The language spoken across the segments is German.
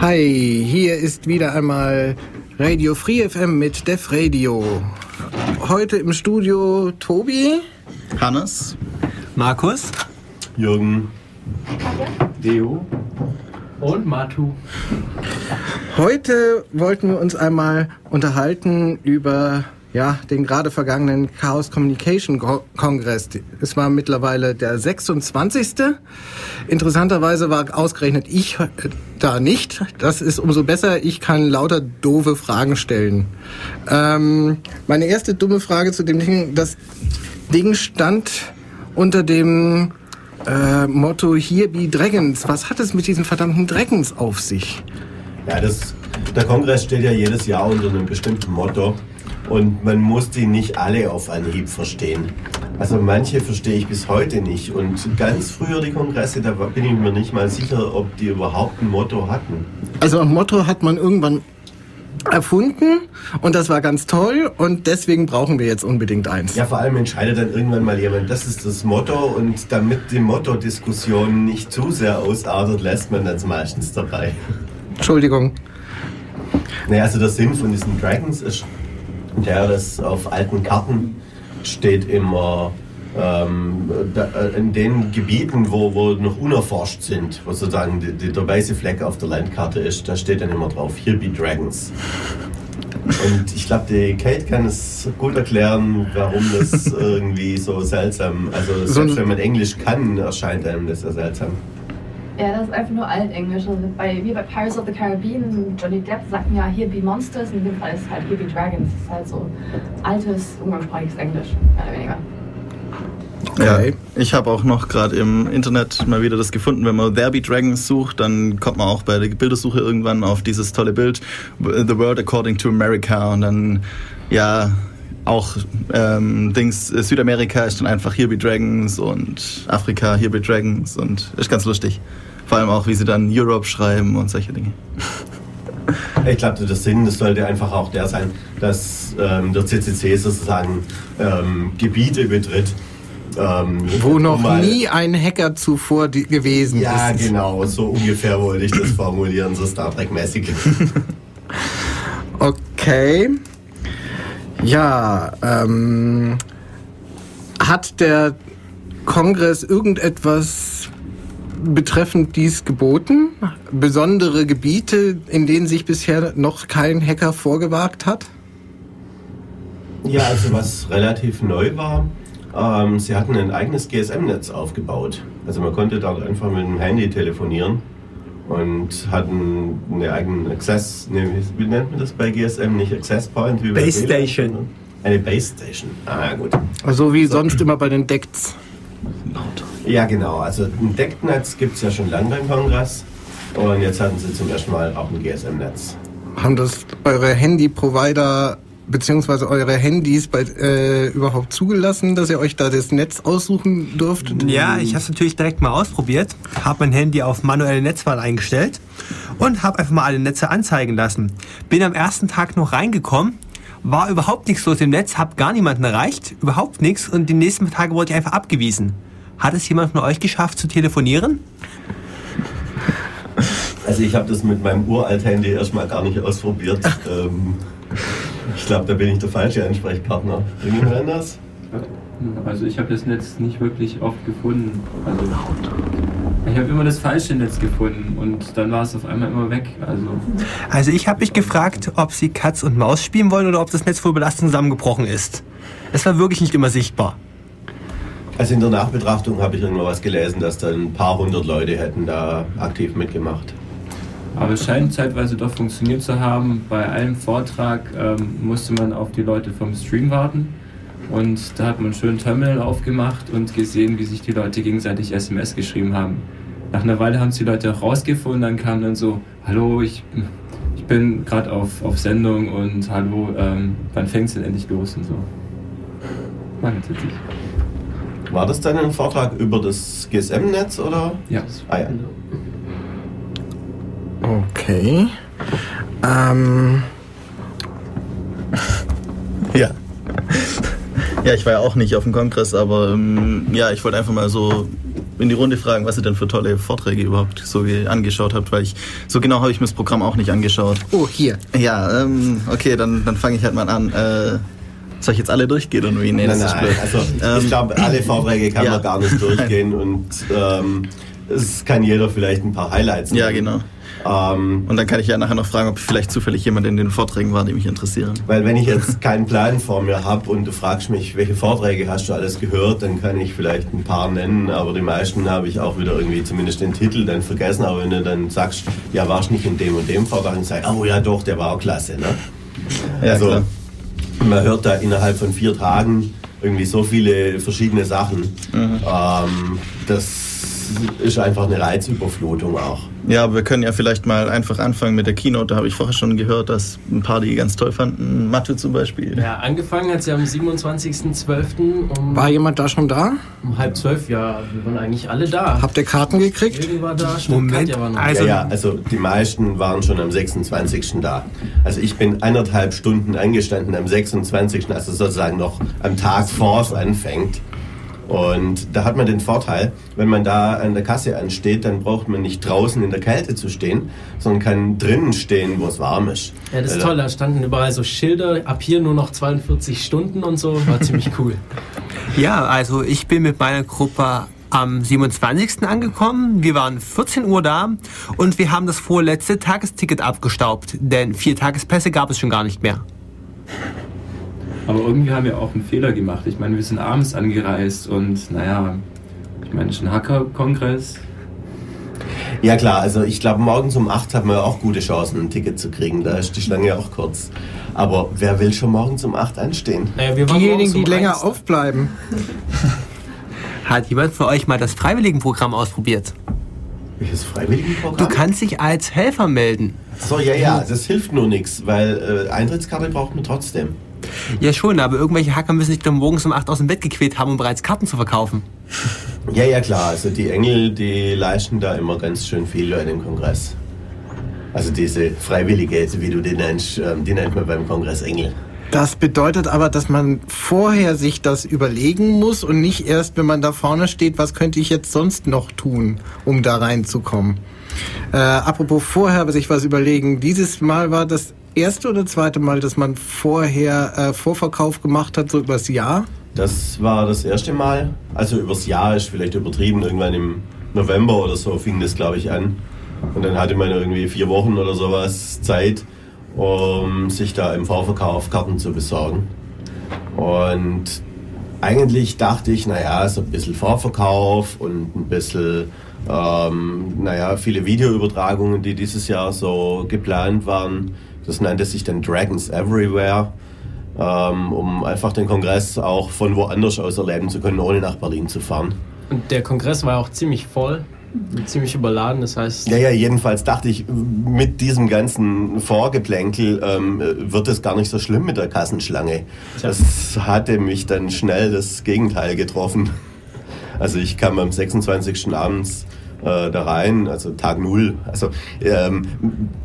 Hi, hier ist wieder einmal Radio Free FM mit Def Radio. Heute im Studio Tobi, Hannes, Markus, Jürgen, Deo und Matu. Heute wollten wir uns einmal unterhalten über ja, den gerade vergangenen Chaos Communication Kongress. Es war mittlerweile der 26. Interessanterweise war ausgerechnet ich da nicht. Das ist umso besser. Ich kann lauter doofe Fragen stellen. Ähm, meine erste dumme Frage zu dem Ding. Das Ding stand unter dem äh, Motto Here be Dragons. Was hat es mit diesen verdammten Dragons auf sich? Ja, das, der Kongress steht ja jedes Jahr unter einem bestimmten Motto. Und man muss die nicht alle auf Anhieb verstehen. Also manche verstehe ich bis heute nicht. Und ganz früher die Kongresse, da bin ich mir nicht mal sicher, ob die überhaupt ein Motto hatten. Also ein Motto hat man irgendwann erfunden und das war ganz toll und deswegen brauchen wir jetzt unbedingt eins. Ja, vor allem entscheidet dann irgendwann mal jemand, das ist das Motto und damit die Motto-Diskussion nicht zu sehr ausartet, lässt man das meistens dabei. Entschuldigung. Naja, also der Sinn von diesen Dragons ist der das auf alten Karten steht immer ähm, da, äh, in den Gebieten, wo, wo noch unerforscht sind, wo sozusagen die, die, der weiße Fleck auf der Landkarte ist, da steht dann immer drauf, here be dragons. Und ich glaube, die Kate kann es gut erklären, warum das irgendwie so seltsam, also selbst wenn man Englisch kann, erscheint einem das ja seltsam. Ja, das ist einfach nur Altenglisch. Also bei, wie bei Pirates of the Caribbean, Johnny Depp sagt ja, hier be Monsters, in dem Fall ist es halt hier be Dragons. Das ist halt so altes, umgangssprachliches Englisch, mehr oder weniger. Okay. Ja, ich habe auch noch gerade im Internet mal wieder das gefunden. Wenn man There Be Dragons sucht, dann kommt man auch bei der Bildersuche irgendwann auf dieses tolle Bild The World According to America und dann ja auch ähm, Dings Südamerika ist dann einfach Here Be Dragons und Afrika Here Be Dragons und ist ganz lustig. Vor allem auch, wie sie dann Europe schreiben und solche Dinge. Ich glaube, der Sinn das sollte einfach auch der sein, dass ähm, der CCC sozusagen ähm, Gebiete betritt, ähm, Wo noch mal, nie ein Hacker zuvor gewesen ja, ist. Ja, genau, so ungefähr wollte ich das formulieren, so Star Trek-mäßig. okay. Ja, ähm, hat der Kongress irgendetwas betreffend dies geboten? Besondere Gebiete, in denen sich bisher noch kein Hacker vorgewagt hat? Ja, also was relativ neu war, ähm, sie hatten ein eigenes GSM-Netz aufgebaut. Also man konnte dort einfach mit dem Handy telefonieren und hatten eine eigene Access, ne, wie nennt man das bei GSM? Nicht Access Point? Wie Base Station. Eine Base Station. Ah, gut. Also wie so. sonst immer bei den Decks. Ja, genau. Also ein Decknetz gibt es ja schon lange beim Kongress. Und jetzt hatten sie zum ersten Mal auch ein GSM-Netz. Haben das eure Handy-Provider beziehungsweise eure Handys bei, äh, überhaupt zugelassen, dass ihr euch da das Netz aussuchen durftet? Ja, ich habe es natürlich direkt mal ausprobiert, habe mein Handy auf manuelle Netzwahl eingestellt und habe einfach mal alle Netze anzeigen lassen. Bin am ersten Tag noch reingekommen, war überhaupt nichts los im Netz, habe gar niemanden erreicht, überhaupt nichts und die nächsten Tage wurde ich einfach abgewiesen. Hat es jemand von euch geschafft zu telefonieren? Also ich habe das mit meinem Uralt-Handy erstmal gar nicht ausprobiert. ähm, ich glaube, da bin ich der falsche Ansprechpartner. Irgendjemand anders? Also ich habe das Netz nicht wirklich oft gefunden. Also ich habe immer das falsche Netz gefunden und dann war es auf einmal immer weg. Also, also ich habe mich gefragt, ob sie Katz und Maus spielen wollen oder ob das Netz vor Belastung zusammengebrochen ist. Es war wirklich nicht immer sichtbar. Also in der Nachbetrachtung habe ich irgendwo was gelesen, dass da ein paar hundert Leute hätten da aktiv mitgemacht. Aber es scheint zeitweise doch funktioniert zu haben. Bei einem Vortrag ähm, musste man auf die Leute vom Stream warten. Und da hat man schön Terminal aufgemacht und gesehen, wie sich die Leute gegenseitig SMS geschrieben haben. Nach einer Weile haben es die Leute auch rausgefunden, dann kam dann so, hallo, ich, ich bin gerade auf, auf Sendung und hallo, ähm, wann fängt es denn endlich los und so. War ganz witzig. War das dann ein Vortrag über das GSM-Netz oder? Ja. Ah, ja. Okay. Ähm. Ja. Ja, ich war ja auch nicht auf dem Kongress, aber ähm, ja, ich wollte einfach mal so in die Runde fragen, was ihr denn für tolle Vorträge überhaupt so angeschaut habt, weil ich so genau habe ich mir das Programm auch nicht angeschaut. Oh, hier. Ja, ähm, okay, dann, dann fange ich halt mal an. Äh, soll ich jetzt alle durchgehen oder wie? Nee, nein, nein. Also, ähm, ich glaube, alle Vorträge kann ja. man gar nicht durchgehen und ähm, es kann jeder vielleicht ein paar Highlights nehmen. Ja, genau. Ähm, und dann kann ich ja nachher noch fragen, ob vielleicht zufällig jemand in den Vorträgen war, die mich interessieren. Weil wenn ich jetzt keinen Plan vor mir habe und du fragst mich, welche Vorträge hast du alles gehört, dann kann ich vielleicht ein paar nennen, aber die meisten habe ich auch wieder irgendwie zumindest den Titel dann vergessen. Aber wenn du dann sagst, ja, warst nicht in dem und dem Vortrag, dann sag ich, oh ja doch, der war auch klasse. Ne? Ja, also klar. man hört da innerhalb von vier Tagen irgendwie so viele verschiedene Sachen. Mhm. Ähm, das ist einfach eine Reizüberflutung auch. Ja, aber wir können ja vielleicht mal einfach anfangen mit der Keynote. Da habe ich vorher schon gehört, dass ein paar die ganz toll fanden. Mathe zum Beispiel. Ja, angefangen hat sie am 27.12. Um War jemand da schon da? Um halb zwölf, ja. Wir waren eigentlich alle da. Habt ihr Karten gekriegt? War da, Moment. War noch also, ja, ja, also die meisten waren schon am 26. da. Also ich bin anderthalb Stunden eingestanden am 26., also sozusagen noch am Tag vor es anfängt. Und da hat man den Vorteil, wenn man da an der Kasse ansteht, dann braucht man nicht draußen in der Kälte zu stehen, sondern kann drinnen stehen, wo es warm ist. Ja, das ist toll. Da standen überall so Schilder, ab hier nur noch 42 Stunden und so. War ziemlich cool. Ja, also ich bin mit meiner Gruppe am 27. angekommen. Wir waren 14 Uhr da und wir haben das vorletzte Tagesticket abgestaubt, denn vier Tagespässe gab es schon gar nicht mehr. Aber irgendwie haben wir auch einen Fehler gemacht. Ich meine, wir sind abends angereist und naja, ich meine, es ist ein Hacker-Kongress. Ja klar, also ich glaube, morgens um 8 hat man auch gute Chancen, ein Ticket zu kriegen. Da ist die Schlange auch kurz. Aber wer will schon morgens um 8 anstehen? Naja, Diejenigen, die länger 1. aufbleiben. Hat jemand für euch mal das Freiwilligenprogramm ausprobiert? Welches Freiwilligenprogramm? Du kannst dich als Helfer melden. So, ja, ja, das hilft nur nichts, weil äh, Eintrittskarte braucht man trotzdem. Ja, schon, aber irgendwelche Hacker müssen sich dann morgens um 8 aus dem Bett gequält haben, um bereits Karten zu verkaufen. Ja, ja, klar. Also die Engel, die leisten da immer ganz schön viel bei dem Kongress. Also diese Freiwillige, wie du die nennst, ähm, die nennt man beim Kongress Engel. Das bedeutet aber, dass man vorher sich das überlegen muss und nicht erst, wenn man da vorne steht, was könnte ich jetzt sonst noch tun, um da reinzukommen. Äh, apropos vorher sich was überlegen, dieses Mal war das erste oder zweite Mal, dass man vorher äh, Vorverkauf gemacht hat, so übers Jahr? Das war das erste Mal. Also übers Jahr ist vielleicht übertrieben. Irgendwann im November oder so fing das, glaube ich, an. Und dann hatte man irgendwie vier Wochen oder sowas Zeit, um sich da im Vorverkauf Karten zu besorgen. Und eigentlich dachte ich, naja, so ein bisschen Vorverkauf und ein bisschen, ähm, naja, viele Videoübertragungen, die dieses Jahr so geplant waren das nannte sich dann Dragons Everywhere, ähm, um einfach den Kongress auch von woanders aus erleben zu können, ohne nach Berlin zu fahren. Und der Kongress war auch ziemlich voll, ziemlich überladen, das heißt... Ja, ja, jedenfalls dachte ich, mit diesem ganzen Vorgeplänkel ähm, wird es gar nicht so schlimm mit der Kassenschlange. Tja. Das hatte mich dann schnell das Gegenteil getroffen. Also ich kam am 26. abends äh, da rein, also Tag Null. Also ähm,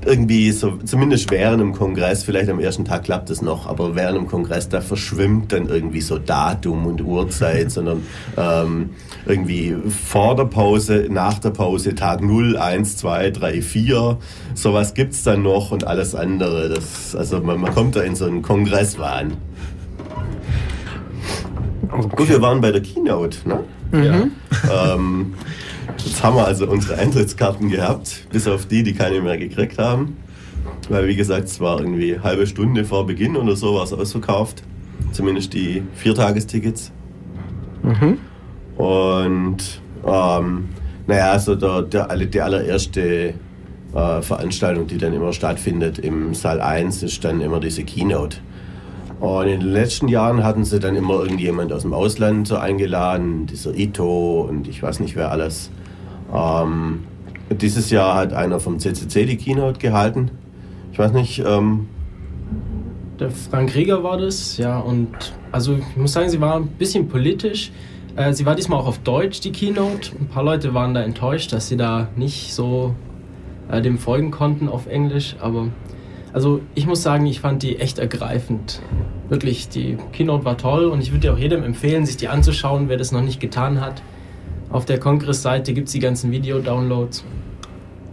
irgendwie so, zumindest während dem Kongress, vielleicht am ersten Tag klappt es noch, aber während dem Kongress, da verschwimmt dann irgendwie so Datum und Uhrzeit, sondern ähm, irgendwie vor der Pause, nach der Pause, Tag Null, eins, zwei, drei, vier, sowas gibt's dann noch und alles andere. Das, also man, man kommt da in so einen Kongresswahn. Okay. Gut, wir waren bei der Keynote, ne? Mhm. Ja. ähm, Jetzt haben wir also unsere Eintrittskarten gehabt, bis auf die, die keine mehr gekriegt haben. Weil, wie gesagt, es war irgendwie eine halbe Stunde vor Beginn oder so war es ausverkauft. Zumindest die Viertagestickets. Mhm. Und, ähm, naja, also der, der, die allererste äh, Veranstaltung, die dann immer stattfindet im Saal 1, ist dann immer diese Keynote. Und in den letzten Jahren hatten sie dann immer irgendjemand aus dem Ausland so eingeladen, dieser Ito und ich weiß nicht wer alles. Ähm, dieses Jahr hat einer vom CCC die Keynote gehalten. Ich weiß nicht. Ähm der Frank Rieger war das, ja. Und also ich muss sagen, sie war ein bisschen politisch. Äh, sie war diesmal auch auf Deutsch, die Keynote. Ein paar Leute waren da enttäuscht, dass sie da nicht so äh, dem folgen konnten auf Englisch. Aber also ich muss sagen, ich fand die echt ergreifend. Wirklich, die Keynote war toll und ich würde auch jedem empfehlen, sich die anzuschauen, wer das noch nicht getan hat. Auf der Kongressseite gibt es die ganzen Video-Downloads.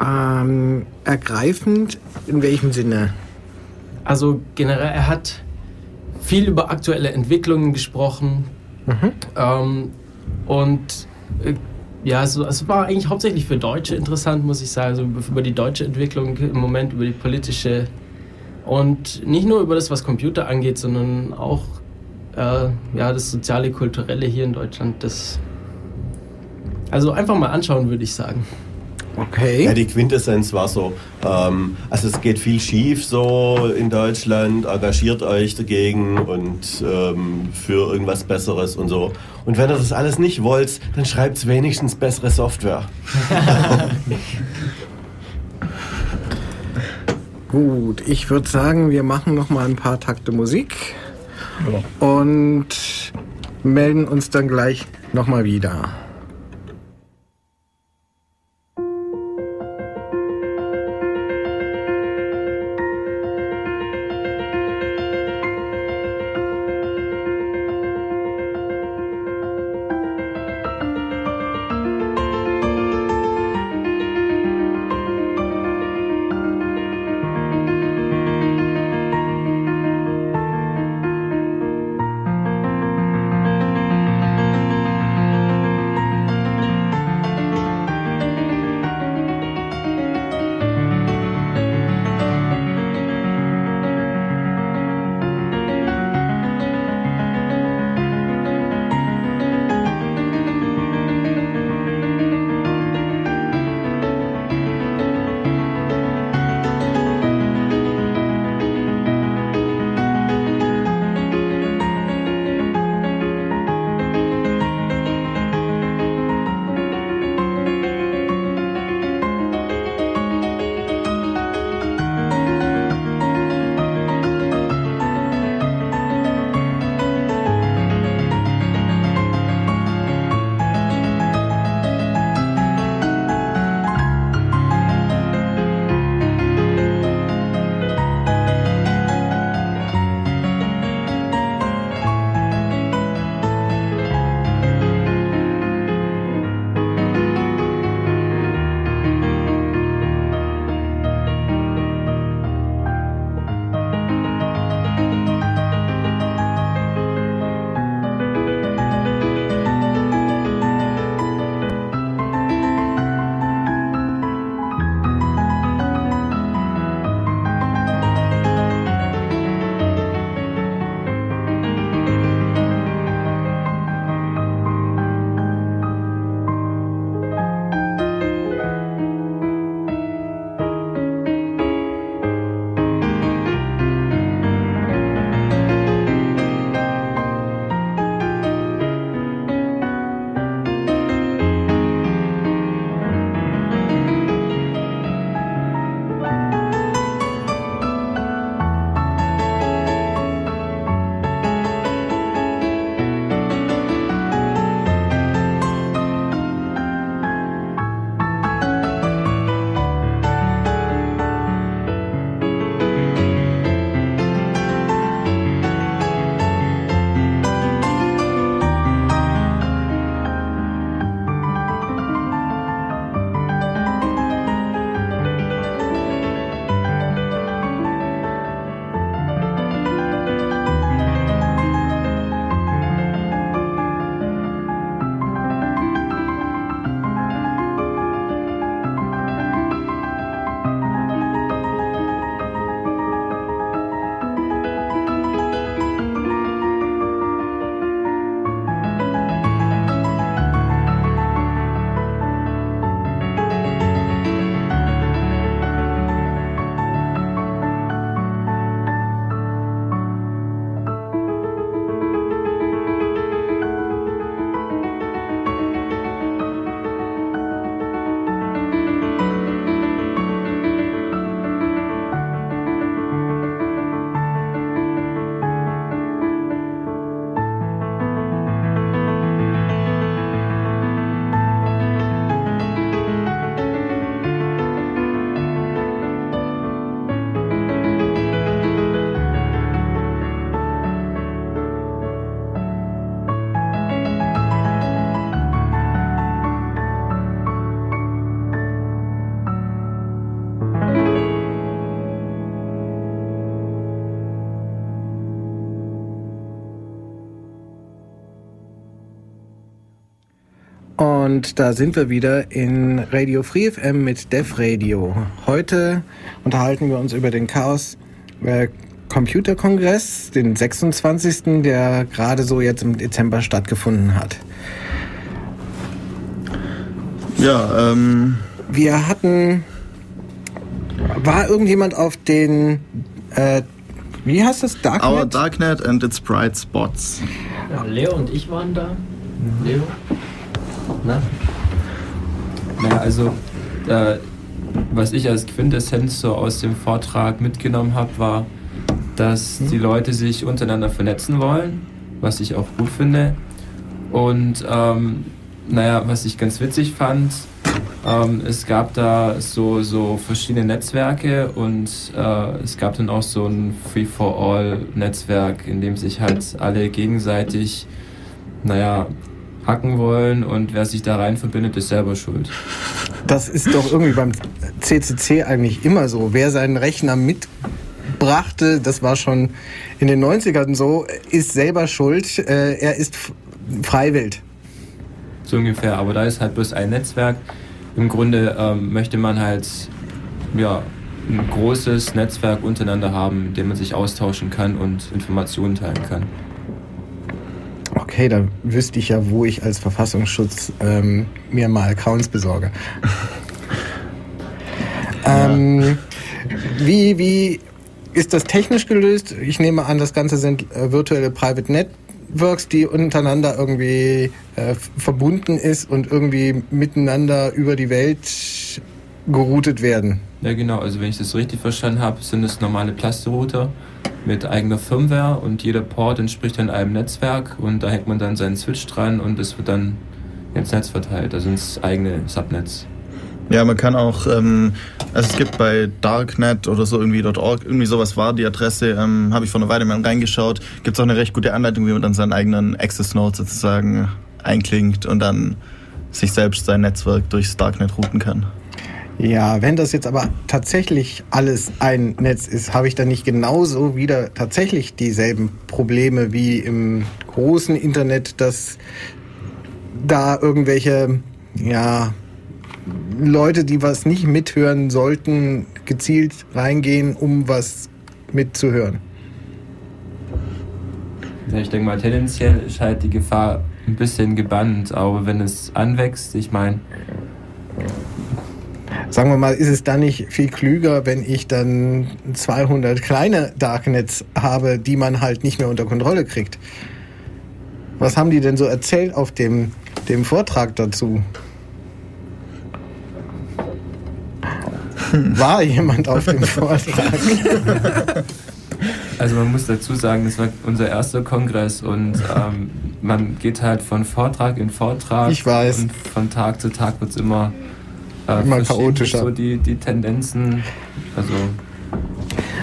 Ähm, ergreifend in welchem Sinne? Also generell, er hat viel über aktuelle Entwicklungen gesprochen. Mhm. Ähm, und äh, ja, es, es, war eigentlich hauptsächlich für Deutsche interessant, muss ich sagen. Also über die deutsche Entwicklung im Moment, über die politische. Und nicht nur über das, was Computer angeht, sondern auch äh, ja, das soziale, kulturelle hier in Deutschland. Das also einfach mal anschauen, würde ich sagen. Okay. Ja, die Quintessenz war so, ähm, also es geht viel schief so in Deutschland, engagiert euch dagegen und ähm, für irgendwas Besseres und so. Und wenn ihr das alles nicht wollt, dann schreibt wenigstens bessere Software. Gut, ich würde sagen, wir machen noch mal ein paar Takte Musik ja. und melden uns dann gleich noch mal wieder. Und da sind wir wieder in Radio Free FM mit Dev Radio. Heute unterhalten wir uns über den Chaos äh, Computerkongress, den 26., der gerade so jetzt im Dezember stattgefunden hat. Ja, ähm. Wir hatten. War irgendjemand auf den. Äh, wie heißt das? Darknet? Our Darknet and its Bright Spots. Ja, Leo und ich waren da. Leo? Na? Naja, also. Äh, was ich als Quintessenz so aus dem Vortrag mitgenommen habe, war, dass hm? die Leute sich untereinander vernetzen wollen, was ich auch gut finde. Und ähm, naja, was ich ganz witzig fand, ähm, es gab da so, so verschiedene Netzwerke und äh, es gab dann auch so ein Free-for-All-Netzwerk, in dem sich halt alle gegenseitig, naja, hacken wollen und wer sich da rein verbindet, ist selber schuld. Das ist doch irgendwie beim CCC eigentlich immer so. Wer seinen Rechner mitbrachte, das war schon in den 90ern so, ist selber schuld. Äh, er ist freiwillig so ungefähr. Aber da ist halt bloß ein Netzwerk. Im Grunde ähm, möchte man halt ja, ein großes Netzwerk untereinander haben, in dem man sich austauschen kann und Informationen teilen kann. Okay, da wüsste ich ja, wo ich als Verfassungsschutz ähm, mir mal Accounts besorge. ähm, wie, wie ist das technisch gelöst? Ich nehme an, das Ganze sind äh, virtuelle Private Net Networks, die untereinander irgendwie äh, verbunden ist und irgendwie miteinander über die Welt geroutet werden. Ja, genau. Also wenn ich das richtig verstanden habe, sind es normale Plasterrouter mit eigener Firmware und jeder Port entspricht dann einem Netzwerk und da hängt man dann seinen Switch dran und es wird dann ins Netz verteilt, also ins eigene Subnetz. Ja, man kann auch, ähm, also es gibt bei Darknet oder so irgendwie .org, irgendwie sowas war die Adresse, ähm, habe ich vor einer Weile mal reingeschaut. Gibt es auch eine recht gute Anleitung, wie man dann seinen eigenen Access Node sozusagen einklingt und dann sich selbst sein Netzwerk durchs Darknet routen kann. Ja, wenn das jetzt aber tatsächlich alles ein Netz ist, habe ich dann nicht genauso wieder tatsächlich dieselben Probleme wie im großen Internet, dass da irgendwelche ja, Leute, die was nicht mithören sollten, gezielt reingehen, um was mitzuhören? Ich denke mal, tendenziell ist halt die Gefahr ein bisschen gebannt, aber wenn es anwächst, ich meine. Sagen wir mal, ist es dann nicht viel klüger, wenn ich dann 200 kleine Darknets habe, die man halt nicht mehr unter Kontrolle kriegt? Was haben die denn so erzählt auf dem, dem Vortrag dazu? War jemand auf dem Vortrag? Also man muss dazu sagen, das war unser erster Kongress und ähm, man geht halt von Vortrag in Vortrag. Ich weiß. Und von Tag zu Tag wird es immer, äh, immer chaotischer. So die, die Tendenzen. Also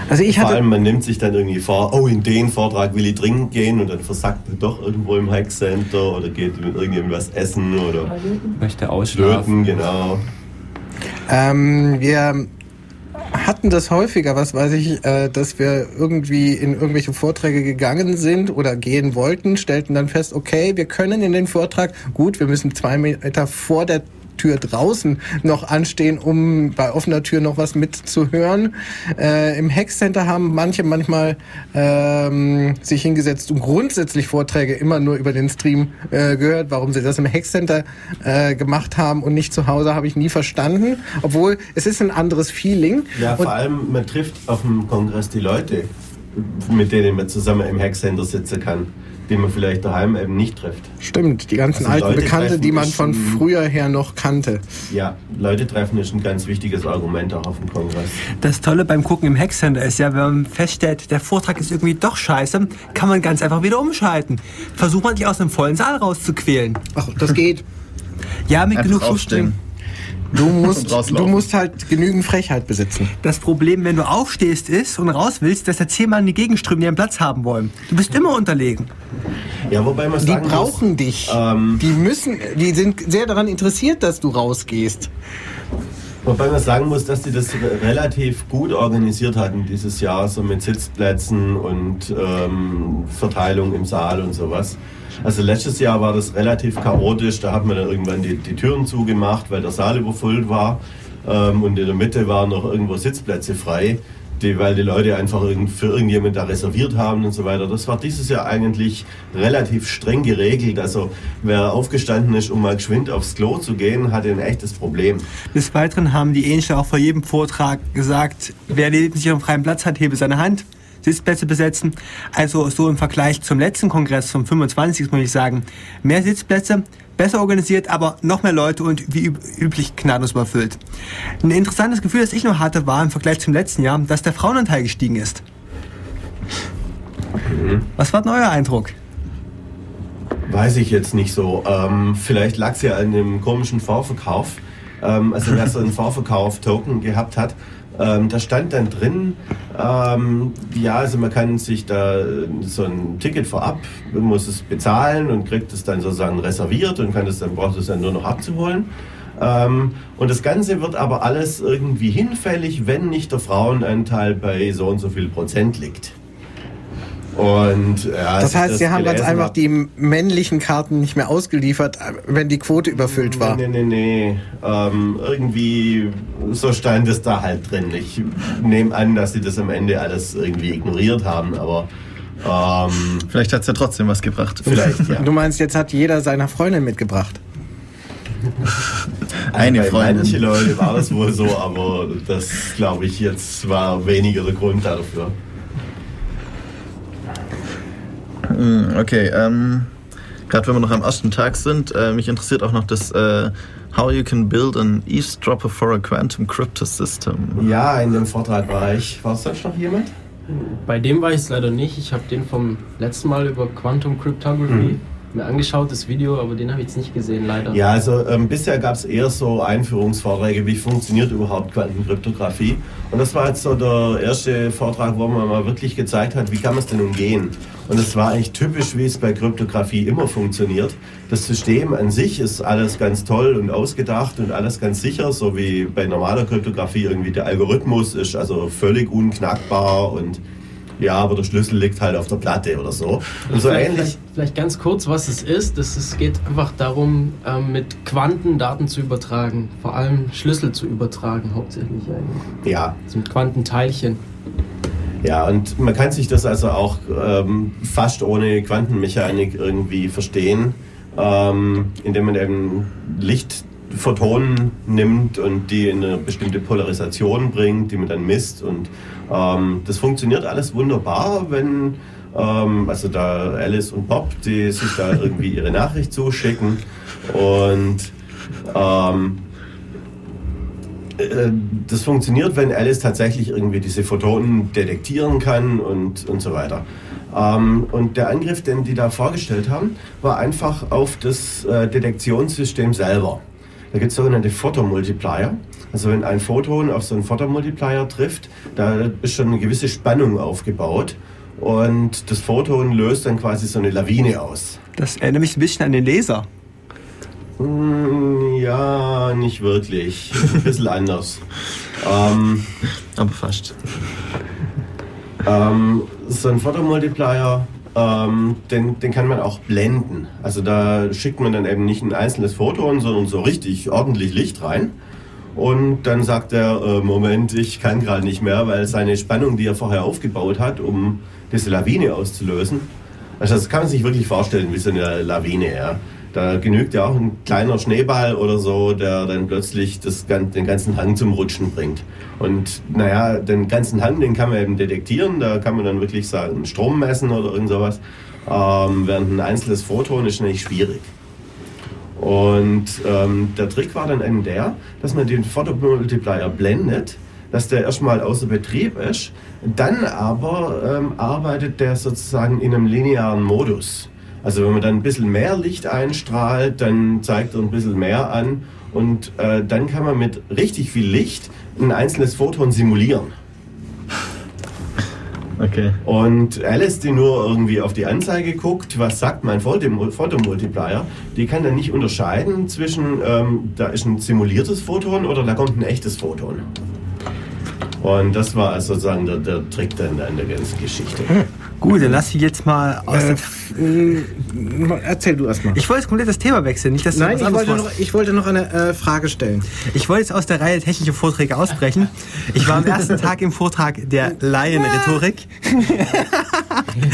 also ich Vor allem, man nimmt sich dann irgendwie vor, oh, in den Vortrag will ich dringend gehen und dann versackt man doch irgendwo im Hackcenter oder geht mit irgendwas essen oder möchte ausschlafen. Löten, genau. Ähm, wir hatten das häufiger, was weiß ich, äh, dass wir irgendwie in irgendwelche Vorträge gegangen sind oder gehen wollten, stellten dann fest, okay, wir können in den Vortrag, gut, wir müssen zwei Meter vor der Tür draußen noch anstehen, um bei offener Tür noch was mitzuhören. Äh, Im Hackcenter haben manche manchmal ähm, sich hingesetzt und grundsätzlich Vorträge immer nur über den Stream äh, gehört. Warum sie das im Hackcenter äh, gemacht haben und nicht zu Hause, habe ich nie verstanden. Obwohl es ist ein anderes Feeling. Ja, vor und allem man trifft auf dem Kongress die Leute, mit denen man zusammen im Hackcenter sitzen kann den man vielleicht daheim eben nicht trifft. Stimmt, die ganzen also alten Leute Bekannte, die man von früher her noch kannte. Ja, Leute treffen ist ein ganz wichtiges Argument auch auf dem Kongress. Das Tolle beim Gucken im Hackcenter ist ja, wenn man feststellt, der Vortrag ist irgendwie doch scheiße, kann man ganz einfach wieder umschalten. Versucht man sich aus einem vollen Saal rauszuquälen. Ach, das geht. ja, mit genug Zustimmung. Du musst, du musst halt genügend Frechheit besitzen. Das Problem, wenn du aufstehst, ist und raus willst, dass da zehnmal in die Gegend strömen, die einen Platz haben wollen. Du bist immer unterlegen. Ja, wobei man Die brauchen muss, dich. Ähm, die müssen, die sind sehr daran interessiert, dass du rausgehst. Wobei man sagen muss, dass die das relativ gut organisiert hatten dieses Jahr, so mit Sitzplätzen und ähm, Verteilung im Saal und sowas. Also letztes Jahr war das relativ chaotisch, da hat man dann irgendwann die, die Türen zugemacht, weil der Saal überfüllt war ähm, und in der Mitte waren noch irgendwo Sitzplätze frei die, weil die Leute einfach für irgendjemand da reserviert haben und so weiter. Das war dieses Jahr eigentlich relativ streng geregelt. Also wer aufgestanden ist, um mal geschwind aufs Klo zu gehen, hatte ein echtes Problem. Des Weiteren haben die Ähnliche auch vor jedem Vortrag gesagt, wer neben sich einen freien Platz hat, hebe seine Hand. Sitzplätze besetzen. Also so im Vergleich zum letzten Kongress vom 25. muss ich sagen, mehr Sitzplätze, besser organisiert, aber noch mehr Leute und wie üblich gnadenlos überfüllt. Ein interessantes Gefühl, das ich noch hatte, war im Vergleich zum letzten Jahr, dass der Frauenanteil gestiegen ist. Mhm. Was war denn euer Eindruck? Weiß ich jetzt nicht so. Ähm, vielleicht lag es ja an dem komischen Vorverkauf. Ähm, also wer so einen Vorverkauf-Token gehabt hat, ähm, da stand dann drin, ähm, ja, also man kann sich da so ein Ticket vorab, muss es bezahlen und kriegt es dann sozusagen reserviert und kann es dann, braucht es dann nur noch abzuholen. Ähm, und das Ganze wird aber alles irgendwie hinfällig, wenn nicht der Frauenanteil bei so und so viel Prozent liegt. Und, ja, das heißt, das sie haben ganz einfach hab, die männlichen Karten nicht mehr ausgeliefert, wenn die Quote überfüllt war. Nee, nee, nee. Ähm, irgendwie so stand es da halt drin. Ich nehme an, dass sie das am Ende alles irgendwie ignoriert haben, aber. Ähm, vielleicht hat es ja trotzdem was gebracht. Vielleicht, ja. Du meinst, jetzt hat jeder seiner Freundin mitgebracht? Eine also Freundin. Manche Leute war das wohl so, aber das glaube ich jetzt war weniger der Grund dafür. Hm, okay, ähm, gerade wenn wir noch am ersten Tag sind, äh, mich interessiert auch noch das äh, How you can build an eavesdropper for a quantum crypto system. Ja, in dem Vortrag war ich. War es sonst noch jemand? Bei dem war ich es leider nicht. Ich habe den vom letzten Mal über Quantum Cryptography mhm mir angeschaut, das Video, aber den habe ich jetzt nicht gesehen, leider. Ja, also ähm, bisher gab es eher so Einführungsvorträge, wie funktioniert überhaupt Quantenkryptographie. Und das war jetzt so der erste Vortrag, wo man mal wirklich gezeigt hat, wie kann man es denn umgehen. Und es war eigentlich typisch, wie es bei Kryptographie immer funktioniert. Das System an sich ist alles ganz toll und ausgedacht und alles ganz sicher, so wie bei normaler Kryptographie irgendwie der Algorithmus ist also völlig unknackbar und ja, aber der Schlüssel liegt halt auf der Platte oder so. Und so vielleicht, ähnlich. Vielleicht, ganz kurz, was es ist. Das, es geht einfach darum, ähm, mit Quanten Daten zu übertragen. Vor allem Schlüssel zu übertragen, hauptsächlich eigentlich. Ja. So mit Quantenteilchen. Ja, und man kann sich das also auch ähm, fast ohne Quantenmechanik irgendwie verstehen, ähm, indem man eben Lichtphotonen nimmt und die in eine bestimmte Polarisation bringt, die man dann misst und ähm, das funktioniert alles wunderbar, wenn ähm, also da Alice und Bob, die sich da irgendwie ihre Nachricht zuschicken und ähm, äh, das funktioniert, wenn Alice tatsächlich irgendwie diese Photonen detektieren kann und, und so weiter. Ähm, und der Angriff, den die da vorgestellt haben, war einfach auf das äh, Detektionssystem selber. Da gibt es sogenannte Photomultiplier. Also wenn ein Photon auf so einen Photomultiplier trifft, da ist schon eine gewisse Spannung aufgebaut. Und das Photon löst dann quasi so eine Lawine aus. Das erinnert mich ein bisschen an den Laser. Hm, ja, nicht wirklich. Ein bisschen anders. Ähm, Aber fast. Ähm, so ein Photomultiplier, ähm, den, den kann man auch blenden. Also da schickt man dann eben nicht ein einzelnes Photon, sondern so richtig ordentlich Licht rein. Und dann sagt er, äh, Moment, ich kann gerade nicht mehr, weil seine Spannung, die er vorher aufgebaut hat, um diese Lawine auszulösen, also das kann man sich wirklich vorstellen wie so eine Lawine. Ja. Da genügt ja auch ein kleiner Schneeball oder so, der dann plötzlich das, den ganzen Hang zum Rutschen bringt. Und naja, den ganzen Hang, den kann man eben detektieren, da kann man dann wirklich sagen, Strom messen oder irgend sowas. Ähm, während ein einzelnes Photon ist nämlich schwierig. Und ähm, der Trick war dann eben der, dass man den Photomultiplier blendet, dass der erstmal außer Betrieb ist, dann aber ähm, arbeitet der sozusagen in einem linearen Modus. Also wenn man dann ein bisschen mehr Licht einstrahlt, dann zeigt er ein bisschen mehr an und äh, dann kann man mit richtig viel Licht ein einzelnes Photon simulieren. Okay. Und Alice, die nur irgendwie auf die Anzeige guckt, was sagt mein Fotomultiplier, die kann dann nicht unterscheiden zwischen, ähm, da ist ein simuliertes Photon oder da kommt ein echtes Photon. Und das war also sozusagen der, der Trick dann in der ganzen Geschichte. Hm. Gut, dann lass ich jetzt mal aus äh, äh, Erzähl du erst mal. Ich wollte jetzt komplett das Thema wechseln, nicht dass Nein, ich wollte, noch, ich wollte noch eine äh, Frage stellen. Ich wollte jetzt aus der Reihe technische Vorträge ausbrechen. Ich war am ersten Tag im Vortrag der Laienrhetorik.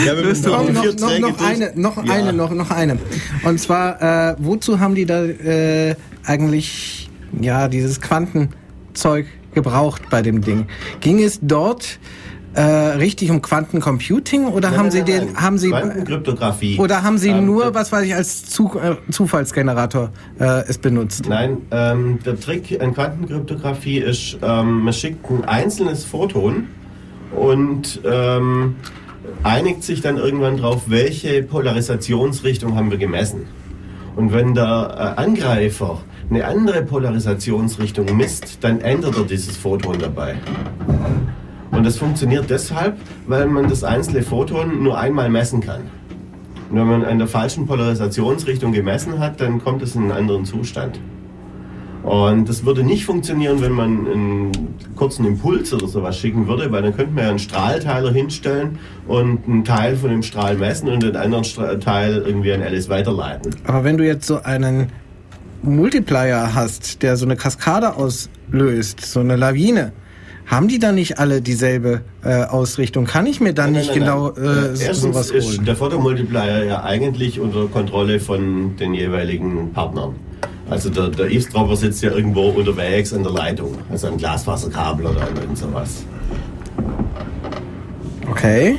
ja, wir müssen noch, noch, noch, noch eine, noch ja. eine, noch, noch eine. Und zwar, äh, wozu haben die da äh, eigentlich ja dieses Quantenzeug gebraucht bei dem Ding? Ging es dort äh, richtig um Quantencomputing oder nein, haben Sie nein, den nein. haben Sie Quantenkryptographie oder haben Sie ähm, nur was weiß ich als Zu, äh, Zufallsgenerator äh, es benutzt? Nein, ähm, der Trick in Quantenkryptographie ist, ähm, man schickt ein einzelnes Photon und ähm, einigt sich dann irgendwann drauf, welche Polarisationsrichtung haben wir gemessen. Und wenn der äh, Angreifer eine andere Polarisationsrichtung misst, dann ändert er dieses Photon dabei. Und das funktioniert deshalb, weil man das einzelne Photon nur einmal messen kann. Und wenn man an der falschen Polarisationsrichtung gemessen hat, dann kommt es in einen anderen Zustand. Und das würde nicht funktionieren, wenn man einen kurzen Impuls oder sowas schicken würde, weil dann könnte man ja einen Strahlteiler hinstellen und einen Teil von dem Strahl messen und den anderen Teil irgendwie an Alice weiterleiten. Aber wenn du jetzt so einen Multiplier hast, der so eine Kaskade auslöst, so eine Lawine, haben die dann nicht alle dieselbe äh, Ausrichtung? Kann ich mir dann nein, nicht nein, genau nein. Äh, Erstens sowas holen? ist der Fotomultiplier ja eigentlich unter Kontrolle von den jeweiligen Partnern. Also der, der Eavesdropper sitzt ja irgendwo unterwegs an der Leitung, also am Glasfaserkabel oder an irgend sowas. Okay.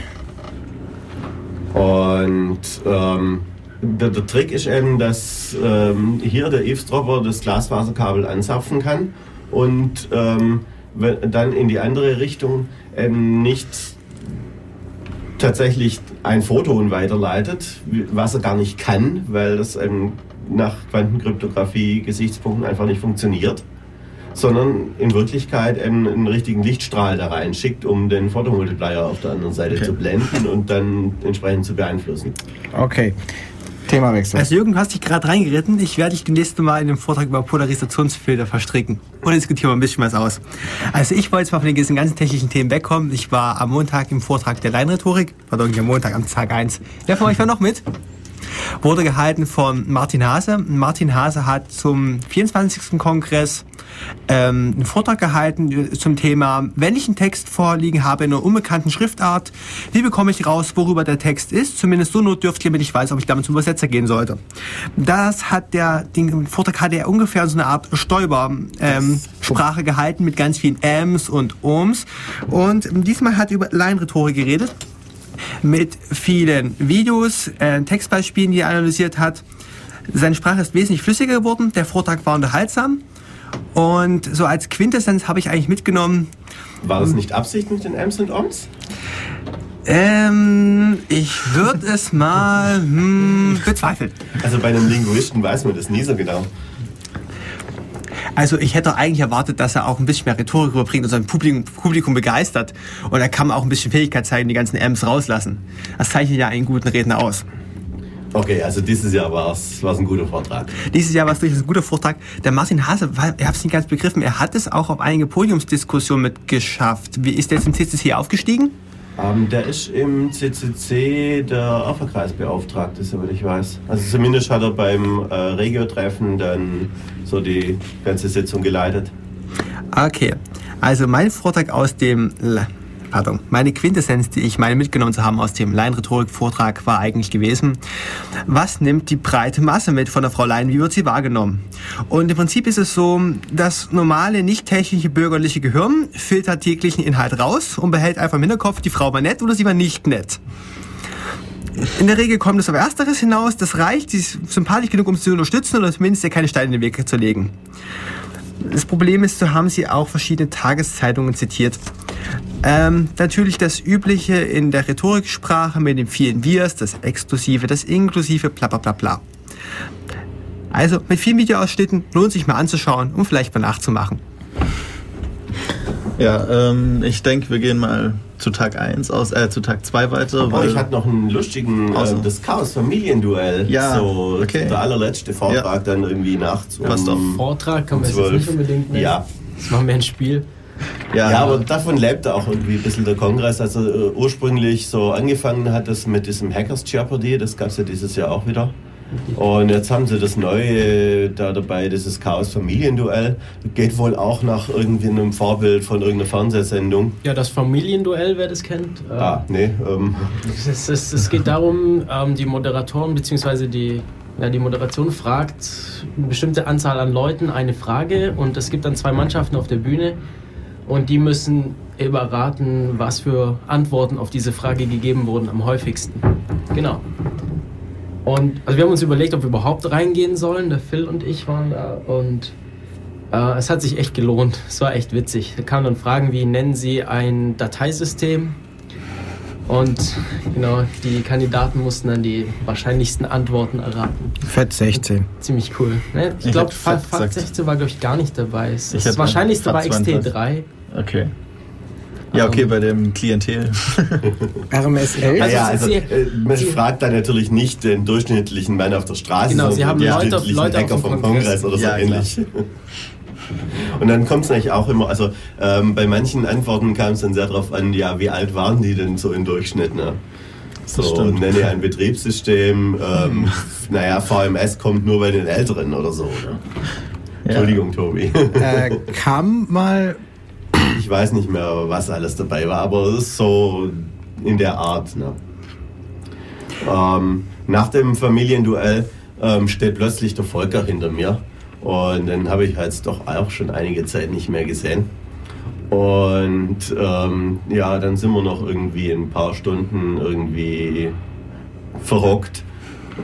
Und ähm, der, der, Trick ist eben, dass ähm, hier der Eavesdropper das Glasfaserkabel anzapfen kann und ähm, dann in die andere Richtung ähm, nicht tatsächlich ein Photon weiterleitet, was er gar nicht kann, weil das ähm, nach Quantenkryptographie-Gesichtspunkten einfach nicht funktioniert, sondern in Wirklichkeit einen, einen richtigen Lichtstrahl da reinschickt, um den Photomultiplier auf der anderen Seite okay. zu blenden und dann entsprechend zu beeinflussen. Okay. Themawechsel. Also Jürgen, du hast dich gerade reingeritten. Ich werde dich nächste Mal in dem Vortrag über Polarisationsfilter verstricken. Und diskutieren wir ein bisschen was aus. Also ich wollte jetzt mal von den ganzen technischen Themen wegkommen. Ich war am Montag im Vortrag der Leinrhetorik. War irgendwie am Montag am Tag 1. Wer von euch war noch mit? Wurde gehalten von Martin Hase. Martin Hase hat zum 24. Kongress ähm, einen Vortrag gehalten zum Thema, wenn ich einen Text vorliegen habe in einer unbekannten Schriftart, wie bekomme ich raus, worüber der Text ist? Zumindest so notdürftig, damit ich weiß, ob ich damit zum Übersetzer gehen sollte. Das hat der, den Vortrag hatte er ungefähr so eine Art Stäuber-Sprache ähm, gehalten mit ganz vielen Ms und Ohms. Und diesmal hat er über Laienrhetorik geredet mit vielen Videos, äh, Textbeispielen, die er analysiert hat. Seine Sprache ist wesentlich flüssiger geworden, der Vortrag war unterhaltsam und so als Quintessenz habe ich eigentlich mitgenommen. War das nicht Absicht mit den Ms und Oms? Ähm, ich würde es mal hm, bezweifeln. Also bei einem Linguisten weiß man das nie so genau. Also ich hätte eigentlich erwartet, dass er auch ein bisschen mehr Rhetorik überbringt und sein Publikum, Publikum begeistert. Und er kann auch ein bisschen Fähigkeit zeigen, die ganzen M's rauslassen. Das zeichnet ja einen guten Redner aus. Okay, also dieses Jahr war es ein guter Vortrag. Dieses Jahr war es durchaus ein guter Vortrag. Der Martin Hase, ich habe es nicht ganz begriffen, er hat es auch auf einige Podiumsdiskussionen mitgeschafft. Wie ist der jetzt im CCC aufgestiegen? Ähm, der ist im CCC der Afferkreisbeauftragte, soweit ich weiß. Also zumindest hat er beim äh, Regio-Treffen dann so die ganze Sitzung geleitet. Okay, also mein Vortrag aus dem pardon, meine Quintessenz, die ich meine mitgenommen zu haben aus dem Laienrhetorik-Vortrag, war eigentlich gewesen, was nimmt die breite Masse mit von der Frau Lein, wie wird sie wahrgenommen? Und im Prinzip ist es so, das normale, nicht technische bürgerliche Gehirn filtert täglichen Inhalt raus und behält einfach im Hinterkopf, die Frau war nett oder sie war nicht nett. In der Regel kommt es auf Ersteres hinaus, das reicht, sie ist sympathisch genug, um sie zu unterstützen oder zumindest ihr keine Steine in den Weg zu legen. Das Problem ist, so haben sie auch verschiedene Tageszeitungen zitiert. Ähm, natürlich das Übliche in der Rhetoriksprache mit den vielen Wirs, das Exklusive, das Inklusive, bla bla bla bla. Also mit vielen Videoausschnitten lohnt sich mal anzuschauen und vielleicht mal nachzumachen. Ja, ähm, ich denke, wir gehen mal zu Tag 1 aus, äh, zu Tag 2 weiter. Aber ich hatte noch einen lustigen, äh, das Chaos Familienduell. Ja, so okay. der allerletzte Vortrag ja. dann irgendwie nachts. Passt um, Vortrag kann man jetzt nicht unbedingt nennen. Ja. Das war mehr ein Spiel. Ja, ja, aber davon lebt auch irgendwie ein bisschen der Kongress. Also äh, ursprünglich so angefangen hat es mit diesem Hackers Jeopardy, das gab es ja dieses Jahr auch wieder. Und jetzt haben sie das neue da dabei, dieses Chaos Familienduell. Geht wohl auch nach irgendwie einem Vorbild von irgendeiner Fernsehsendung. Ja, das Familienduell, wer das kennt. Äh, ah, nee. Ähm. Es, es, es, geht darum, ähm, die Moderatoren bzw. die ja, die Moderation fragt eine bestimmte Anzahl an Leuten eine Frage und es gibt dann zwei Mannschaften auf der Bühne und die müssen überraten, was für Antworten auf diese Frage gegeben wurden am häufigsten. Genau. Und also wir haben uns überlegt, ob wir überhaupt reingehen sollen. Der Phil und ich waren da und äh, es hat sich echt gelohnt. Es war echt witzig. Da kamen dann Fragen wie, nennen Sie ein Dateisystem? Und genau, die Kandidaten mussten dann die wahrscheinlichsten Antworten erraten. Fett 16. Ziemlich cool. Ne? Ich, ich glaube, Fat 16 war, glaube ich, gar nicht dabei. Das wahrscheinlichste war XT3. Okay. Ja, okay, bei dem Klientel. RMSL? Also, ja, also, äh, man fragt da natürlich nicht den durchschnittlichen Mann auf der Straße, genau, Sie haben den Leute, durchschnittlichen Leute Hacker vom Kongress, Kongress oder so ja, ähnlich. Und dann kommt es natürlich auch immer, also ähm, bei manchen Antworten kam es dann sehr darauf an, ja, wie alt waren die denn so im Durchschnitt? Ne? So, nenne ein Betriebssystem, ähm, naja, VMS kommt nur bei den Älteren oder so. Ne? Ja. Entschuldigung, Tobi. Äh, kam mal ich weiß nicht mehr, was alles dabei war, aber es ist so in der Art. Ne? Ähm, nach dem Familienduell ähm, steht plötzlich der Volker hinter mir und den habe ich jetzt doch auch schon einige Zeit nicht mehr gesehen. Und ähm, ja, dann sind wir noch irgendwie ein paar Stunden irgendwie verrockt.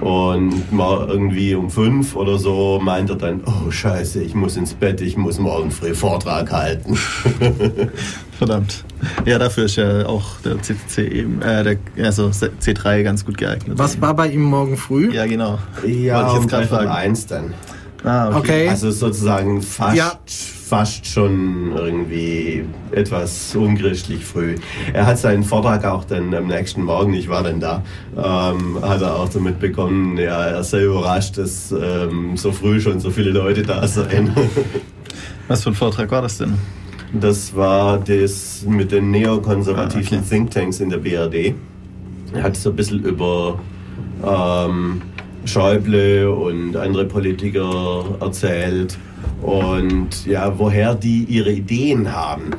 Und mal irgendwie um fünf oder so meint er dann, oh scheiße, ich muss ins Bett, ich muss morgen früh Vortrag halten. Verdammt. Ja, dafür ist ja auch der CCC eben, äh, der, also C3 ganz gut geeignet. Was war bei ihm morgen früh? Ja, genau. Ja, Wollte ich jetzt um 3 dann. Ah, okay. okay. Also sozusagen fast ja fast schon irgendwie etwas unchristlich früh. Er hat seinen Vortrag auch dann am nächsten Morgen, ich war dann da, ähm, hat er auch damit begonnen, ja, er sei überrascht, dass ähm, so früh schon so viele Leute da seien. Was für ein Vortrag war das denn? Das war das mit den neokonservativen ah, okay. Thinktanks in der BRD. Er hat so ein bisschen über ähm, Schäuble und andere Politiker erzählt und ja, woher die ihre Ideen haben.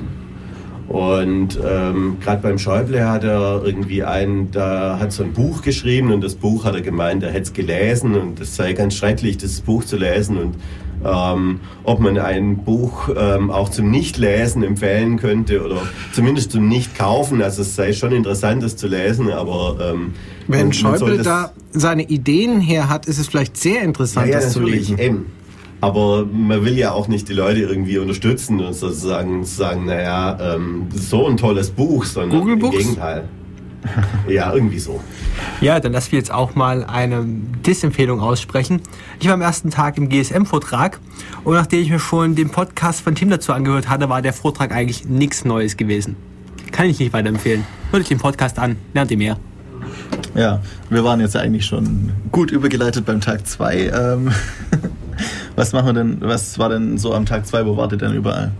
Und ähm, gerade beim Schäuble hat er irgendwie ein, da hat so ein Buch geschrieben und das Buch hat er gemeint, er hätte es gelesen und es sei ganz schrecklich, das Buch zu lesen und ähm, ob man ein Buch ähm, auch zum Nichtlesen empfehlen könnte oder zumindest zum Nicht-Kaufen. Also es sei schon interessant, das zu lesen, aber ähm, wenn Schäuble da seine Ideen her hat, ist es vielleicht sehr interessant, ja, ja, das zu lesen. Eben. Aber man will ja auch nicht die Leute irgendwie unterstützen und sozusagen sagen, naja, ähm, so ein tolles Buch, sondern Google im Books? Gegenteil. Ja, irgendwie so. Ja, dann lass wir jetzt auch mal eine Disempfehlung aussprechen. Ich war am ersten Tag im GSM-Vortrag und nachdem ich mir schon den Podcast von Tim dazu angehört hatte, war der Vortrag eigentlich nichts Neues gewesen. Kann ich nicht weiterempfehlen. Hört euch den Podcast an, lernt ihr mehr. Ja, wir waren jetzt eigentlich schon gut übergeleitet beim Tag 2. Ähm, was machen wir denn, was war denn so am Tag 2, wo wartet denn überall?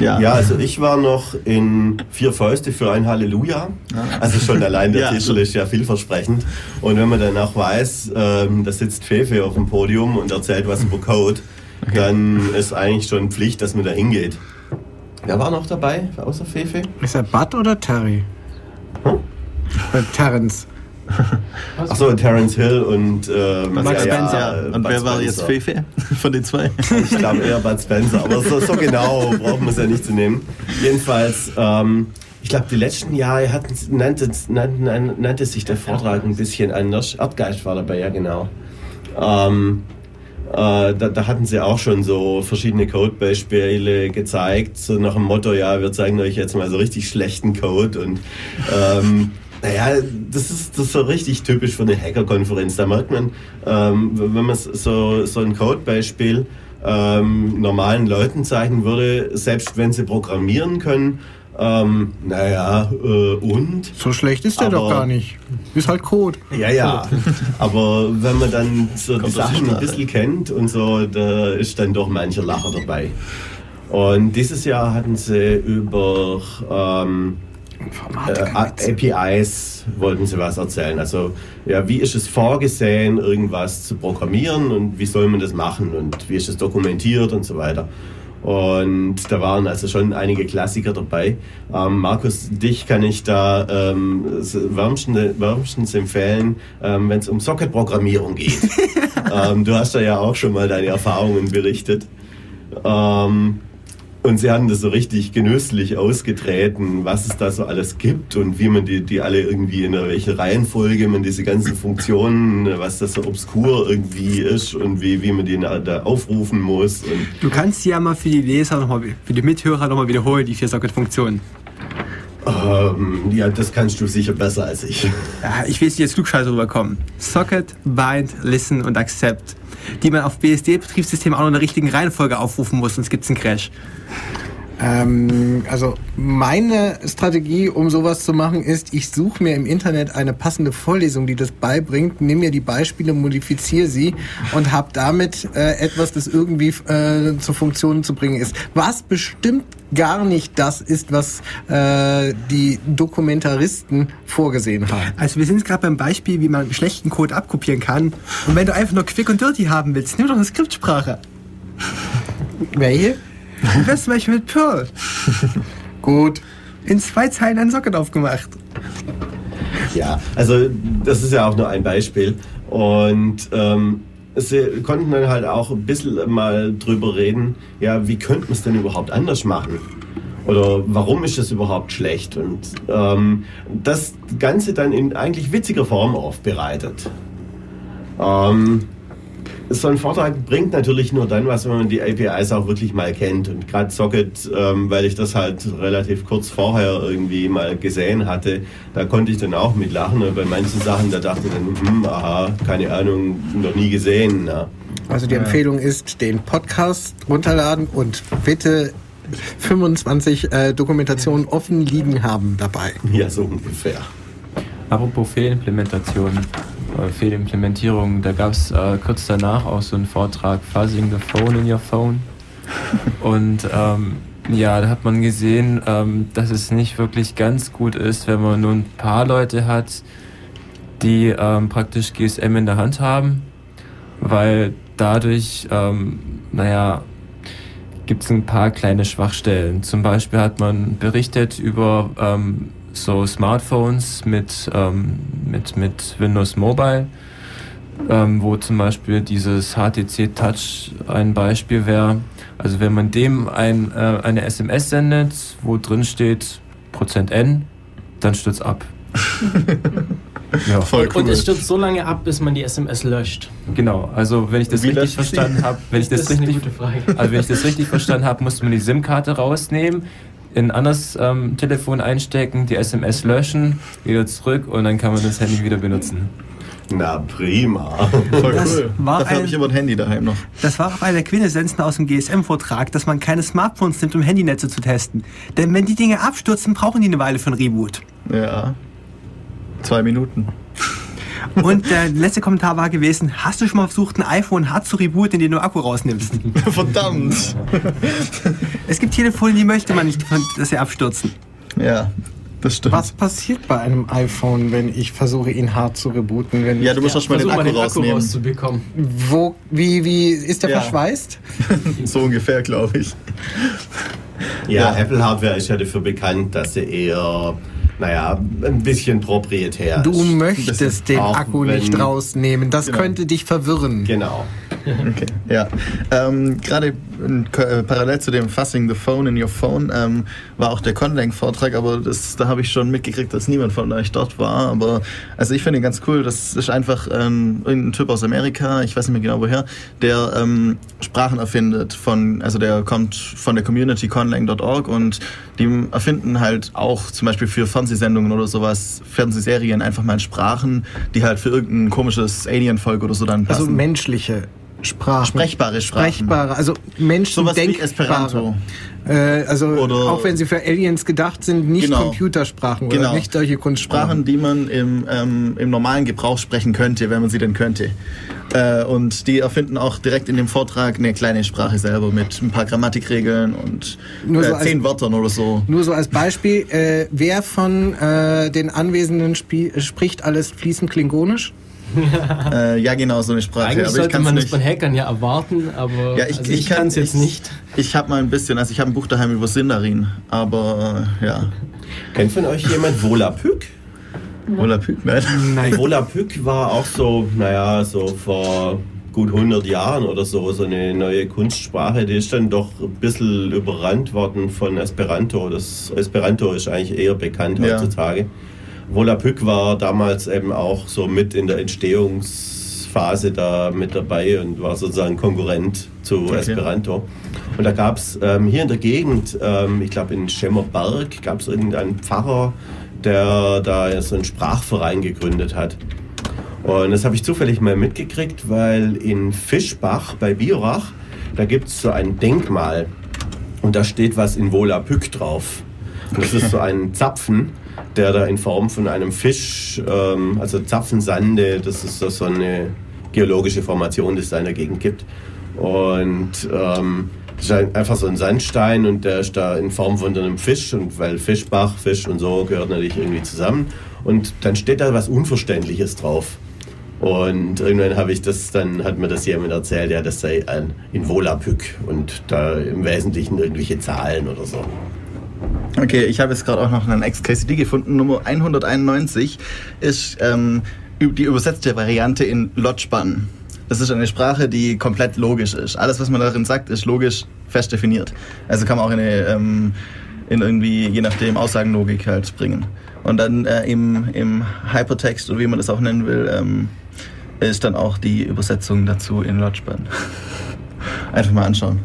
Ja. ja, also ich war noch in Vier Fäuste für ein Halleluja. Also schon allein der ja, Titel ist ja vielversprechend. Und wenn man danach weiß, ähm, da sitzt Fefe auf dem Podium und erzählt was über Code, okay. dann ist eigentlich schon Pflicht, dass man da hingeht. Wer war noch dabei, außer Fefe? Ist er Bud oder Terry? Hm? Äh, Terrence. Achso, Terence Hill und ähm, Max ja, Spencer. Ja, und Bud wer war jetzt Fefe von den zwei? Ich glaube eher Bud Spencer, aber so, so genau brauchen wir es ja nicht zu nehmen. Jedenfalls, ähm, ich glaube, die letzten Jahre hatten, nannte, nannte, nannte sich der Vortrag ein bisschen anders. Erdgeist war dabei, ja genau. Ähm, äh, da, da, hatten sie auch schon so verschiedene Codebeispiele gezeigt, so nach dem Motto, ja, wir zeigen euch jetzt mal so richtig schlechten Code und ähm, naja, das ist, das ist so richtig typisch für eine Hacker-Konferenz. Da merkt man, ähm, wenn man so, so ein Codebeispiel ähm, normalen Leuten zeigen würde, selbst wenn sie programmieren können, ähm, naja, äh, und? So schlecht ist der doch gar nicht. Ist halt Code. Ja, ja. Aber wenn man dann so die Sachen ein bisschen kennt und so, da ist dann doch mancher Lacher dabei. Und dieses Jahr hatten sie über ähm, äh, APIs wollten sie was erzählen. Also ja, wie ist es vorgesehen, irgendwas zu programmieren und wie soll man das machen und wie ist es dokumentiert und so weiter. Und da waren also schon einige Klassiker dabei. Ähm, Markus, dich kann ich da ähm, wärmstens, wärmstens empfehlen, ähm, wenn es um Socket-Programmierung geht. ähm, du hast da ja auch schon mal deine Erfahrungen berichtet. Ähm, und sie haben das so richtig genüsslich ausgetreten, was es da so alles gibt und wie man die, die alle irgendwie in welcher Reihenfolge man diese ganzen Funktionen, was das so obskur irgendwie ist und wie, wie man die da aufrufen muss. Und du kannst sie ja mal für die Leser nochmal, für die Mithörer nochmal wiederholen, die vier Socket-Funktionen. Ähm, ja, das kannst du sicher besser als ich. Ja, ich will jetzt Klugscheißer rüberkommen. Socket, Bind, Listen und Accept die man auf BSD-Betriebssystemen auch noch in der richtigen Reihenfolge aufrufen muss, sonst gibt es einen Crash. Ähm, also meine Strategie, um sowas zu machen, ist, ich suche mir im Internet eine passende Vorlesung, die das beibringt, nehme mir die Beispiele, modifiziere sie und habe damit äh, etwas, das irgendwie äh, zur Funktion zu bringen ist. Was bestimmt gar nicht das ist, was äh, die Dokumentaristen vorgesehen haben. Also wir sind gerade beim Beispiel, wie man schlechten Code abkopieren kann. Und wenn du einfach nur quick und dirty haben willst, nimm doch eine Skriptsprache. Welche? Beispiel mit Perl. Gut. In zwei Zeilen ein Socket aufgemacht. Ja, also das ist ja auch nur ein Beispiel. Und ähm, sie konnten dann halt auch ein bisschen mal drüber reden, ja, wie könnte man es denn überhaupt anders machen? Oder warum ist es überhaupt schlecht? Und ähm, das Ganze dann in eigentlich witziger Form aufbereitet. Ähm, so ein Vortrag bringt natürlich nur dann was, wenn man die APIs auch wirklich mal kennt. Und gerade Socket, ähm, weil ich das halt relativ kurz vorher irgendwie mal gesehen hatte, da konnte ich dann auch mitlachen. Und bei manchen Sachen, da dachte ich dann, hm, aha, keine Ahnung, noch nie gesehen. Na. Also die Empfehlung ist, den Podcast runterladen und bitte 25 äh, Dokumentationen offen liegen haben dabei. Ja, so ungefähr. Apropos Fehlimplementation, äh, Fehlimplementierung, da gab es äh, kurz danach auch so einen Vortrag, Fuzzing the Phone in Your Phone. Und ähm, ja, da hat man gesehen, ähm, dass es nicht wirklich ganz gut ist, wenn man nur ein paar Leute hat, die ähm, praktisch GSM in der Hand haben, weil dadurch, ähm, naja, gibt es ein paar kleine Schwachstellen. Zum Beispiel hat man berichtet über ähm, so Smartphones mit, ähm, mit, mit Windows Mobile, ähm, wo zum Beispiel dieses HTC Touch ein Beispiel wäre. Also wenn man dem ein, äh, eine SMS sendet, wo drin steht Prozent N, dann stürzt ab. ja. Voll cool. Und es stürzt so lange ab, bis man die SMS löscht. Genau, also wenn ich das Wie richtig verstanden habe, wenn ich das, das richtig, also wenn ich das richtig verstanden habe, musste man die SIM-Karte rausnehmen, in ein anderes ähm, Telefon einstecken, die SMS löschen, wieder zurück und dann kann man das Handy wieder benutzen. Na prima. Voll cool. Dafür habe ich aber ein Handy daheim noch. Das war auch eine der Quintessenzen aus dem GSM-Vortrag, dass man keine Smartphones nimmt, um Handynetze zu testen. Denn wenn die Dinge abstürzen, brauchen die eine Weile für ein Reboot. Ja. Zwei Minuten. Und der letzte Kommentar war gewesen, hast du schon mal versucht, ein iPhone hart zu rebooten, indem du Akku rausnimmst? Verdammt! Es gibt Telefone, die möchte man nicht, dass sie abstürzen. Ja, das stimmt. Was passiert bei einem iPhone, wenn ich versuche, ihn hart zu rebooten? Wenn ja, du musst erst mal den Akku, den Akku rausnehmen. rauszubekommen. Wo, wie, wie, ist der ja. verschweißt? so ungefähr, glaube ich. Ja, ja, Apple Hardware ist ja dafür bekannt, dass sie eher naja, ein bisschen proprietär. Du möchtest den Akku nicht rausnehmen. Das genau. könnte dich verwirren. Genau. Okay, ja. Ähm, Gerade parallel zu dem Fussing the Phone in Your Phone ähm, war auch der Conlang-Vortrag, aber das, da habe ich schon mitgekriegt, dass niemand von euch dort war. Aber also ich finde ihn ganz cool. Das ist einfach ähm, irgendein Typ aus Amerika, ich weiß nicht mehr genau woher, der ähm, Sprachen erfindet. Von, also der kommt von der Community conlang.org und die erfinden halt auch zum Beispiel für Fernsehsendungen oder sowas, Fernsehserien einfach mal Sprachen, die halt für irgendein komisches Alien-Volk oder so dann also passen. Also menschliche Sprachen. Sprechbare Sprachen. Sprechbare, also Menschen Sowas wie denkbare. Esperanto. Äh, also Oder- auch wenn sie für Aliens gedacht sind, nicht Genau. Computersprachen Genau. oder nicht solche Kunstsprachen. Sprachen, die man im, ähm, im normalen Gebrauch sprechen könnte, wenn man sie denn könnte. Äh, und die erfinden auch direkt in dem Vortrag eine kleine Sprache selber mit ein paar Grammatikregeln und Nur so äh, als- zehn Wörtern oder so. Nur so als Beispiel, äh, wer von äh, den Anwesenden spricht alles fließend klingonisch? Äh, ja, genau, so eine Sprache. Eigentlich aber ich sollte man das nicht. von Hackern ja erwarten, aber Ja, ich, also ich, ich kann kann es jetzt ich, nicht. Ich habe mal ein bisschen, also ich habe ein Buch daheim über Sindarin, aber äh, ja. Kennt von euch jemand Volapük? Volapük, nein. Nein. Volapük war auch so, naja, so vor gut 100 Jahren oder so, so eine neue Kunstsprache. Die ist dann doch ein bisschen überrannt worden von Esperanto. Das Esperanto ist eigentlich eher bekannt Ja. heutzutage. Volapük war damals eben auch so mit in der Entstehungsphase da mit dabei und war sozusagen Konkurrent zu Okay. Esperanto. Und da gab es ähm, hier in der Gegend, ähm, ich glaube in Schemmerberg, gab es irgendeinen Pfarrer, der da so einen Sprachverein gegründet hat. Und das habe ich zufällig mal mitgekriegt, weil in Fischbach bei Biorach, da gibt es so ein Denkmal und da steht was in Volapük drauf. Das ist so ein Zapfen, der da in Form von einem Fisch, ähm, also Zapfensande, das ist so eine geologische Formation, die es da in der Gegend gibt. Und ähm, das ist ein- einfach so ein Sandstein und der ist da in Form von einem Fisch und weil Fischbach, Fisch und so gehört natürlich irgendwie zusammen. Und dann steht da was Unverständliches drauf. Und irgendwann habe ich das, dann hat mir das jemand erzählt, ja, das sei ein in Volapük und da im Wesentlichen irgendwelche Zahlen oder so. Okay, ich habe jetzt gerade auch noch einen XKCD gefunden. Nummer 191 ist ähm, die übersetzte Variante in Lotschban. Das ist eine Sprache, die komplett logisch ist. Alles, was man darin sagt, ist logisch fest definiert. Also kann man auch in, eine, ähm, in irgendwie, je nachdem, Aussagenlogik halt bringen. Und dann äh, im, im Hypertext, oder wie man das auch nennen will, ähm, ist dann auch die Übersetzung dazu in Lotschban. Einfach mal anschauen.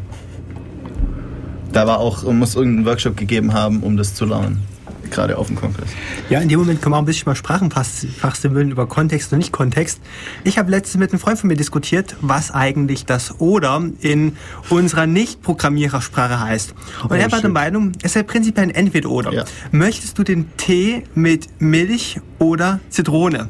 Da war auch, muss irgendeinen Workshop gegeben haben, um das zu lernen. Gerade auf dem Kongress. Ja, in dem Moment können wir auch ein bisschen mal Sprachenfachsimpeln über Kontext und Nicht-Kontext. Ich habe letztens mit einem Freund von mir diskutiert, was eigentlich das Oder in unserer Nicht-Programmierersprache heißt. Und er war der Meinung, es sei prinzipiell ein Entweder-Oder. Ja. Möchtest du den Tee mit Milch oder Zitrone?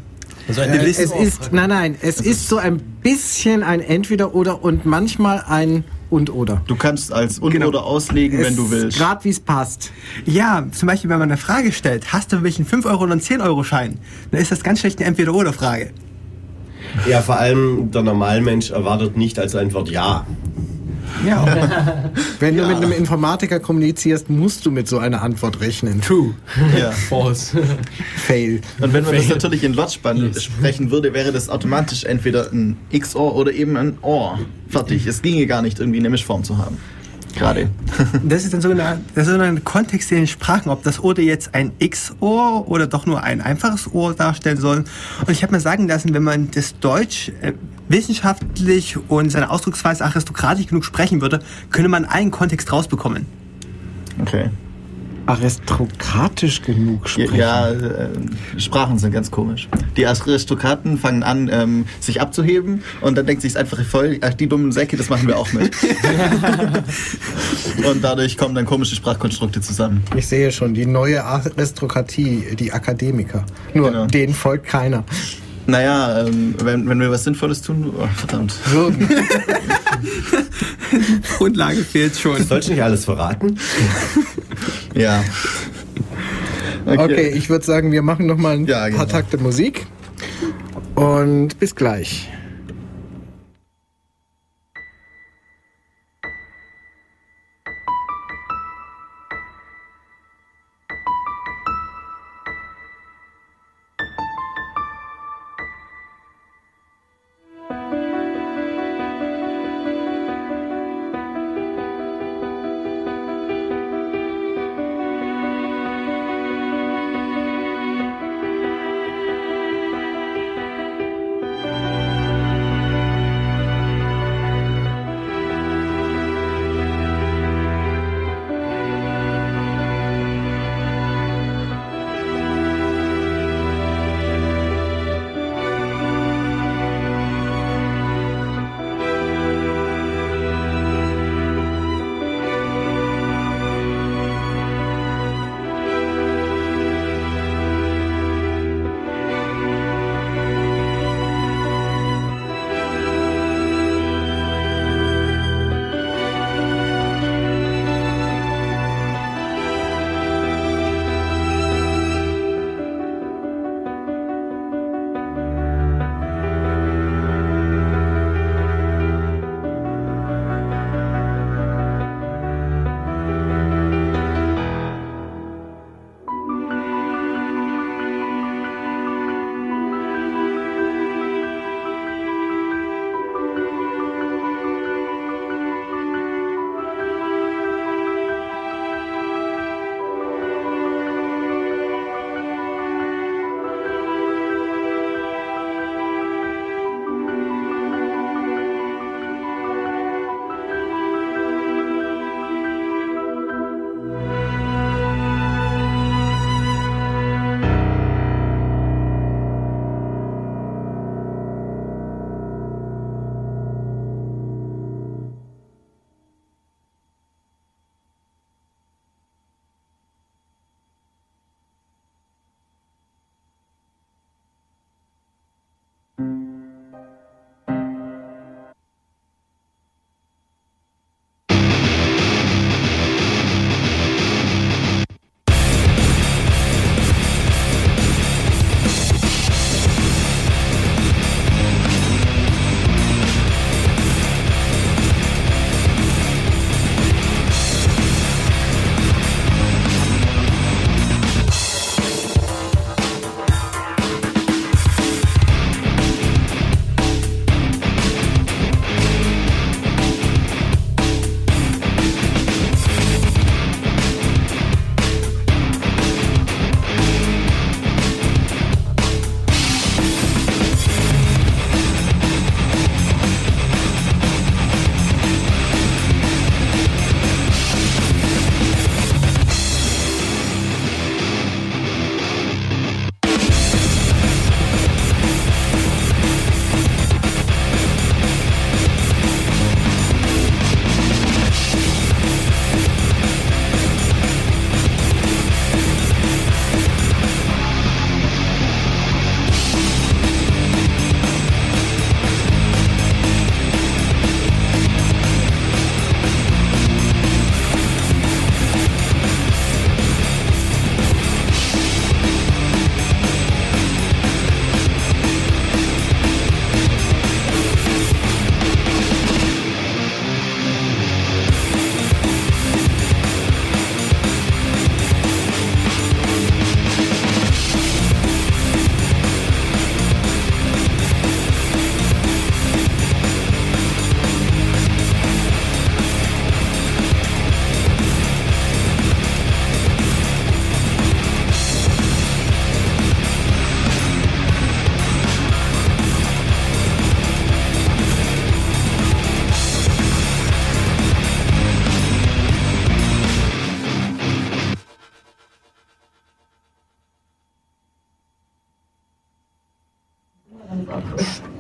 Also Äh, es ist, nein, nein, es ist so ein bisschen ein Entweder-Oder und manchmal ein Und-Oder. Du kannst als und Genau. oder auslegen, wenn du willst. Gerade wie es passt. Ja, zum Beispiel, wenn man eine Frage stellt, hast du welchen 5 Euro oder einen 10 Euro Schein? Dann ist das ganz schlecht eine Entweder-Oder-Frage. Ja, vor allem der Normalmensch erwartet nicht als Antwort Ja. Ja, Wenn du mit einem Informatiker kommunizierst, musst du mit so einer Antwort rechnen. true. Ja. False. Fail. Und wenn man das natürlich in Lotschband sprechen würde, wäre das automatisch entweder ein XOR oder eben ein OR. Fertig. Es ginge gar nicht, irgendwie eine Mischform zu haben. Gerade. Das ist dann so eine, das ist so ein Kontext in den Sprachen, ob das Oder jetzt ein X-Ohr oder doch nur ein einfaches Ohr darstellen soll. Und ich habe mir sagen lassen, wenn man das Deutsch äh, wissenschaftlich und seine Ausdrucksweise aristokratisch genug sprechen würde, könnte man einen Kontext rausbekommen. Okay. Aristokratisch genug Ja, sprechen. ja äh, Sprachen sind ganz komisch. Die Aristokraten fangen an, ähm, sich abzuheben und dann denkt sich das einfache Volk, ach, die dummen Säcke, das machen wir auch mit. und dadurch kommen dann komische Sprachkonstrukte zusammen. Ich sehe schon, die neue Aristokratie, die Akademiker. Nur Genau. denen folgt keiner. Naja, ähm, wenn, wenn wir was Sinnvolles tun, oh, verdammt. Grundlage fehlt schon. Sollst du nicht alles verraten? Ja. Okay, ich würde sagen, wir machen noch mal ein Ja, genau. paar Takte Musik. Und bis gleich.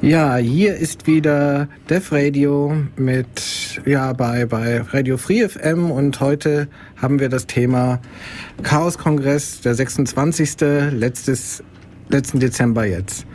Ja, hier ist wieder Def Radio mit, ja, bei, bei Radio Free FM und heute haben wir das Thema Chaos Kongress, der 26. letztes letzten Dezember jetzt.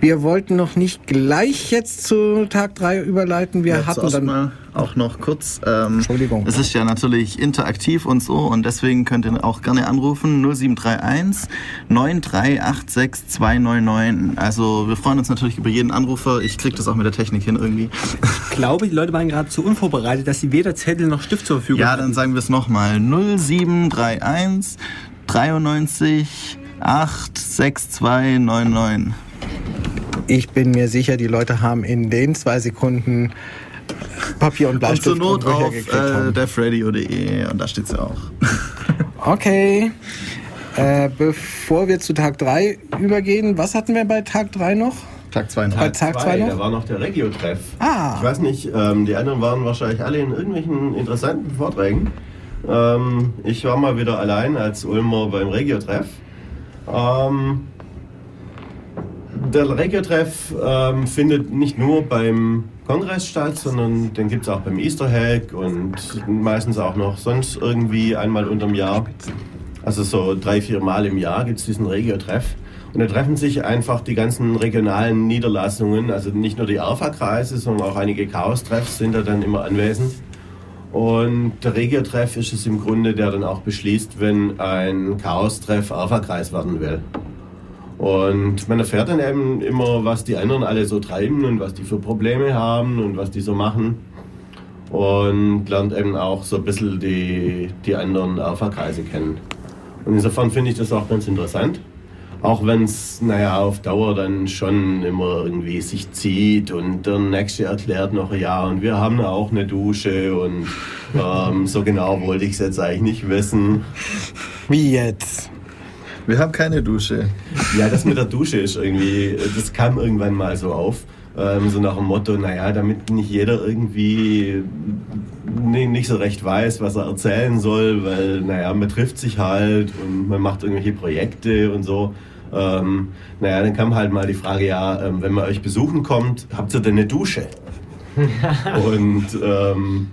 Wir wollten noch nicht gleich jetzt zu Tag 3 überleiten. Wir ja, hatten dann mal auch noch kurz. Ähm, Entschuldigung. Es ist ja natürlich interaktiv und so und deswegen könnt ihr auch gerne anrufen 0731 9386 299. Also wir freuen uns natürlich über jeden Anrufer. Ich kriege das auch mit der Technik hin irgendwie. Ich glaube, die Leute waren gerade zu unvorbereitet, dass sie weder Zettel noch Stift zur Verfügung haben. Ja, dann sagen wir es nochmal. 0731 93 86299. Ich bin mir sicher, die Leute haben in den zwei Sekunden Papier und Bleistift und zur Not und auf äh, defradio.de und da steht sie auch. okay. Äh, bevor wir zu Tag 3 übergehen, was hatten wir bei Tag 3 noch? Tag 2 noch. Bei Tag 2 noch? Da war noch der Regio-Treff. Ah. Ich weiß nicht, ähm, die anderen waren wahrscheinlich alle in irgendwelchen interessanten Vorträgen. Ähm, ich war mal wieder allein als Ulmer beim Regio-Treff. Ähm, der Reggae-Treff ähm, findet nicht nur beim Kongress statt, sondern den gibt es auch beim Easter Hack und meistens auch noch sonst irgendwie einmal unterm Jahr. Also so drei, vier Mal im Jahr gibt es diesen Regio-Treff. Und da treffen sich einfach die ganzen regionalen Niederlassungen, also nicht nur die Alpha-Kreise, sondern auch einige Chaos-Treffs sind da dann immer anwesend. Und der Regio-Treff ist es im Grunde, der dann auch beschließt, wenn ein Chaos-Treff Alpha-Kreis werden will. Und man erfährt dann eben immer, was die anderen alle so treiben und was die für Probleme haben und was die so machen. Und lernt eben auch so ein bisschen die, die anderen Alpha-Kreise kennen. Und insofern finde ich das auch ganz interessant. Auch wenn es, naja, auf Dauer dann schon immer irgendwie sich zieht und der Nächste erklärt noch, ja, und wir haben auch eine Dusche und ähm, so genau wollte ich es jetzt eigentlich nicht wissen. Wie jetzt? Wir haben keine Dusche. Ja, das mit der Dusche ist irgendwie, das kam irgendwann mal so auf. Ähm, so nach dem Motto, naja, damit nicht jeder irgendwie nicht so recht weiß, was er erzählen soll, weil, naja, man trifft sich halt und man macht irgendwelche Projekte und so. Ähm, naja, dann kam halt mal die Frage, ja, ähm, wenn man euch besuchen kommt, habt ihr denn eine Dusche? und ähm,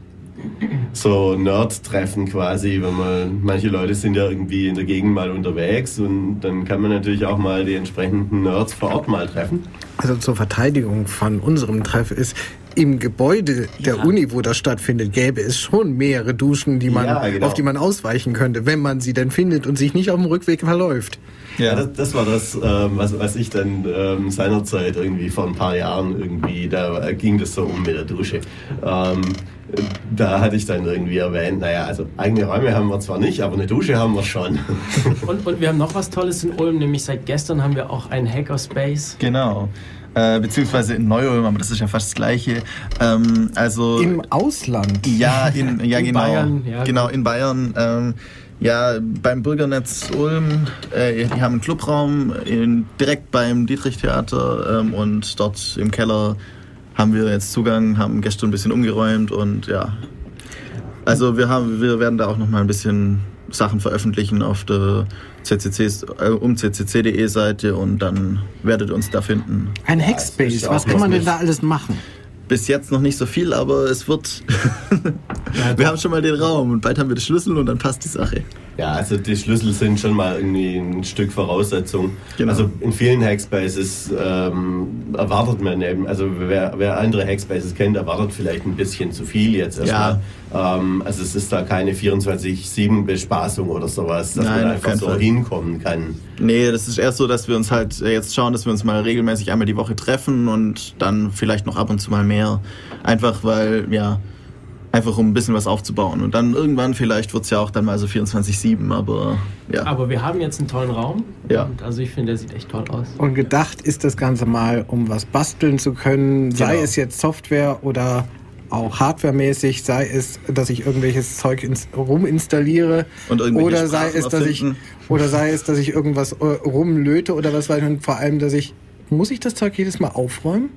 so Nerd-Treffen quasi, wenn man, manche Leute sind ja irgendwie in der Gegend mal unterwegs und dann kann man natürlich auch mal die entsprechenden Nerds vor Ort mal treffen. Also zur Verteidigung von unserem Treff ist, im Gebäude der ja. Uni, wo das stattfindet, gäbe es schon mehrere Duschen, die man, ja, genau. auf die man ausweichen könnte, wenn man sie denn findet und sich nicht auf dem Rückweg verläuft. Ja, das, das war das, ähm, was, was ich dann ähm, seinerzeit irgendwie vor ein paar Jahren irgendwie, da ging das so um mit der Dusche. Ähm, da hatte ich dann irgendwie erwähnt, naja, also eigene Räume haben wir zwar nicht, aber eine Dusche haben wir schon. Und, und wir haben noch was Tolles in Ulm, nämlich seit gestern haben wir auch einen Hackerspace. Genau. Äh, beziehungsweise in Neu-Ulm, aber das ist ja fast das Gleiche. Ähm, also Im Ausland? Ja, in, ja in genau. Bayern, ja. Genau, in Bayern. Ähm, ja, beim Bürgernetz Ulm, äh, die haben einen Clubraum in, direkt beim Dietrich-Theater ähm, und dort im Keller haben wir jetzt Zugang, haben gestern ein bisschen umgeräumt und ja. Also wir, haben, wir werden da auch noch mal ein bisschen Sachen veröffentlichen auf der CCC, äh, um ccc.de Seite und dann werdet ihr uns da finden. Ein Hackspace, was kann man denn da alles machen? Bis jetzt noch nicht so viel, aber es wird. wir haben schon mal den Raum und bald haben wir den Schlüssel und dann passt die Sache. Ja, also die Schlüssel sind schon mal irgendwie ein Stück Voraussetzung. Genau. Also in vielen Hackspaces ähm, erwartet man eben, also wer, wer andere Hackspaces kennt, erwartet vielleicht ein bisschen zu viel jetzt erstmal. Ja. Ähm, also es ist da keine 24-7-Bespaßung oder sowas, dass Nein, man einfach so Fall. hinkommen kann. Nee, das ist erst so, dass wir uns halt jetzt schauen, dass wir uns mal regelmäßig einmal die Woche treffen und dann vielleicht noch ab und zu mal mehr. Einfach weil, ja, Einfach um ein bisschen was aufzubauen. Und dann irgendwann vielleicht wird es ja auch dann mal so 24-7, aber ja. Aber wir haben jetzt einen tollen Raum. Ja. Und also ich finde, der sieht echt toll aus. Und gedacht ist das Ganze mal, um was basteln zu können, genau. sei es jetzt Software oder auch hardwaremäßig, sei es, dass ich irgendwelches Zeug ins, ruminstalliere oder sei es, dass ich oder sei es, dass ich irgendwas äh, rumlöte oder was weiß ich, und vor allem, dass ich muss ich das Zeug jedes Mal aufräumen?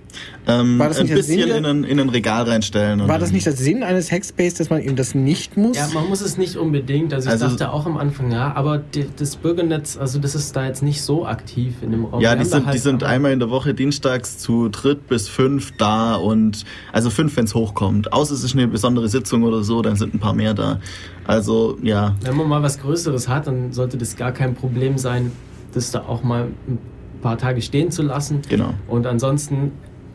Ähm, war das nicht ein bisschen Sinn, in, ein, in ein Regal reinstellen. War das nicht der Sinn eines Hackspace, dass man eben das nicht muss? Ja, man muss es nicht unbedingt. Also ich also, dachte auch am Anfang, ja, aber die, das Bürgernetz, also das ist da jetzt nicht so aktiv in dem Raum. Ja, die sind, halt die sind einmal in der Woche dienstags zu dritt bis fünf da und also fünf, wenn es hochkommt. Außer es ist eine besondere Sitzung oder so, dann sind ein paar mehr da. Also ja. Wenn man mal was Größeres hat, dann sollte das gar kein Problem sein, das da auch mal ein paar Tage stehen zu lassen. Genau. Und ansonsten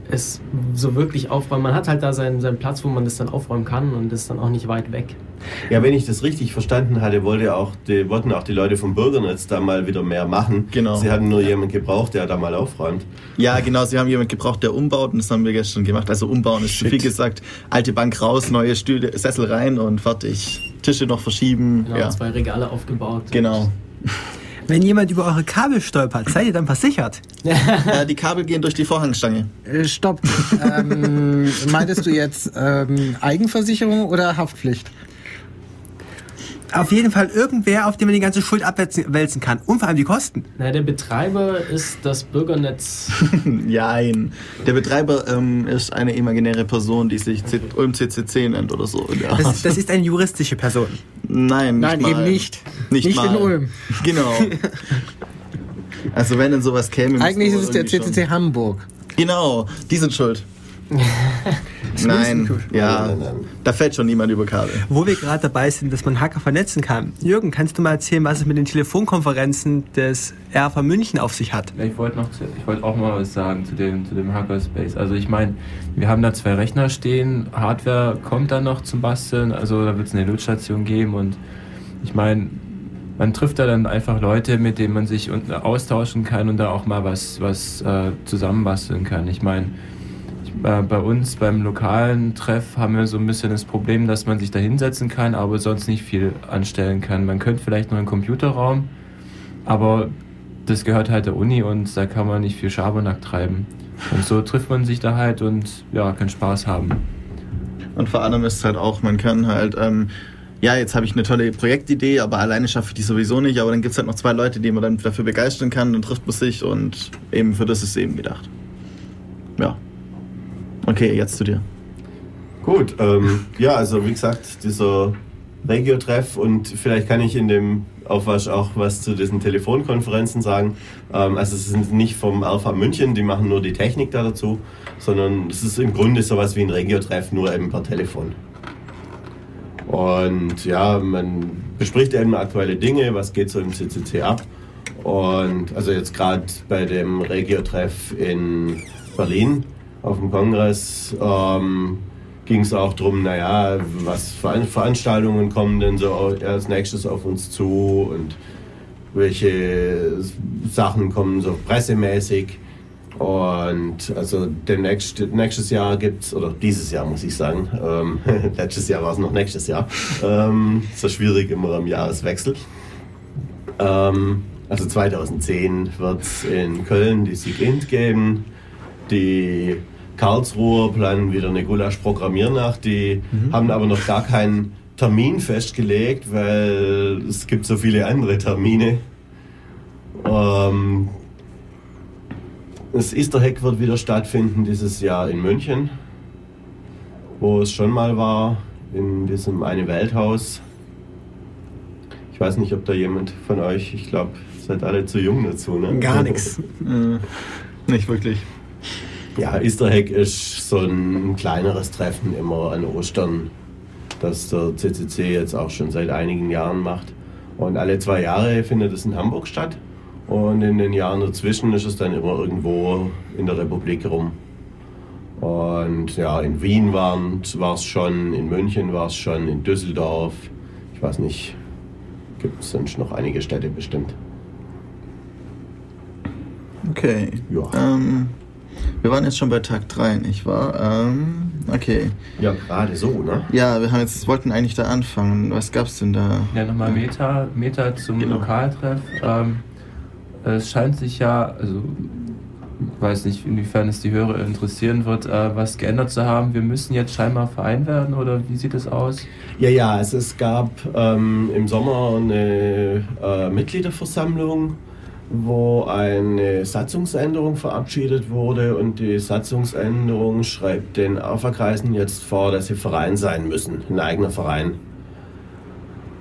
es so wirklich aufräumen. Man hat halt da seinen, seinen Platz, wo man das dann aufräumen kann und ist dann auch nicht weit weg. Ja, wenn ich das richtig verstanden hatte, wollte auch die, wollten auch die Leute vom Bürgernetz da mal wieder mehr machen. Genau. Sie hatten nur jemanden gebraucht, der da mal aufräumt. Ja, genau. Sie haben jemanden gebraucht, der umbaut und das haben wir gestern gemacht. Also umbauen ist Shit. viel gesagt. Alte Bank raus, neue Stühle, Sessel rein und fertig. Tische noch verschieben. Genau, ja. zwei Regale aufgebaut. Genau. Wenn jemand über eure Kabel stolpert, seid ihr dann versichert? äh, die Kabel gehen durch die Vorhangstange. Äh, stopp. ähm, meintest du jetzt ähm, Eigenversicherung oder Haftpflicht? Auf jeden Fall irgendwer, auf dem man die ganze Schuld abwälzen kann. Und vor allem die Kosten. Na, der Betreiber ist das Bürgernetz. Nein. Der Betreiber ähm, ist eine imaginäre Person, die sich Ulm CCC nennt oder so. Das, das, ist eine juristische Person. Nein, Nein, mal. eben nicht. Nicht, nicht mal. in Ulm. Genau. Also wenn denn sowas käme. Eigentlich ist es der CCC schon. Hamburg. Genau, die sind schuld. Nein, ja, da fällt schon niemand über Kabel. Wo wir gerade dabei sind, dass man Hacker vernetzen kann. Jürgen, kannst du mal erzählen, was es mit den Telefonkonferenzen des RV München auf sich hat? Ich wollte noch, ich wollte auch mal was sagen zu dem, zu dem Hackerspace. Also ich meine, wir haben da zwei Rechner stehen, Hardware kommt dann noch zum Basteln, also da wird es eine Notstation geben und ich meine, man trifft da dann einfach Leute, mit denen man sich austauschen kann und da auch mal was, was äh, zusammenbasteln kann. Ich meine, bei uns beim lokalen Treff haben wir so ein bisschen das Problem, dass man sich da hinsetzen kann, aber sonst nicht viel anstellen kann. Man könnte vielleicht noch einen Computerraum, aber das gehört halt der Uni und da kann man nicht viel Schabernack treiben. Und so trifft man sich da halt und ja, kann Spaß haben. Und vor allem ist es halt auch, man kann halt, ähm, ja, jetzt habe ich eine tolle Projektidee, aber alleine schaffe ich die sowieso nicht. Aber dann gibt es halt noch zwei Leute, die man dann dafür begeistern kann, dann trifft man sich und eben für das ist eben gedacht. Ja. Okay, jetzt zu dir. Gut, ähm, ja, also wie gesagt, dieser Regio-Treff und vielleicht kann ich in dem Aufwasch auch was zu diesen Telefonkonferenzen sagen. Ähm, also es sind nicht vom Alpha München, die machen nur die Technik da dazu, sondern es ist im Grunde sowas wie ein Regio-Treff, nur eben per Telefon. Und ja, man bespricht eben aktuelle Dinge, was geht so im CCC ab. Und also jetzt gerade bei dem Regio-Treff in Berlin auf dem Kongress ähm, ging es auch darum, naja, was für Veranstaltungen kommen denn so als nächstes auf uns zu und welche Sachen kommen so pressemäßig. Und also demnächst, nächstes Jahr gibt es, oder dieses Jahr muss ich sagen, ähm, letztes Jahr war es noch nächstes Jahr, ähm, so schwierig immer am Jahreswechsel. Ähm, also 2010 wird es in Köln die Sigint geben. Die Karlsruhe planen wieder eine Gulasch-Programmiernacht. Die mhm. haben aber noch gar keinen Termin festgelegt, weil es gibt so viele andere Termine. Ähm, das Easter Hack wird wieder stattfinden dieses Jahr in München, wo es schon mal war, in diesem eine Welthaus. Ich weiß nicht, ob da jemand von euch, ich glaube, seid alle zu jung dazu, ne? Gar nichts. Äh, nicht wirklich. Ja, Easter Hack ist so ein kleineres Treffen immer an Ostern, das der CCC jetzt auch schon seit einigen Jahren macht. Und alle zwei Jahre findet es in Hamburg statt. Und in den Jahren dazwischen ist es dann immer irgendwo in der Republik rum. Und ja, in Wien war es schon, in München war es schon, in Düsseldorf. Ich weiß nicht, gibt es sonst noch einige Städte bestimmt. Okay. Ja. Ähm, wir waren jetzt schon bei Tag 3, nicht wahr? Ähm, okay. Ja, gerade so, ne? Ja, wir haben jetzt, wollten eigentlich da anfangen. Was gab's denn da? Ja, nochmal Meta, Meta zum genau. Lokaltreff. Ähm, es scheint sich ja, also ich weiß nicht, inwiefern es die Hörer interessieren wird, äh, was geändert zu haben. Wir müssen jetzt scheinbar Verein werden oder wie sieht es aus? Ja, ja, also es gab ähm, im Sommer eine äh, Mitgliederversammlung wo eine Satzungsänderung verabschiedet wurde und die Satzungsänderung schreibt den AFA-Kreisen jetzt vor, dass sie Verein sein müssen, ein eigener Verein.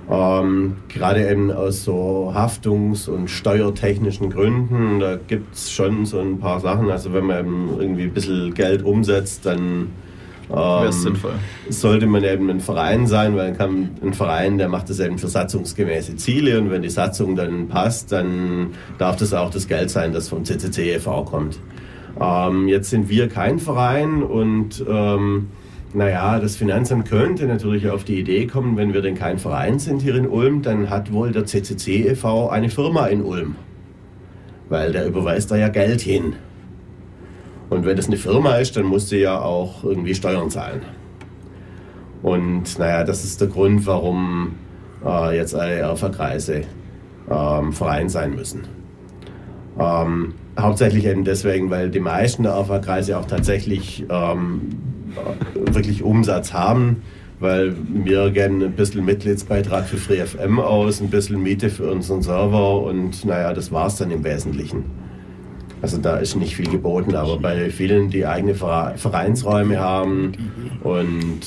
Ähm, gerade eben aus so Haftungs- und steuertechnischen Gründen, da gibt es schon so ein paar Sachen. Also wenn man eben irgendwie ein bisschen Geld umsetzt, dann ähm, sinnvoll. Sollte man eben ein Verein sein, weil dann kann ein Verein, der macht das eben für satzungsgemäße Ziele und wenn die Satzung dann passt, dann darf das auch das Geld sein, das vom CCC e.V. kommt. Ähm, jetzt sind wir kein Verein und ähm, naja, das Finanzamt könnte natürlich auf die Idee kommen, wenn wir denn kein Verein sind hier in Ulm, dann hat wohl der CCC e.V. eine Firma in Ulm. Weil der überweist da ja Geld hin. Und wenn das eine Firma ist, dann muss sie ja auch irgendwie Steuern zahlen. Und naja, das ist der Grund, warum äh, jetzt alle Erferkreise ähm, Verein sein müssen. Ähm, hauptsächlich eben deswegen, weil die meisten der Erferkreise auch tatsächlich ähm, wirklich Umsatz haben, weil wir gerne ein bisschen Mitgliedsbeitrag für FreeFM aus, ein bisschen Miete für unseren Server und naja, das war es dann im Wesentlichen. Also da ist nicht viel geboten, aber bei vielen, die eigene Vereinsräume haben und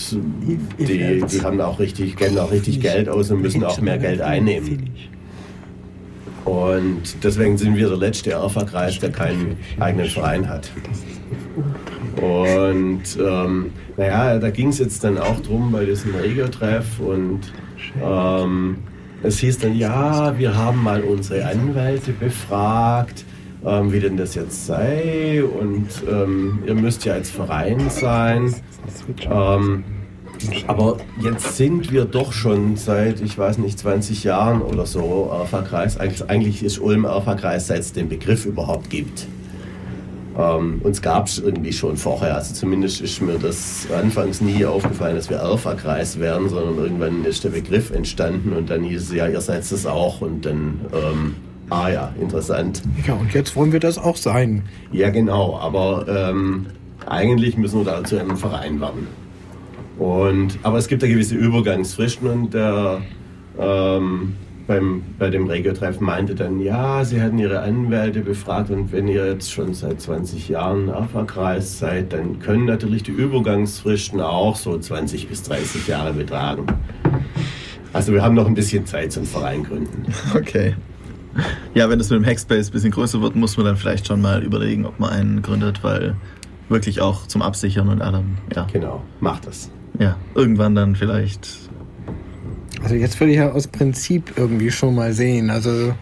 die, die haben auch richtig, geben auch richtig Geld aus und müssen auch mehr Geld einnehmen. Und deswegen sind wir der letzte Erfa-Kreis, der keinen eigenen Verein hat. Und ähm, naja, da ging es jetzt dann auch drum bei diesem Regio-Treff und ähm, es hieß dann, ja, wir haben mal unsere Anwälte befragt ähm, wie denn das jetzt sei. Und ähm, ihr müsst ja als Verein sein. Ähm, aber jetzt sind wir doch schon seit, ich weiß nicht, 20 Jahren oder so AFA-Kreis. Eigentlich, ist Ulm AFA-Kreis, seit es den Begriff überhaupt gibt. Ähm, uns gab es irgendwie schon vorher. Also zumindest ist mir das anfangs nie aufgefallen, dass wir Alpha-Kreis wären, sondern irgendwann ist der Begriff entstanden und dann hieß es ja, ihr seid es auch und dann ähm, Ah ja, interessant. Ja, und jetzt wollen wir das auch sein. Ja, genau, aber ähm, eigentlich müssen wir da zu einem Verein werden. Und, aber es gibt da gewisse Übergangsfristen und der ähm, beim, bei dem Regio-Treffen meinte dann, ja, sie hatten ihre Anwälte befragt und wenn ihr jetzt schon seit 20 Jahren AFA-Kreis seid, dann können natürlich die Übergangsfristen auch so 20 bis 30 Jahre betragen. Also wir haben noch ein bisschen Zeit zum Verein gründen. Okay. Ja, wenn das mit dem Hackspace ein bisschen größer wird, muss man dann vielleicht schon mal überlegen, ob man einen gründet, weil wirklich auch zum Absichern und allem, ja. Genau, macht das. Ja, irgendwann dann vielleicht. Also jetzt würde ich ja aus Prinzip irgendwie schon mal sehen. Also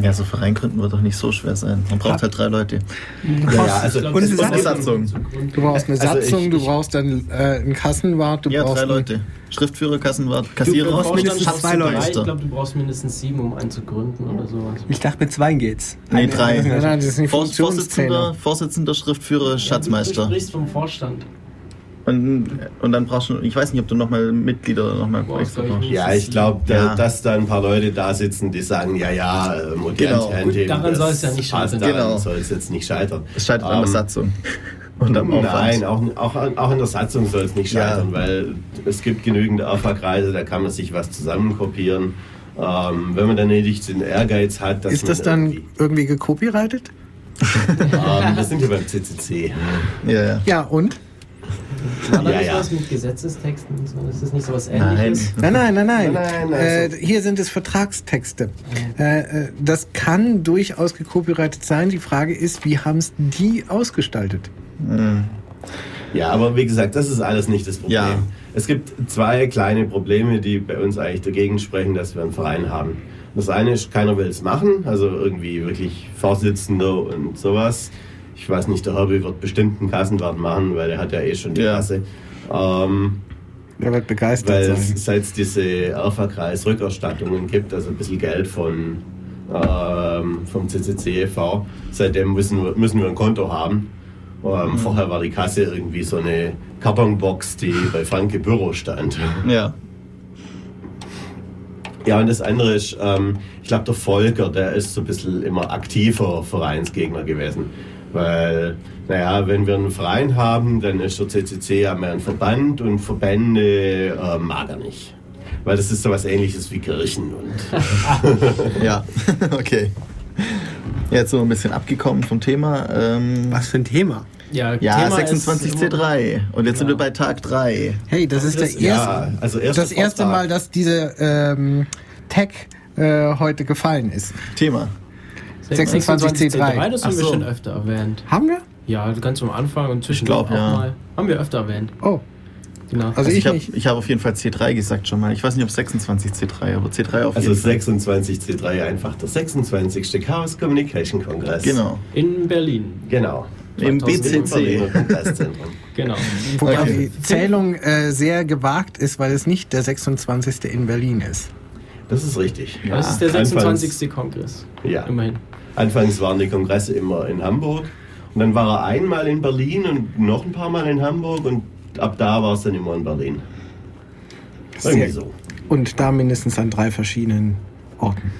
ja, so Verein gründen wird doch nicht so schwer sein. Man braucht halt drei Leute. Ja, ja also und eine Satzung. Satzung. Du brauchst eine also Satzung, ich, du brauchst dann äh, einen Kassenwart. Du ja, brauchst drei Leute. Schriftführer, Kassenwart, Kassierer. Du brauchst mindestens zwei Leute. Ich glaube, du brauchst mindestens sieben, um einen zu gründen oder sowas. Ich dachte, mit zwei geht's. Nee, drei. Nein, nein, das ist nicht Vorsitzender, Vorsitzender, Schriftführer, ja, Schatzmeister. Du sprichst vom Vorstand. Und, und dann brauchst du, ich weiß nicht, ob du nochmal Mitglieder nochmal extra brauchst. Ja, ich glaube, da, ja. dass da ein paar Leute da sitzen, die sagen, ja, ja, äh, moderne genau. Daran soll es ja nicht scheitern. Daran genau. soll es jetzt nicht scheitern. Es scheitert um, an der ähm, Satzung. Und am Nein, auch, auch, auch an der Satzung soll es nicht scheitern, ja. weil es gibt genügend AFA-Kreise, da kann man sich was zusammenkopieren. Ähm, wenn man dann nicht den Ehrgeiz hat, dass Ist das dann irgendwie, irgendwie gecopyrightet? ähm, wir sind ja beim CCC. Ja, ja. ja und? War da ja, nicht ja. was mit Gesetzestexten und so? Ist das nicht so was ähnliches? Nein, nein, nein, nein. nein, nein also. äh, hier sind es Vertragstexte. Äh, äh, das kann durchaus gecopyrightet sein. Die Frage ist, wie haben es die ausgestaltet? Hm. Ja, aber wie gesagt, das ist alles nicht das Problem. Ja. Es gibt zwei kleine Probleme, die bei uns eigentlich dagegen sprechen, dass wir einen Verein haben. Das eine ist, keiner will es machen, also irgendwie wirklich Vorsitzender und sowas ich weiß nicht, der Herbie wird bestimmt einen Kassenwart machen, weil er hat ja eh schon die ja. Kasse. Ähm, er wird begeistert weil sein. Seit es diese Alpha-Kreis-Rückerstattungen gibt, also ein bisschen Geld von, ähm, vom CCC e.V., seitdem müssen wir, müssen wir ein Konto haben. Ähm, mhm. Vorher war die Kasse irgendwie so eine Kartonbox, die bei Franke Büro stand. Ja. Ja, und das andere ist, ähm, ich glaube, der Volker, der ist so ein bisschen immer aktiver Vereinsgegner gewesen. Weil, naja, wenn wir einen Verein haben, dann ist der CCC ja mehr ein Verband und Verbände äh, mag er nicht. Weil das ist so was ähnliches wie Kirchen. Und ja, okay. Ja, jetzt so ein bisschen abgekommen vom Thema. Ähm, Was für ein Thema? Ja, ja, Thema 26C3. Und jetzt sind wir bei Tag 3. Hey, das ist der Ja, erste, also erster das erste. Mal, dass diese ähm, Tag äh, heute gefallen ist. Thema. 26C3. Das haben Ach wir so. schon öfter erwähnt. Haben wir? Ja, ganz am Anfang und zwischendurch glaub, auch ja. mal. Haben wir öfter erwähnt. Oh, Genau. also, Also ich, ich habe nicht. ich hab auf jeden Fall C3 gesagt schon mal. Ich weiß nicht, ob 26C3, aber C3 auf Also jeden Fall. 26C3 einfach der 26. Chaos Communication Kongress. Genau. In Berlin. Genau. Im 2000 Im BCC. Genau. Wobei Okay. die Zählung äh, sehr gewagt ist, weil es nicht der 26. in Berlin ist. Das ist richtig. Das ist der Anfangs- 26. Kongress. Ja. Immerhin. Anfangs waren die Kongresse immer in Hamburg. Und dann war er einmal in Berlin und noch ein paar Mal in Hamburg. Und ab da war es dann immer in Berlin. Irgendwie Sehr- so. Und da mindestens an drei verschiedenen Orten.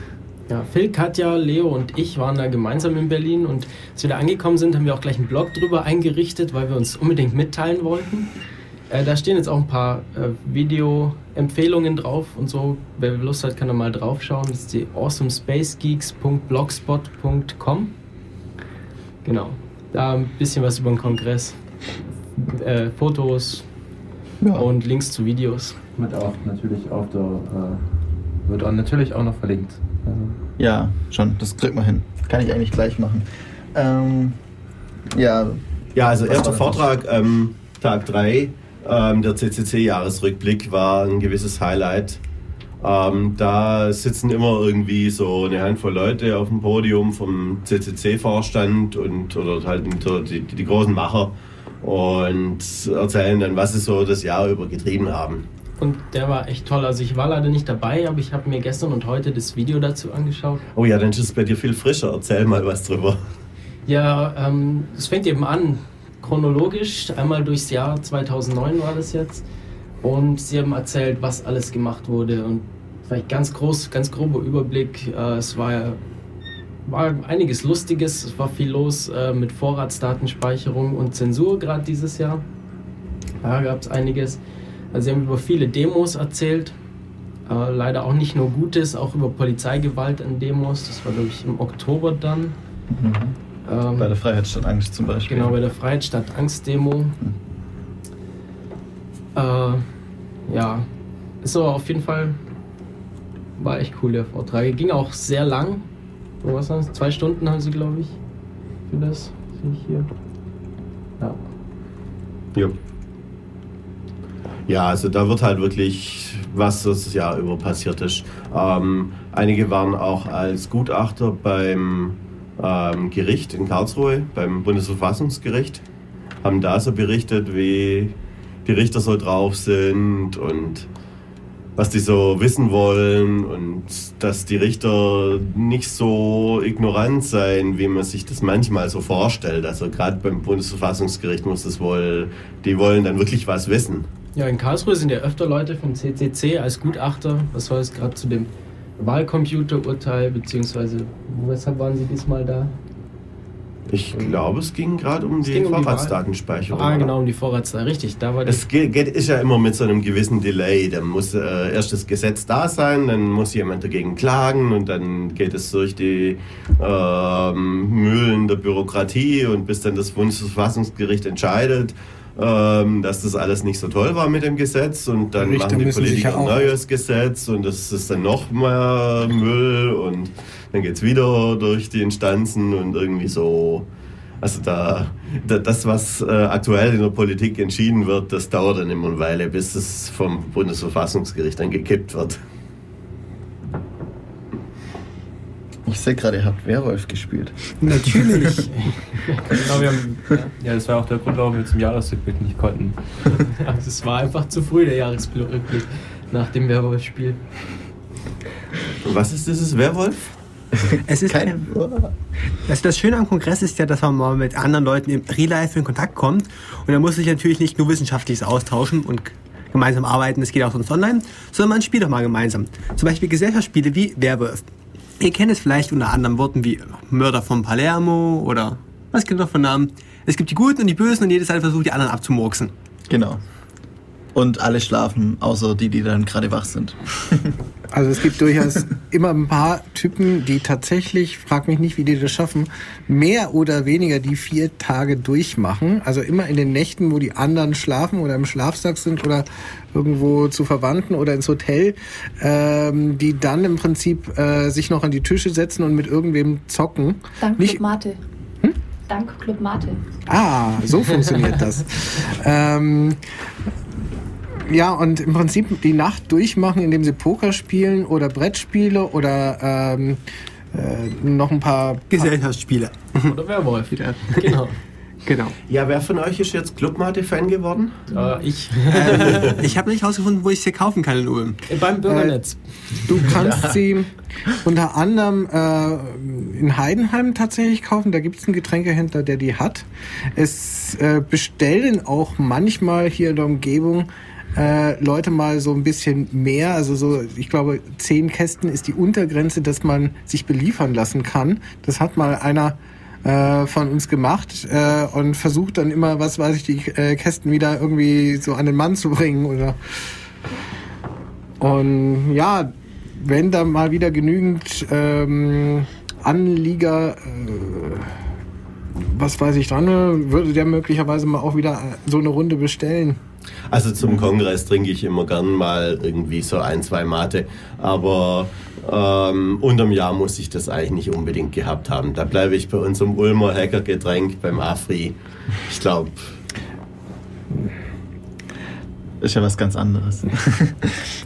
Ja, Phil, Katja, Leo und ich waren da gemeinsam in Berlin und als wir da angekommen sind, haben wir auch gleich einen Blog drüber eingerichtet, weil wir uns unbedingt mitteilen wollten. Äh, da stehen jetzt auch ein paar äh, Video-Empfehlungen drauf und so. Wer Lust hat, kann da mal drauf schauen. Das ist die awesomespacegeeks.blogspot.com. Genau. Da ein bisschen was über den Kongress. Äh, Fotos Ja. und Links zu Videos. Wird auch natürlich auf der, äh, wird auch natürlich auch noch verlinkt. Also, Ja, schon, das kriegt man hin. Kann ich eigentlich gleich machen. Ähm, ja, Ja, also erster? Vortrag, ähm, Tag 3, ähm, der CCC-Jahresrückblick war ein gewisses Highlight. Ähm, da sitzen immer irgendwie so eine Handvoll Leute auf dem Podium vom CCC-Vorstand und oder halt die, die, die großen Macher und erzählen dann, was sie so das Jahr über getrieben haben. Und der war echt toll. Also ich war leider nicht dabei, aber ich habe mir gestern und heute das Video dazu angeschaut. Oh ja, dann ist es bei dir viel frischer. Erzähl mal was drüber. Ja, ähm, es fängt eben an, chronologisch, einmal durchs Jahr 2009 war das jetzt. Und sie haben erzählt, was alles gemacht wurde und vielleicht ganz groß, ganz grober Überblick. Äh, es war, war einiges Lustiges, es war viel los äh, mit Vorratsdatenspeicherung und Zensur gerade dieses Jahr. Da gab es einiges. Also sie haben über viele Demos erzählt. Äh, leider auch nicht nur Gutes, auch über Polizeigewalt an Demos. Das war, glaube ich, im Oktober dann. Ähm, bei der Freiheit statt Angst zum Beispiel. Genau, bei der Freiheit statt Angst Demo. Äh, ja, aber auf jeden Fall, war echt cool der Vortrag. Ging auch sehr lang. So, was waren das? Zwei Stunden haben sie, glaube ich, für das. Sehe ich hier. Ja. Ja. Ja, also da wird halt wirklich, was das Jahr über passiert ist. Ähm, einige waren auch als Gutachter beim ähm, Gericht in Karlsruhe, beim Bundesverfassungsgericht, haben da so berichtet, wie die Richter so drauf sind und was die so wissen wollen und dass die Richter nicht so ignorant seien, wie man sich das manchmal so vorstellt. Also gerade beim Bundesverfassungsgericht muss das wohl, die wollen dann wirklich was wissen. Ja, in Karlsruhe sind ja öfter Leute vom CCC als Gutachter. Was war es gerade zu dem Wahlcomputerurteil, beziehungsweise weshalb waren Sie diesmal da? Ich glaube, es ging gerade um um die Vorratsdatenspeicherung. Ah, genau, um die Vorratsdaten. Richtig, da war. Es geht, geht, ist ja immer mit so einem gewissen Delay. Da muss äh, erst das Gesetz da sein, dann muss jemand dagegen klagen und dann geht es durch die ähm, Mühlen der Bürokratie und bis dann das Bundesverfassungsgericht entscheidet, ähm, dass das alles nicht so toll war mit dem Gesetz und dann Richter machen die Politiker ein neues Gesetz und das ist dann noch mehr Müll und dann geht es wieder durch die Instanzen und irgendwie so. Also da, da das, was äh, aktuell in der Politik entschieden wird, das dauert dann immer eine Weile, bis es vom Bundesverfassungsgericht dann gekippt wird. Ich sehe gerade, ihr habt Werwolf gespielt. Natürlich. genau, wir haben, ja, das war auch der Grund, warum wir zum Jahresrückblick nicht konnten. ja, es war einfach zu früh, der Jahresrückblick nach dem Werwolf-Spiel. Was ist dieses Werwolf? Es ist Keine. Also das Schöne am Kongress ist ja, dass man mal mit anderen Leuten im Real Life in Kontakt kommt. Und da muss sich natürlich nicht nur wissenschaftliches austauschen und gemeinsam arbeiten, das geht auch sonst online, sondern man spielt auch mal gemeinsam. Zum Beispiel Gesellschaftsspiele wie Werwolf. Ihr kennt es vielleicht unter anderen Worten wie Mörder von Palermo oder was gibt es noch für Namen? Es gibt die Guten und die Bösen und jedes Seite versucht die anderen abzumurksen. Genau. Und alle schlafen, außer die, die dann gerade wach sind. Also es gibt durchaus immer ein paar Typen, die tatsächlich, frag mich nicht, wie die das schaffen, mehr oder weniger die vier Tage durchmachen. Also immer in den Nächten, wo die anderen schlafen oder im Schlafsack sind oder irgendwo zu Verwandten oder ins Hotel, ähm, die dann im Prinzip äh, sich noch an die Tische setzen und mit irgendwem zocken. Dank nicht, Club Mate. Hm? Dank Club Mate. Ah, so funktioniert das. ähm, ja, und im Prinzip die Nacht durchmachen, indem sie Poker spielen oder Brettspiele oder ähm, äh, noch ein paar Gesellschaftsspiele. Oder Werwolf. genau. Genau. Ja, wer von euch ist jetzt Clubmate-Fan geworden? Äh, ich. Äh, ich habe nicht herausgefunden, wo ich sie kaufen kann in Ulm. Beim Bürgernetz. Äh, du kannst ja. sie unter anderem äh, in Heidenheim tatsächlich kaufen. Da gibt es einen Getränkehändler, der die hat. Es äh, bestellen auch manchmal hier in der Umgebung äh, Leute mal so ein bisschen mehr, also so, ich glaube, zehn Kästen ist die Untergrenze, dass man sich beliefern lassen kann. Das hat mal einer äh, von uns gemacht äh, und versucht dann immer, was weiß ich, die äh, Kästen wieder irgendwie so an den Mann zu bringen oder und ja, wenn da mal wieder genügend ähm, Anlieger äh, was weiß ich dran, würde der möglicherweise mal auch wieder so eine Runde bestellen. Also zum Kongress trinke ich immer gern mal irgendwie so ein, zwei Mate, aber ähm, unterm Jahr muss ich das eigentlich nicht unbedingt gehabt haben. Da bleibe ich bei unserem Ulmer Hackergetränk beim Afri. Ich glaube. Ist ja was ganz anderes.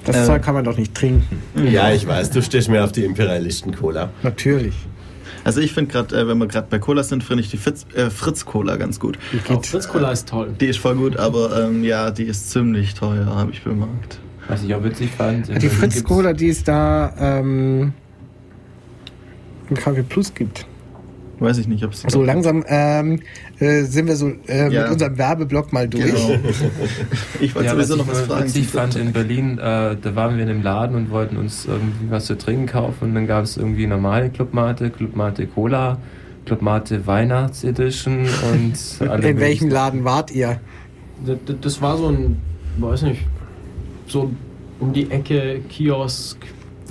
Das Zeug kann man doch nicht trinken. Ja, ich weiß, du stehst mir auf die Imperialisten-Cola. Natürlich. Also ich finde gerade, äh, wenn wir gerade bei Cola sind, finde ich die Fritz, äh, Fritz Cola ganz gut. Oh, Fritz Cola ist toll. Die ist voll gut, aber ähm, ja, die ist ziemlich teuer, habe ich bemerkt. Was ich auch witzig fand. Die Fritz Cola, die es da ähm, im KW Plus gibt. Weiß ich nicht, ob es. So langsam ähm, äh, sind wir so äh, ja. mit unserem Werbeblock mal durch. Genau. ich wollte ja, sowieso noch was fragen. Was ich fand in Berlin, äh, da waren wir in einem Laden und wollten uns irgendwie was zu trinken kaufen und dann gab es irgendwie normale Clubmate, Clubmate Cola, Clubmate Weihnachtsedition und alle In welchem Laden wart ihr? Das, das war so ein, weiß nicht, so um die Ecke Kiosk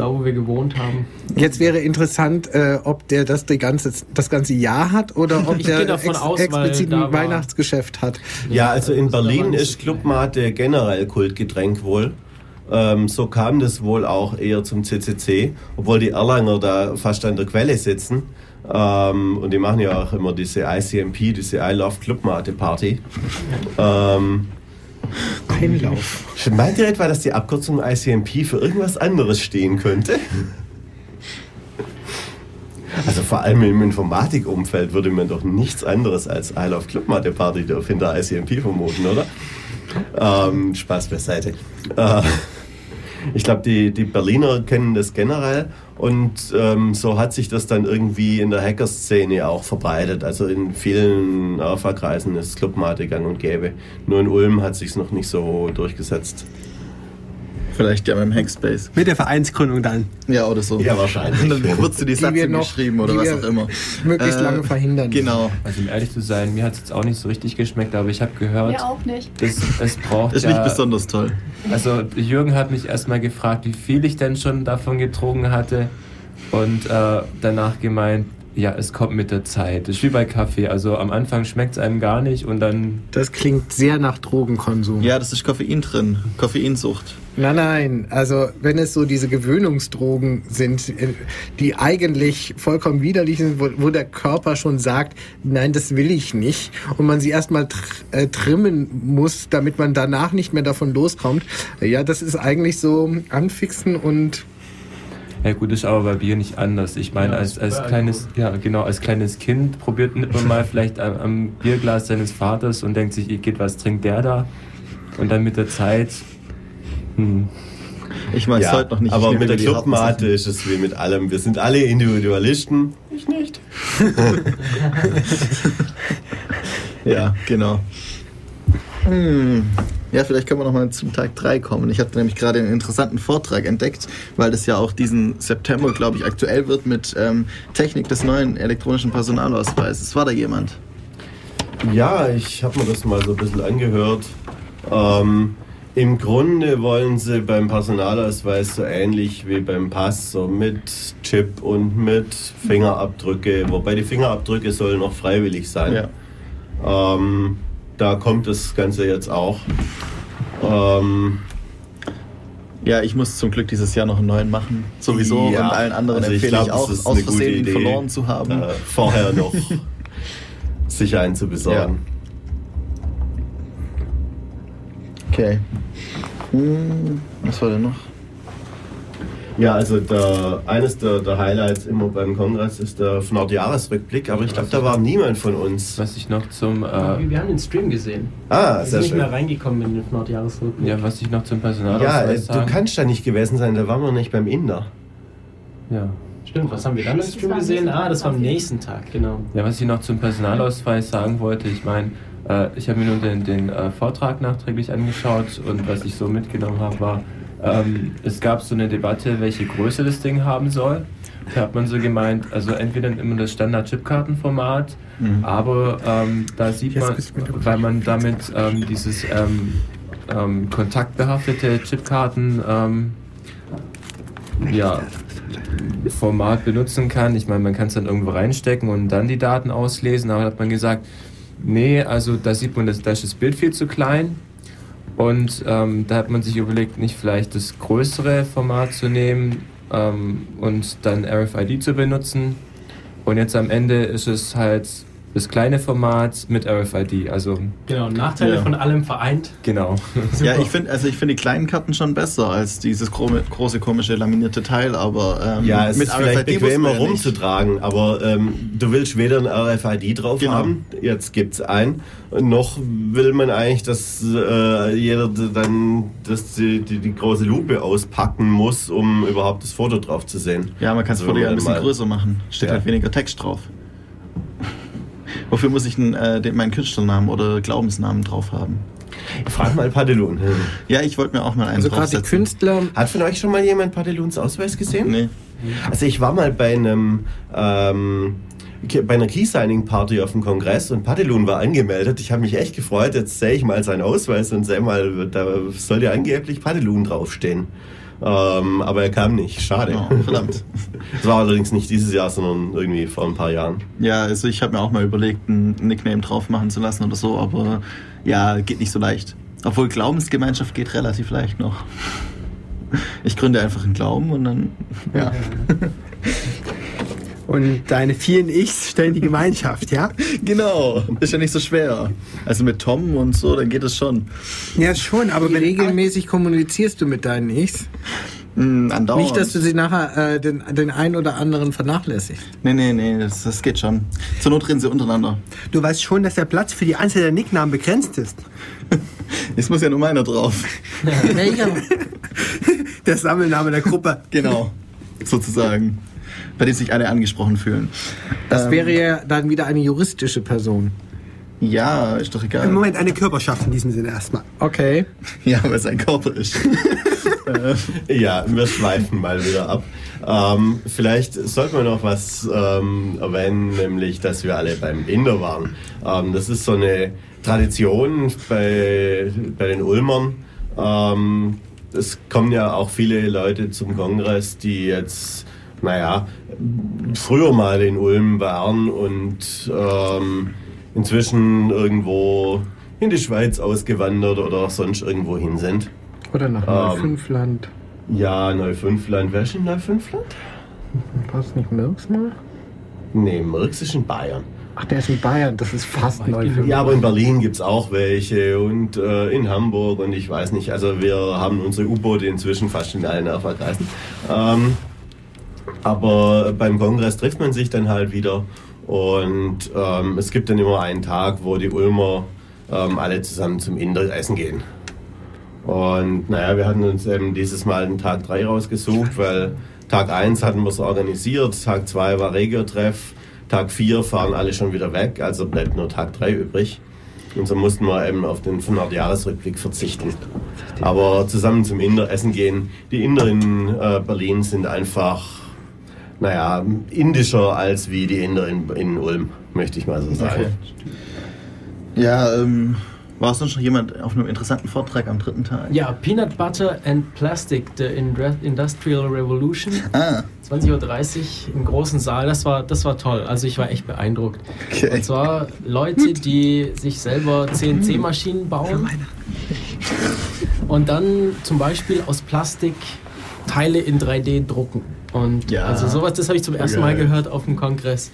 da wo wir gewohnt haben. Jetzt wäre interessant, äh, ob der das die ganze, das ganze Jahr hat oder ob der ex aus, explizit ein Weihnachtsgeschäft hat. Ja, also in Berlin ist Clubmate generell Kultgetränk wohl. Ähm, so kam das wohl auch eher zum CCC, obwohl die Erlanger da fast an der Quelle sitzen. Ähm, und die machen ja auch immer diese ICMP, diese I Love Clubmate Party. Ähm, Einlauf. Meint ihr etwa, dass die Abkürzung ICMP für irgendwas anderes stehen könnte? Also vor allem im Informatikumfeld würde man doch nichts anderes als I Love Clubmatte Party hinter ICMP vermuten, oder? Ähm, Spaß beiseite. Äh, ich glaube, die, die Berliner kennen das generell und ähm, so hat sich das dann irgendwie in der Hackerszene auch verbreitet. Also in vielen Alpha-Kreisen ist Clubmate gang und gäbe. Nur in Ulm hat sich es noch nicht so durchgesetzt. Vielleicht ja beim Hackspace. Mit der Vereinsgründung dann. Ja, oder so. Ja, wahrscheinlich. Und dann kurz die, die Satzung geschrieben oder was auch immer. Möglichst äh, lange verhindern. Genau. Also um ehrlich zu sein, mir hat es jetzt auch nicht so richtig geschmeckt, aber ich habe gehört. Mir auch nicht. Das, es braucht Ist ja, nicht besonders toll. Also Jürgen hat mich erstmal gefragt, wie viel ich denn schon davon getrunken hatte. Und äh, danach gemeint, ja, es kommt mit der Zeit. Das ist wie bei Kaffee. Also am Anfang schmeckt es einem gar nicht und dann. Das klingt sehr nach Drogenkonsum. Ja, das ist Koffein drin. Koffeinsucht. Nein, nein. Also wenn es so diese Gewöhnungsdrogen sind, äh, die eigentlich vollkommen widerlich sind, wo, wo der Körper schon sagt, nein, das will ich nicht. Und man sie erstmal tr äh, trimmen muss, damit man danach nicht mehr davon loskommt. Ja, das ist eigentlich so anfixen und ja gut, ist aber bei Bier nicht anders. Ich meine, ja, als, als kleines, ja genau, als kleines Kind probiert man mal vielleicht am, am, Bierglas seines Vaters und denkt sich, geht was trinkt der da? Und dann mit der Zeit. Hm. Ich weiß ja, heute noch nicht. Aber mit der Clubmate ist es wie mit allem. Wir sind alle Individualisten. Ich nicht. ja, genau. Hm. Ja, vielleicht können wir noch mal zum Tag 3 kommen. Ich habe nämlich gerade einen interessanten Vortrag entdeckt, weil das ja auch diesen September, glaube ich, aktuell wird mit ähm, Technik des neuen elektronischen Personalausweises. War da jemand? Ja, ich habe mir das mal so ein bisschen angehört. Ähm, Im Grunde wollen sie beim Personalausweis so ähnlich wie beim Pass, so mit Chip und mit Fingerabdrücke, wobei die Fingerabdrücke sollen noch freiwillig sein. Ja. Ähm, da kommt das Ganze jetzt auch. Ähm, ja, ich muss zum Glück dieses Jahr noch einen neuen machen. Sowieso Ja, und allen anderen also ich empfehle ich, glaub, auch, das ist aus Versehen ihn verloren zu haben. äh, vorher noch sich einen zu besorgen. Okay. Hm, was war denn noch? Ja, also der, eines der, der Highlights immer beim Kongress ist der Nordjahresrückblick, aber ich glaube, da war niemand von uns. Was ich noch zum, äh, Wir haben den Stream gesehen. Ah, Wir sind sehr nicht schön. mehr reingekommen in den Nordjahresrückblick. ja, was ich noch zum Ja, äh, du sagen. kannst da nicht gewesen sein, da waren wir nicht beim Inder. ja. Stimmt, was haben wir dann im Stream gesehen? Ah, das war am nächsten Tag, genau. Ja, was ich noch zum Personalausweis sagen wollte, ich meine, äh, ich habe mir nur den, den äh, Vortrag nachträglich angeschaut und was ich so mitgenommen habe, war, ähm, es gab so eine Debatte, welche Größe das Ding haben soll. Da hat man so gemeint, also entweder immer das Standard-Chipkartenformat, Mhm. aber ähm, da sieht man, weil man damit ähm, dieses ähm, ähm, kontaktbehaftete Chipkarten ähm, ja, Format benutzen kann. Ich meine, man kann es dann irgendwo reinstecken und dann die Daten auslesen, aber da hat man gesagt, nee, also da sieht man, das, da ist das Bild viel zu klein. Und ähm, da hat man sich überlegt, nicht vielleicht das größere Format zu nehmen ähm, und dann RFID zu benutzen. Und jetzt am Ende ist es halt das kleine Format mit RFID. Also Genau, Nachteile Ja. von allem vereint. genau. Ja, ich finde also ich finde die kleinen Karten schon besser als dieses gro- große komische laminierte Teil, aber ähm, Ja, es ist vielleicht RFID bequemer ja nicht. rumzutragen, aber ähm, du willst weder ein RFID drauf Genau. haben, jetzt gibt's ein, noch will man eigentlich, dass äh, jeder dann dass die, die, die große Lupe auspacken muss, um überhaupt das Foto drauf zu sehen. Ja, man kann es Also Foto ja ein bisschen mal- größer machen. Steht Ja. halt weniger Text drauf. Wofür muss ich denn, äh, den, meinen Künstlernamen oder Glaubensnamen drauf haben? Frag mal Padelun. Ja, ich wollte mir auch mal einen Also gerade. Künstler, Hat von euch schon mal jemand Padeluns Ausweis gesehen? Nee. Also ich war mal bei einem ähm, bei einer Key-Signing-Party auf dem Kongress und Padelun war angemeldet. Ich habe mich echt gefreut. Jetzt sehe ich mal seinen Ausweis und sehe mal, da soll ja angeblich Padelun draufstehen. Ähm, aber er kam nicht. Schade. Oh, verdammt. Das war allerdings nicht dieses Jahr, sondern irgendwie vor ein paar Jahren. Ja, also ich habe mir auch mal überlegt, einen Nickname drauf machen zu lassen oder so, aber ja, geht nicht so leicht. Obwohl Glaubensgemeinschaft geht relativ leicht noch. Ich gründe einfach einen Glauben und dann, ja. Und deine vielen Ichs stellen die Gemeinschaft, ja? Genau, ist ja nicht so schwer. Also mit Tom und so, dann geht es schon. Ja, schon, aber wie wenn regelmäßig kommunizierst du mit deinen Ichs? Mm, andauernd. Nicht, dass du sie nachher äh, den, den einen oder anderen vernachlässigst. Nee, nee, nee, das, das geht schon. Zur Not reden sie untereinander. du weißt schon, dass der Platz für die Anzahl der Nicknamen begrenzt ist. Jetzt muss ja nur meiner drauf. Welcher? Der Sammelname der Gruppe. Genau, sozusagen. Bei dem sich alle angesprochen fühlen. Das Ähm, wäre ja dann wieder eine juristische Person. Ja, ist doch egal. Im Moment eine Körperschaft in diesem Sinne erstmal. Okay. Ja, weil es ein Körper ist. Ja, wir schweifen mal wieder ab. Ähm, vielleicht sollten wir noch was ähm, erwähnen, nämlich, dass wir alle beim Inder waren. Ähm, das ist so eine Tradition bei, bei den Ulmern. Ähm, es kommen ja auch viele Leute zum Kongress, die jetzt, naja, früher mal in Ulm waren und ähm, inzwischen irgendwo in die Schweiz ausgewandert oder sonst irgendwo hin sind. Oder nach Ähm. Neufünfland. Ja, Neufünfland. Wer ist in Neufünfland? War es nicht Mirks mal? Nee, Mirks ist in Bayern. Ach, der ist in Bayern. Das ist fast Neufünfland. Ja, aber in Berlin gibt es auch welche und äh, in Hamburg und ich weiß nicht. Also wir haben unsere U-Boote inzwischen fast in allen Nerverkreisen. Ähm, aber beim Kongress trifft man sich dann halt wieder und ähm, es gibt dann immer einen Tag, wo die Ulmer ähm, alle zusammen zum Inder essen gehen. Und naja, wir hatten uns eben dieses Mal den Tag 3 rausgesucht, weil Tag 1 hatten wir es organisiert, Tag 2 war Regiotreff, Tag 4 fahren alle schon wieder weg, also bleibt nur Tag 3 übrig. Und so mussten wir eben auf den 500-Jahres-Rückblick verzichten. Aber zusammen zum Inder essen gehen. Die Inder in äh, Berlin sind einfach, naja, indischer als wie die Inder in, in Ulm, möchte ich mal so sagen. Ja, ähm, War sonst noch jemand auf einem interessanten Vortrag am dritten Tag? Ja, Peanut Butter and Plastic, the Industrial Revolution. Ah. 20.30 Uhr im großen Saal, das war, das war toll. Also ich war echt beeindruckt. Okay. Und zwar Leute, die sich selber CNC-Maschinen bauen und dann zum Beispiel aus Plastik Teile in 3D drucken. Und Ja. also sowas, das habe ich zum ersten Mal gehört auf dem Kongress.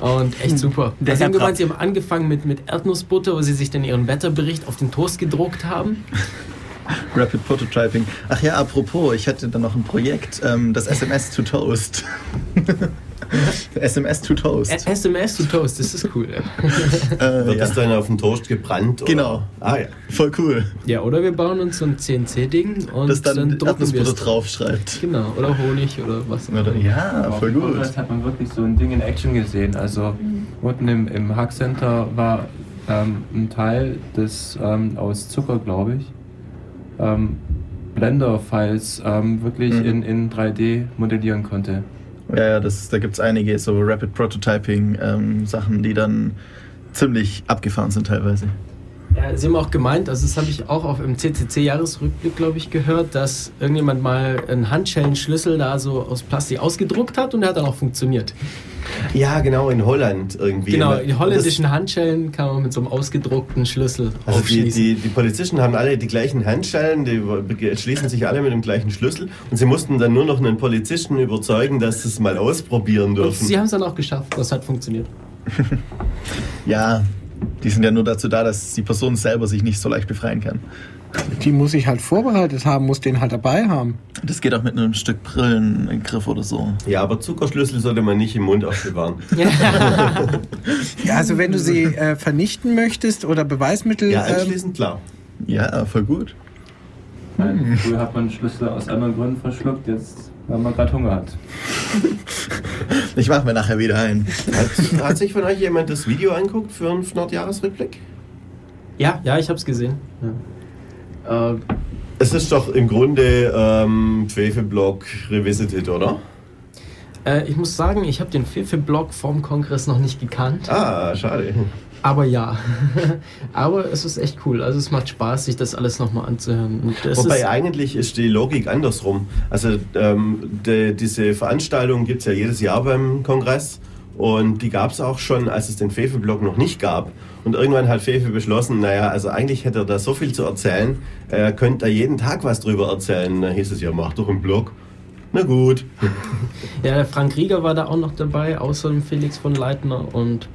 Und echt super. Der Also sie haben Herr gemeint, sie haben angefangen mit, mit Erdnussbutter, wo sie sich dann ihren Wetterbericht auf den Toast gedruckt haben. Rapid Prototyping. Ach ja, apropos, ich hatte dann noch ein Projekt, ähm, das SMS to Toast. SMS to Toast. SMS to Toast, das ist cool. Äh, Wird ja. das dann auf den Toast gebrannt? Oder? Genau. Ah ja. Voll cool. Ja, oder wir bauen uns so ein CNC-Ding und Das dann, dann drucken wir Erdnussbutter es. drauf schreibt. Genau, oder Honig oder was. Oder, ja, voll dem gut. Kongress hat man wirklich so ein Ding in Action gesehen. Also unten im, im Hack Center war ähm, ein Teil, das ähm, aus Zucker, glaube ich, ähm, Blender-Files ähm, wirklich Mhm. in, in 3D modellieren konnte. Ja, ja, das, da gibt es einige so Rapid Prototyping ähm, die dann ziemlich abgefahren sind teilweise. Ja, sie haben auch gemeint, also das habe ich auch auf im CCC-Jahresrückblick, glaube ich, gehört, dass irgendjemand mal einen Handschellenschlüssel da so aus Plastik ausgedruckt hat und der hat dann auch funktioniert. Ja, genau, in Holland irgendwie. Genau, Und die holländischen Handschellen kann man mit so einem ausgedruckten Schlüssel Also die, aufschließen. die, die Polizisten haben alle die gleichen Handschellen, die schließen sich alle mit dem gleichen Schlüssel und sie mussten dann nur noch einen Polizisten überzeugen, dass sie es mal ausprobieren und dürfen. sie haben es dann auch geschafft, das hat funktioniert. Ja, die sind ja nur dazu da, dass die Person selber sich nicht so leicht befreien kann. Die muss ich halt vorbereitet haben, muss den halt dabei haben. Das geht auch mit einem Stück Brillengriff oder so. Ja, aber Zuckerschlüssel sollte man nicht im Mund aufbewahren. Ja, also wenn du sie äh, vernichten möchtest oder Beweismittel. Ja, ähm, anschließend klar. Ja, voll gut. Nein, Früher hat man Schlüssel aus anderen Gründen verschluckt, jetzt weil man gerade Hunger hat. Ich mach mir nachher wieder ein. Hat, hat sich von euch jemand das Video anguckt für einen Nordjahresrückblick? ja, ja, ich habe es gesehen. Ja. Äh, Es ist doch im Grunde ähm, Fefe-Blog Revisited, oder? äh, ich muss sagen, ich habe den Fefe-Blog vom Kongress noch nicht gekannt. Ah, schade. Aber ja, aber es ist echt cool. Also es macht Spaß, sich das alles nochmal anzuhören. Wobei ist, eigentlich ist die Logik andersrum. Also ähm, de, diese Veranstaltung gibt es ja jedes Jahr beim Kongress und die gab es auch schon, als es den Fefe-Blog noch nicht gab. Und irgendwann hat Fefe beschlossen, naja, also eigentlich hätte er da so viel zu erzählen, er könnte da jeden Tag was drüber erzählen. Da hieß es ja, mach doch einen Blog. Na gut. ja, der Frank Rieger war da auch noch dabei, außer dem Felix von Leitner und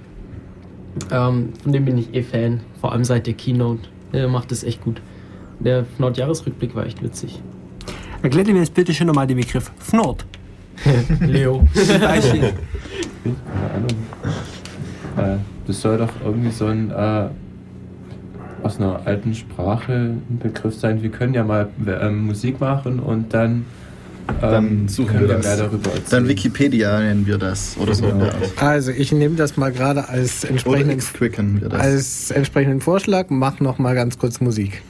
ähm, von dem bin ich eh Fan, vor allem seit der Keynote. Der macht das echt gut. Der Nordjahresrückblick war echt witzig. Erklärt mir jetzt bitte schön nochmal den Begriff Fnord. Leo. Beispiel. Keine Ahnung. Äh, das soll doch irgendwie so ein äh, aus einer alten Sprache ein Begriff sein. Wir können ja mal ähm, Musik machen und dann, ähm, Dann suchen wir wir das. mehr darüber erzählen. Dann Wikipedia nennen wir das oder so. Genau. Also ich nehme das mal gerade als entsprechenden, als entsprechenden Vorschlag, mach noch mal ganz kurz Musik.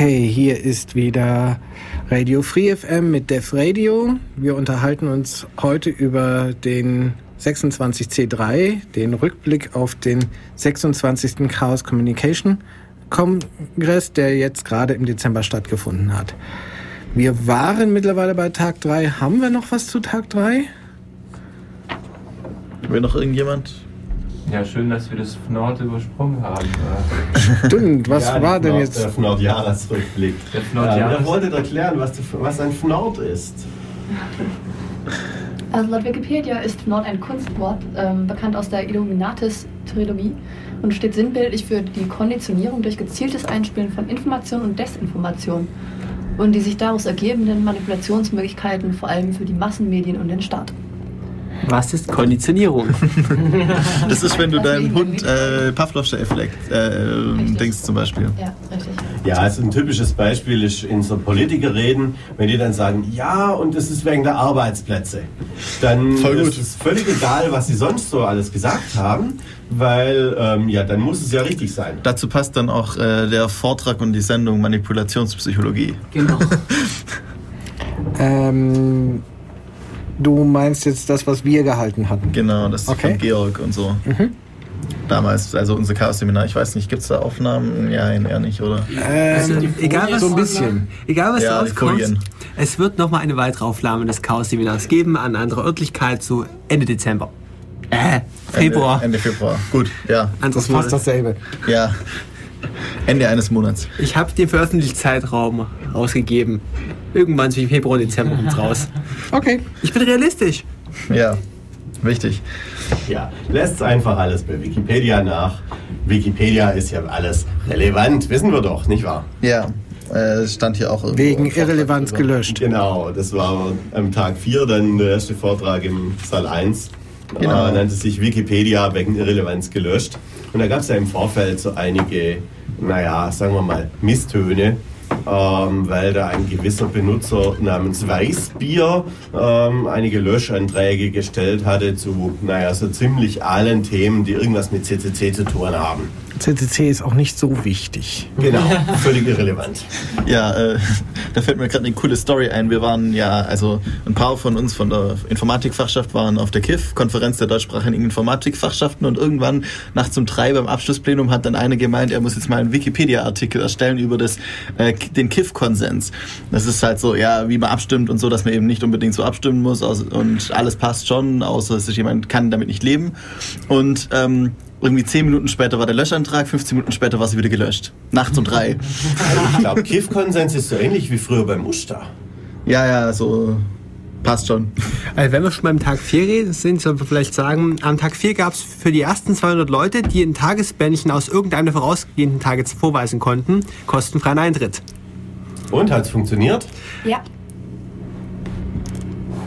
Okay, hier ist wieder Radio Free FM mit Def Radio. Wir unterhalten uns heute über den 26C3, den Rückblick auf den 26. Chaos Communication Kongress, der jetzt gerade im Dezember stattgefunden hat. Wir waren mittlerweile bei Tag 3. Haben wir noch was zu Tag 3? Will noch irgendjemand? Ja, schön, dass wir das Fnord übersprungen haben. Stimmt, was ja, war denn jetzt? Der Fnord-Jahresrückblick. Der Fnord ja, ihr wolltet erklären, was, was ein Fnord ist. Also laut Wikipedia ist Fnord ein Kunstwort, ähm, bekannt aus der Illuminatis-Trilogie und steht sinnbildlich für die Konditionierung durch gezieltes Einspielen von Information und Desinformation und die sich daraus ergebenden Manipulationsmöglichkeiten vor allem für die Massenmedien und den Staat. Was ist Konditionierung? das ist, wenn du deinem Hund äh, Pavlovscher Effekt äh, denkst zum Beispiel. Ja, richtig. Ja, also ein typisches Beispiel ist in so Politikerreden, wenn die dann sagen, ja, und es ist wegen der Arbeitsplätze. Dann Voll gut. ist es völlig egal, was sie sonst so alles gesagt haben, weil ähm, ja, dann muss es ja richtig sein. Dazu passt dann auch äh, der Vortrag und die Sendung Manipulationspsychologie. Genau. ähm, du meinst jetzt das, was wir gehalten hatten? Genau, das ist okay. von Georg und so. Mhm. Damals, also unser Chaos-Seminar, ich weiß nicht, gibt es da Aufnahmen? Ja, eher nicht, oder? Ähm, also, egal was, so ein bisschen. Egal was ja, rauskommt, es wird nochmal eine weitere Aufnahme des Chaos-Seminars geben an anderer Örtlichkeit zu Ende Dezember. Äh, Februar. Ende, Ende Februar. Gut, ja. Anderes das fast dasselbe. Ja. Ende eines Monats. Ich habe den Veröffentlichungszeitraum rausgegeben. Irgendwann zwischen Februar und Dezember kommt raus. Okay. Ich bin realistisch. Ja, wichtig. Ja, lässt einfach alles bei Wikipedia nach. Wikipedia ist ja alles relevant, wissen wir doch, nicht wahr? Ja. Äh, stand hier auch Wegen Irrelevanz gelöscht. Genau, das war am Tag 4 dann der erste Vortrag im Saal 1. Genau. Äh, nannte sich Wikipedia wegen Irrelevanz gelöscht. Und da gab es ja im Vorfeld so einige, naja, sagen wir mal, Misstöne ähm, weil da ein gewisser Benutzer namens Weißbier ähm, einige Löschanträge gestellt hatte zu, naja, so ziemlich allen Themen, die irgendwas mit CCC zu tun haben. CCC ist auch nicht so wichtig. Genau, völlig irrelevant. Ja, äh, da fällt mir gerade eine coole Story ein. Wir waren ja, also ein paar von uns von der Informatikfachschaft waren auf der KIF, Konferenz der deutschsprachigen Informatikfachschaften und irgendwann nachts um drei beim Abschlussplenum hat dann einer gemeint, er muss jetzt mal einen Wikipedia-Artikel erstellen über das, äh, den KIF-Konsens. Das ist halt so, ja, wie man abstimmt und so, dass man eben nicht unbedingt so abstimmen muss und alles passt schon, außer dass jemand kann damit nicht leben. Und ähm, irgendwie 10 Minuten später war der Löschantrag, 15 Minuten später war sie wieder gelöscht. Nachts um drei. ich glaube, Kiff-Konsens ist so ähnlich wie früher beim Muster. Ja, ja, so passt schon. Also wenn wir schon beim Tag 4 sind, sollten wir vielleicht sagen, am Tag 4 gab es für die ersten 200 Leute, die ein Tagesbändchen aus irgendeinem vorausgehenden Tag jetzt vorweisen konnten, kostenfreien Eintritt. Und, hat es funktioniert? Ja.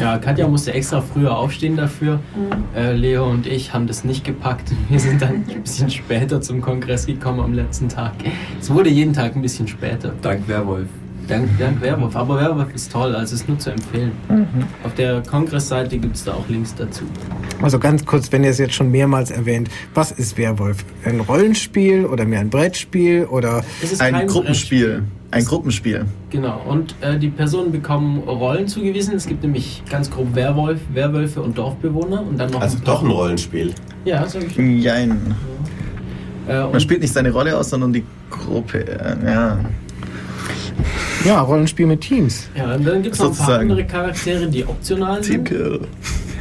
Ja, Katja musste extra früher aufstehen dafür. Mhm. Äh, Leo und ich haben das nicht gepackt. Wir sind dann ein bisschen später zum Kongress gekommen am letzten Tag. Es wurde jeden Tag ein bisschen später. Dank Werwolf. Dank, dank Werwolf. Aber Werwolf ist toll, also ist nur zu empfehlen. Mhm. Auf der Kongressseite gibt es da auch Links dazu. Also ganz kurz, wenn ihr es jetzt schon mehrmals erwähnt, was ist Werwolf? Ein Rollenspiel oder mehr ein Brettspiel oder ein Gruppenspiel? Ein Gruppenspiel. Genau, und äh, die Personen bekommen Rollen zugewiesen. Es gibt nämlich ganz grob Werwolf, Werwölfe und Dorfbewohner. Und dann noch also ein doch ein Rollenspiel. Ja, sag ich. Jein. Ja. Äh, Man spielt nicht seine Rolle aus, sondern die Gruppe. Äh, ja. Ja, Rollenspiel mit Teams. Ja, und dann gibt es noch ein paar andere Charaktere, die optional sind. Teamkill.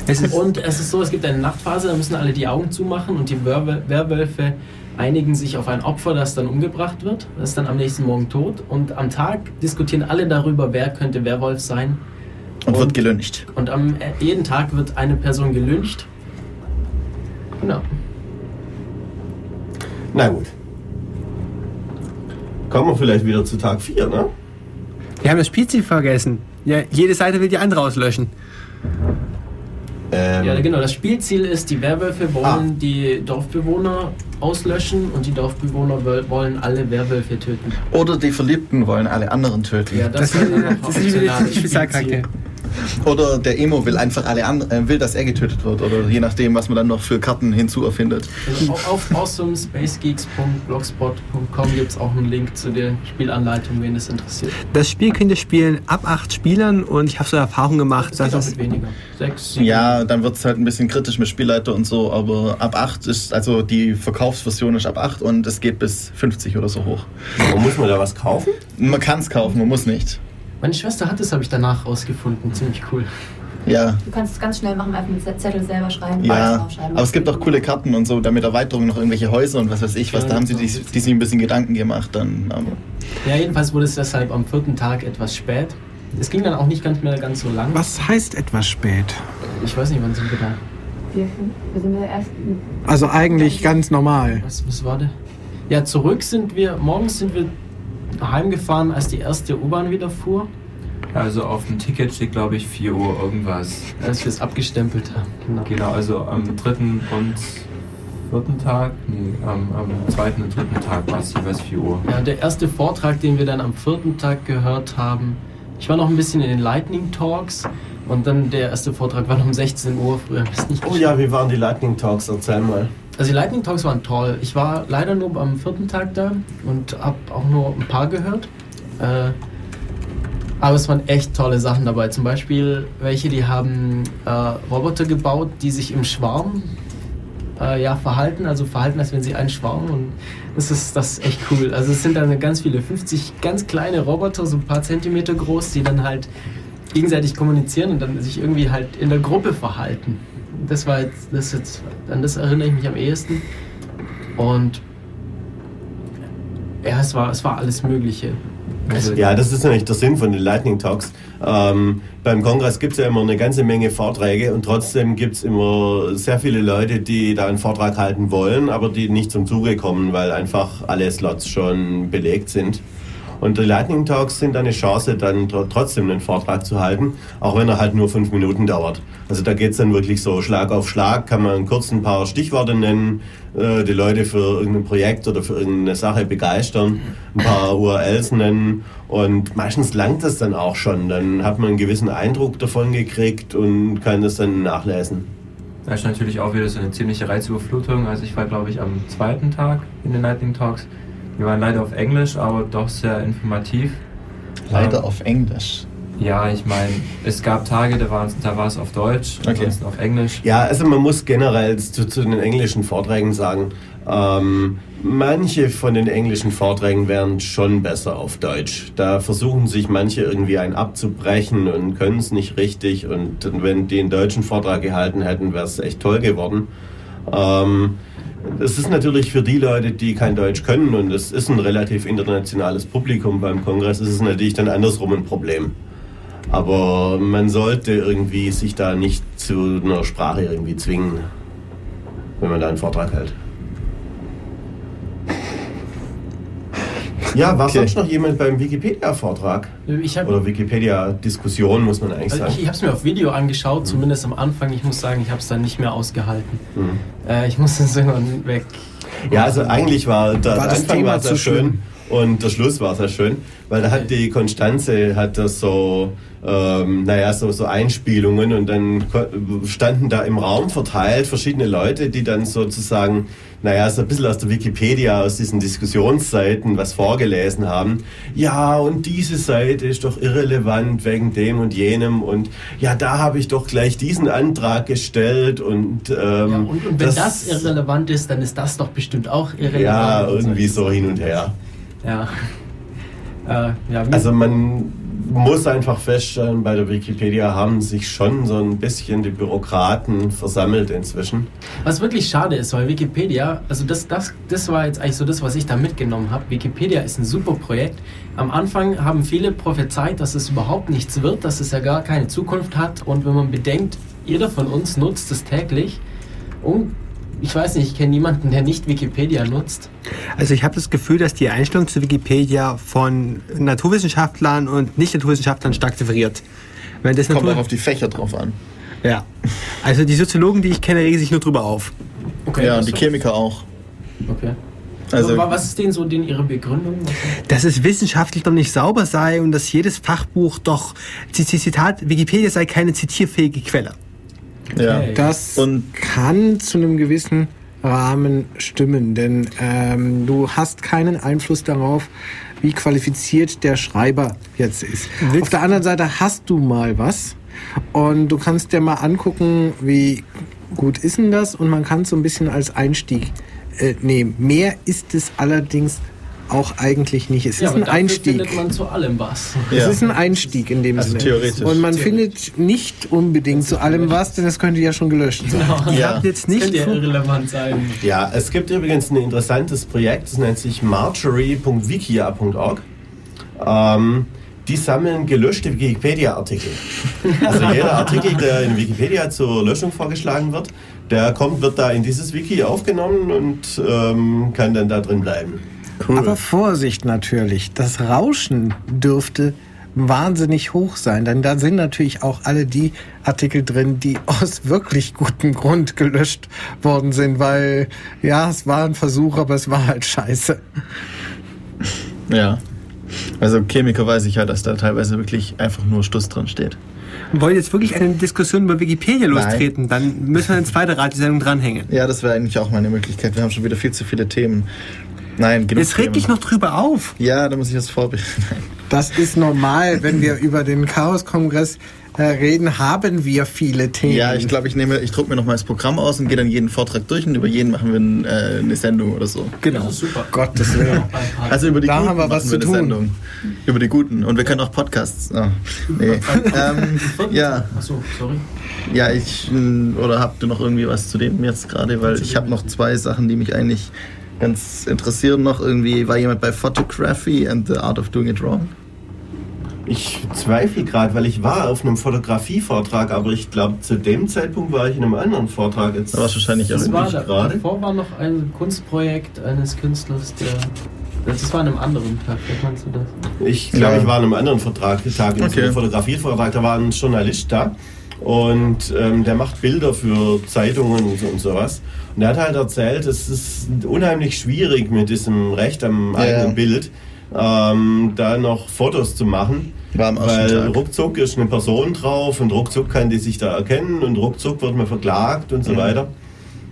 Es und es ist so, es gibt eine Nachtphase, da müssen alle die Augen zumachen und die Werwölfe einigen sich auf ein Opfer, das dann umgebracht wird. Das ist dann am nächsten Morgen tot. Und am Tag diskutieren alle darüber, wer könnte Werwolf sein. Und, und wird gelüncht. Und am äh, jeden Tag wird eine Person gelüncht. Genau. Na gut. Kommen wir vielleicht wieder zu Tag 4, ne? Wir haben das Spielziel vergessen. Ja, jede Seite will die andere auslöschen. Ähm ja, genau. Das Spielziel ist, die Werwölfe wollen ah. die Dorfbewohner auslöschen und die Dorfbewohner wollen alle Werwölfe töten. Oder die Verliebten wollen alle anderen töten. Ja, das, das, ist, das ist wie der Spezialcharakter. Oder der Emo will einfach alle anderen, äh, will, dass er getötet wird. Oder je nachdem, was man dann noch für Karten hinzuerfindet. Also auf, awesomespacegeeks.blogspot.com gibt es auch einen Link zu der Spielanleitung, wen es interessiert. Das Spiel könnt ihr spielen ab acht Spielern und ich habe so Erfahrung gemacht, Das dass es mit weniger. Sechs, sieben. Ja, dann wird es halt ein bisschen kritisch mit Spielleiter und so, aber ab 8 ist, also die Verkaufsversion ist ab 8 und es geht bis 50 oder so hoch. Warum muss man da was kaufen? Man kann es kaufen, man muss nicht. Meine Schwester hat es, habe ich danach rausgefunden. Ziemlich cool. Ja, Du kannst es ganz schnell machen, einfach mit Zettel selber schreiben. ja. alles draufschreiben. Aber es gibt auch coole Karten und so, damit Erweiterungen noch irgendwelche Häuser und was weiß ich, was, da haben sie die, die sich ein bisschen Gedanken gemacht dann. Aber Ja, jedenfalls wurde es deshalb am vierten Tag etwas spät. Es ging dann auch nicht ganz mehr ganz so lang. Was heißt etwas spät? Ich weiß nicht, wann sind wir da? Wir, wir sind wir erst. Also eigentlich ganz normal. Was, was war der? Ja, zurück sind wir, morgens sind wir heimgefahren, als die erste U-Bahn wieder fuhr, Also auf dem Ticket steht, glaube ich, 4 Uhr irgendwas. als wir es abgestempelt haben. Genau. Genau, also am dritten und vierten Tag, nee, am, am zweiten und dritten Tag war es jeweils 4 Uhr. Ja, der erste Vortrag, den wir dann am vierten Tag gehört haben, ich war noch ein bisschen in den Lightning Talks und dann der erste Vortrag war noch um 16 Uhr, früher habe ich es nicht Oh ja, wie waren die Lightning Talks? Erzähl mal. Also die Lightning Talks waren toll. Ich war leider nur am vierten Tag da und habe auch nur ein paar gehört. Äh, aber es waren echt tolle Sachen dabei. Zum Beispiel welche, die haben äh, Roboter gebaut, die sich im Schwarm äh, ja, verhalten, also verhalten, als wenn sie einen Schwarm und das ist, das ist echt cool. Also es sind dann ganz viele, 50 ganz kleine Roboter, so ein paar Zentimeter groß, die dann halt gegenseitig kommunizieren und dann sich irgendwie halt in der Gruppe verhalten. Das war jetzt, das jetzt, an das erinnere ich mich am ehesten. Und ja, es war, es war alles Mögliche. Also, Ja, das ist nicht der Sinn von den Lightning Talks. Ähm, beim Kongress gibt es ja immer eine ganze Menge Vorträge und trotzdem gibt es immer sehr viele Leute, die da einen Vortrag halten wollen, aber die nicht zum Zuge kommen, weil einfach alle Slots schon belegt sind. Und die Lightning Talks sind eine Chance, dann tr trotzdem einen Vortrag zu halten, auch wenn er halt nur fünf Minuten dauert. Also da geht's dann wirklich so Schlag auf Schlag, kann man kurz ein paar Stichworte nennen, äh, die Leute für irgendein Projekt oder für irgendeine Sache begeistern, ein paar URLs nennen und meistens langt das dann auch schon. Dann hat man einen gewissen Eindruck davon gekriegt und kann das dann nachlesen. Da ist natürlich auch wieder so eine ziemliche Reizüberflutung. Also ich war, glaube ich, am zweiten Tag in den Lightning Talks. Die waren leider auf Englisch, aber doch sehr informativ. leider Ähm, auf Englisch. Ja, ich meine, es gab Tage, da war, da war es auf Deutsch, Okay. ansonsten auf Englisch. Ja, also man muss generell zu, zu den englischen Vorträgen sagen, ähm, manche von den englischen Vorträgen wären schon besser auf Deutsch. Da versuchen sich manche irgendwie einen abzubrechen und können es nicht richtig. Und wenn die einen deutschen Vortrag gehalten hätten, wäre es echt toll geworden. Ähm, das ist natürlich für die Leute, die kein Deutsch können, und es ist ein relativ internationales Publikum beim Kongress, ist es natürlich dann andersrum ein Problem. Aber man sollte irgendwie sich da nicht zu einer Sprache irgendwie zwingen, wenn man da einen Vortrag hält. Ja, war Okay. sonst noch jemand beim Wikipedia-Vortrag? Oder Wikipedia-Diskussion, muss man eigentlich also sagen. ich, ich habe es mir auf Video angeschaut, zumindest am Anfang. Ich muss sagen, ich habe es dann nicht mehr ausgehalten. Hm. Äh, ich musste es irgendwann weg. Ja, also eigentlich war der War das Anfang Thema war sehr zu schön schlimm? und der Schluss war sehr schön, weil da hat die Konstanze hat das so ähm, naja, so, so Einspielungen und dann standen da im Raum verteilt verschiedene Leute, die dann sozusagen, naja, so ein bisschen aus der Wikipedia, aus diesen Diskussionsseiten was vorgelesen haben. Ja, und diese Seite ist doch irrelevant wegen dem und jenem und ja, da habe ich doch gleich diesen Antrag gestellt und, ähm, Ja, und, und wenn das, irrelevant ist, dann ist das doch bestimmt auch irrelevant. ja, irgendwie so. hin und her. Ja. Äh, ja, Also man muss einfach feststellen, bei der Wikipedia haben sich schon so ein bisschen die Bürokraten versammelt inzwischen. Was wirklich schade ist, weil Wikipedia, also das, das, das war jetzt eigentlich so das, was ich da mitgenommen habe. Wikipedia ist ein super Projekt. Am Anfang haben viele prophezeit, dass es überhaupt nichts wird, dass es ja gar keine Zukunft hat. Und wenn man bedenkt, jeder von uns nutzt es täglich. Und ich weiß nicht, ich kenne niemanden, der nicht Wikipedia nutzt. Also ich habe das Gefühl, dass die Einstellung zu Wikipedia von Naturwissenschaftlern und Nicht-Naturwissenschaftlern stark differiert. Wenn das Kommt Natur auch auf die Fächer drauf an. ja. Also die Soziologen, die ich kenne, regen sich nur drüber auf. Okay, ja, und die Chemiker auch. Okay. Also, was ist denn so denn Ihre Begründung? Dass es wissenschaftlich doch nicht sauber sei und dass jedes Fachbuch doch, Zitat, Wikipedia sei keine zitierfähige Quelle. Ja. Das und kann zu einem gewissen Rahmen stimmen, denn ähm, du hast keinen Einfluss darauf, wie qualifiziert der Schreiber jetzt ist. Auf der anderen Seite hast du mal was und du kannst dir mal angucken, wie gut ist denn das und man kann es so ein bisschen als Einstieg äh, nehmen. Mehr ist es allerdings auch eigentlich nicht. Es ja, ist ein Einstieg. findet man zu allem was. Es ist ein Einstieg in dem also Sinne. Theoretisch. Und man findet nicht unbedingt zu allem was, denn es könnte ja schon gelöscht sein. Genau. Ja. jetzt nicht das könnte ja irrelevant sein. Ja, es gibt übrigens ein interessantes Projekt, das nennt sich marjorie.wikia.org. Ähm, die sammeln gelöschte Wikipedia-Artikel. Also jeder Artikel, der in Wikipedia zur Löschung vorgeschlagen wird, der kommt, wird da in dieses Wiki aufgenommen und ähm, kann dann da drin bleiben. Cool. Aber Vorsicht natürlich, das Rauschen dürfte wahnsinnig hoch sein, denn da sind natürlich auch alle die Artikel drin, die aus wirklich gutem Grund gelöscht worden sind, weil ja, es war ein Versuch, aber es war halt scheiße. Ja. Also Chemiker weiß ich ja, dass da teilweise wirklich einfach nur Stuss drin steht. Wir wollen jetzt wirklich eine Diskussion über Wikipedia lostreten, Nein. dann müssen wir eine zweite Radiosendung dranhängen. Ja, das wäre eigentlich auch meine Möglichkeit. Wir haben schon wieder viel zu viele Themen. Nein, genug Jetzt reg dich noch drüber auf. Ja, da muss ich das vorbereiten. Das ist normal, wenn wir über den Chaos-Kongress äh, reden, haben wir viele Themen. Ja, ich glaube, ich nehme, ich drucke mir noch mal das Programm aus und gehe dann jeden Vortrag durch und über jeden machen wir äh, eine Sendung oder so. Genau. super. Gottes Willen. Also über die da Guten haben wir was zu tun. Sendung. Über die Guten. Und wir können auch Podcasts. Oh, nee. ähm, ja. Achso, sorry. Ja, ich, oder habt ihr noch irgendwie was zu dem jetzt gerade? Weil ich habe noch zwei Sachen, die mich eigentlich ganz interessieren noch. Irgendwie war jemand bei Photography and the Art of Doing It Wrong? Ich zweifle gerade, weil ich war auf einem Fotografievortrag, aber ich glaube, zu dem Zeitpunkt war ich in einem anderen Vortrag. Jetzt da war wahrscheinlich das war da, gerade. Davor war noch ein Kunstprojekt eines Künstlers, der. Das war an einem anderen Tag, wie meinst du das? Ich glaube, ja. ich war an einem anderen Vertrag, Tag, in okay. einem Fotografievortrag, da war ein Journalist da und ähm, der macht Bilder für Zeitungen und, so, und sowas. Und er hat halt erzählt, es ist unheimlich schwierig mit diesem Recht am eigenen ja. Bild ähm, da noch Fotos zu machen. Weil ruckzuck ist eine Person drauf und ruckzuck kann die sich da erkennen und ruckzuck wird man verklagt und so mhm. weiter.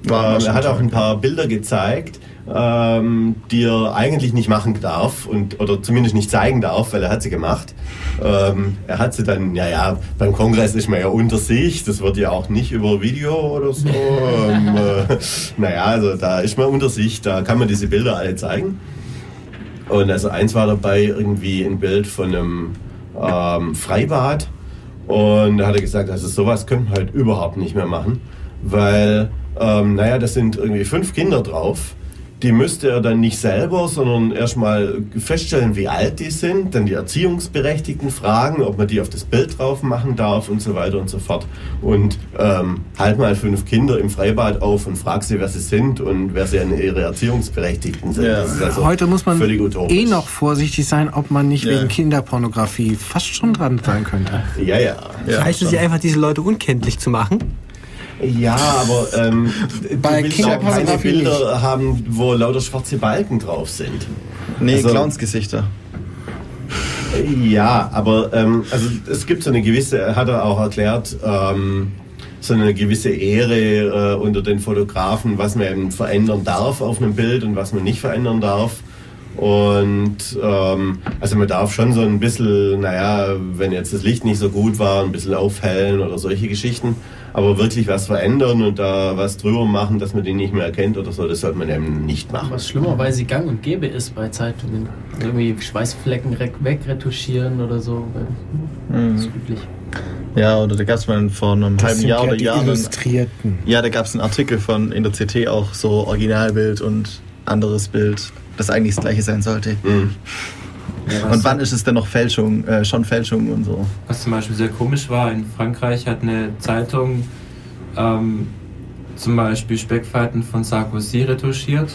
Ähm, er hat auch ein paar Bilder gezeigt, ähm, die er eigentlich nicht machen darf und oder zumindest nicht zeigen darf, weil er hat sie gemacht. Ähm, er hat sie dann, ja ja, beim Kongress ist man ja unter sich, das wird ja auch nicht über Video oder so. ähm, äh, naja, also da ist man unter sich, da kann man diese Bilder alle zeigen. Und also eins war dabei irgendwie ein Bild von einem ähm, Freibad. Und da hat er gesagt, also sowas könnte man halt überhaupt nicht mehr machen, weil, ähm, naja, da sind irgendwie fünf Kinder drauf die müsste er dann nicht selber, sondern erstmal feststellen, wie alt die sind, dann die Erziehungsberechtigten fragen, ob man die auf das Bild drauf machen darf und so weiter und so fort. Und ähm, halt mal fünf Kinder im Freibad auf und frag sie, wer sie sind und wer sie an ihre Erziehungsberechtigten sind. Ja. Also Heute muss man eh noch vorsichtig sein, ob man nicht ja. wegen Kinderpornografie fast schon dran sein könnte. Ja, ja. ja Reicht es einfach, diese Leute unkenntlich zu machen? Ja, aber ähm, bei auch keine Bilder nicht. haben, wo lauter schwarze Balken drauf sind. Nee, also, Clownsgesichter. Ja, aber ähm, also es gibt so eine gewisse, hat er auch erklärt, ähm, so eine gewisse Ehre äh, unter den Fotografen, was man eben verändern darf auf einem Bild und was man nicht verändern darf. Und ähm, also man darf schon so ein bisschen, naja, wenn jetzt das Licht nicht so gut war, ein bisschen aufhellen oder solche Geschichten. Aber wirklich was verändern und da was drüber machen, dass man die nicht mehr erkennt oder so, das sollte man eben nicht machen. Was schlimmerweise gang und gäbe ist bei Zeitungen. Irgendwie Schweißflecken wegretuschieren oder so. Mhm. Das ist üblich. Ja, oder da gab es mal vor einem das halben Jahr ja oder Jahr. Illustrierten. Ja, da gab es einen Artikel von in der CT auch so Originalbild und anderes Bild, das eigentlich das gleiche sein sollte. Mhm. Ja, und wann ist es denn noch Fälschung, äh, schon Fälschung und so? Was zum Beispiel sehr komisch war, in Frankreich hat eine Zeitung ähm, zum Beispiel Speckfalten von Sarkozy retuschiert.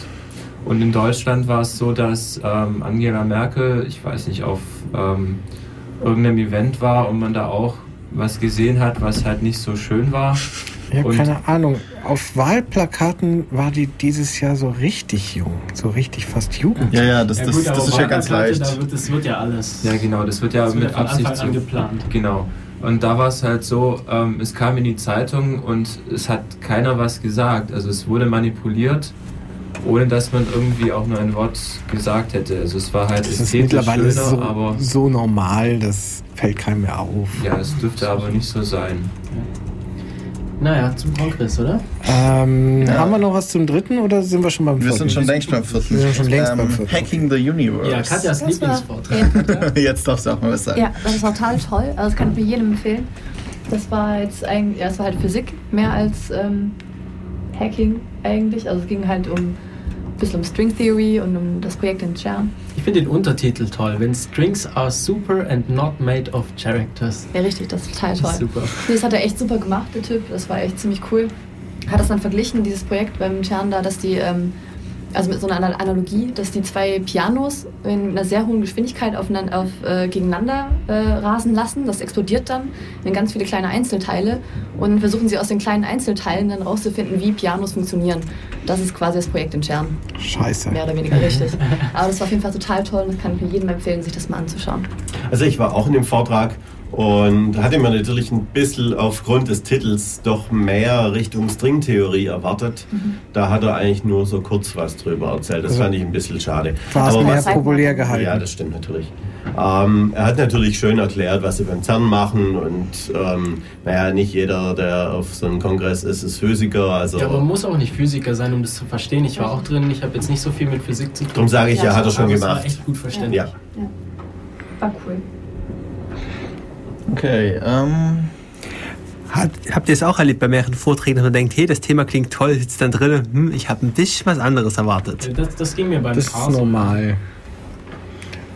Und in Deutschland war es so, dass ähm, Angela Merkel, ich weiß nicht, auf ähm, irgendeinem Event war und man da auch was gesehen hat, was halt nicht so schön war. Ja, keine Ahnung. Auf Wahlplakaten war die dieses Jahr so richtig jung, so richtig fast Jugend. Ja, ja, das, ja, gut, das, das ist ja ganz leicht. Da wird, das wird ja alles. Ja, genau, das wird ja das mit wird Absicht Anfang an geplant. Genau. Und da war es halt so, ähm, es kam in die Zeitung und es hat keiner was gesagt. Also es wurde manipuliert, ohne dass man irgendwie auch nur ein Wort gesagt hätte. Also es war halt das ist mittlerweile schöner, so, aber so normal, das fällt keinem mehr auf. Ja, es dürfte aber nicht so sein. Ja. Naja, zum Kongress, oder? Ähm, ja. Haben wir noch was zum dritten oder sind wir schon beim vierten? Wir sind schon längst beim vierten. Wir sind schon längst ähm, beim vierten. Hacking the Universe. Ja, Katjas Lieblingsvortrag. jetzt darfst du auch mal was sagen. Ja, das ist total toll. Also das kann ich mir jedem empfehlen. Das war jetzt eigentlich, ja, es war halt Physik mehr als ähm, Hacking eigentlich. Also es ging halt um bisschen um String Theory und um das Projekt in CERN. Ich finde den Untertitel toll. Wenn Strings are super and not made of characters. Ja, richtig, das ist total toll. Super. Das hat er echt super gemacht, der Typ. Das war echt ziemlich cool. Hat das dann verglichen, dieses Projekt beim CERN da, dass die ähm, also mit so einer Analogie, dass die zwei Pianos in einer sehr hohen Geschwindigkeit auf, auf, äh, gegeneinander äh, rasen lassen. Das explodiert dann in ganz viele kleine Einzelteile und versuchen sie aus den kleinen Einzelteilen dann rauszufinden, wie Pianos funktionieren. Das ist quasi das Projekt in CERN. Scheiße. Mehr oder weniger richtig. Aber das war auf jeden Fall total toll und das kann ich mir jedem empfehlen, sich das mal anzuschauen. Also ich war auch in dem Vortrag und hatte mir natürlich ein bisschen aufgrund des Titels doch mehr Richtung Stringtheorie erwartet. Mhm. Da hat er eigentlich nur so kurz was drüber erzählt. Das also fand ich ein bisschen schade. War es mehr populär gehalten? Ja, das stimmt natürlich. Ähm, er hat natürlich schön erklärt, was sie beim CERN machen und ähm, naja, nicht jeder, der auf so einem Kongress ist, ist Physiker. Also ja, aber man muss auch nicht Physiker sein, um das zu verstehen. Ich war auch drin, ich habe jetzt nicht so viel mit Physik zu tun. Darum sage ich, ja, ja hat er schon gemacht. Das war echt gut verständlich. Ja. ja. War cool. Okay, ähm. Hat, habt ihr es auch erlebt bei mehreren Vorträgen, dass man denkt, hey, das Thema klingt toll, sitzt dann drin, hm, ich habe ein bisschen was anderes erwartet. Das, das ging mir beim Das ist normal.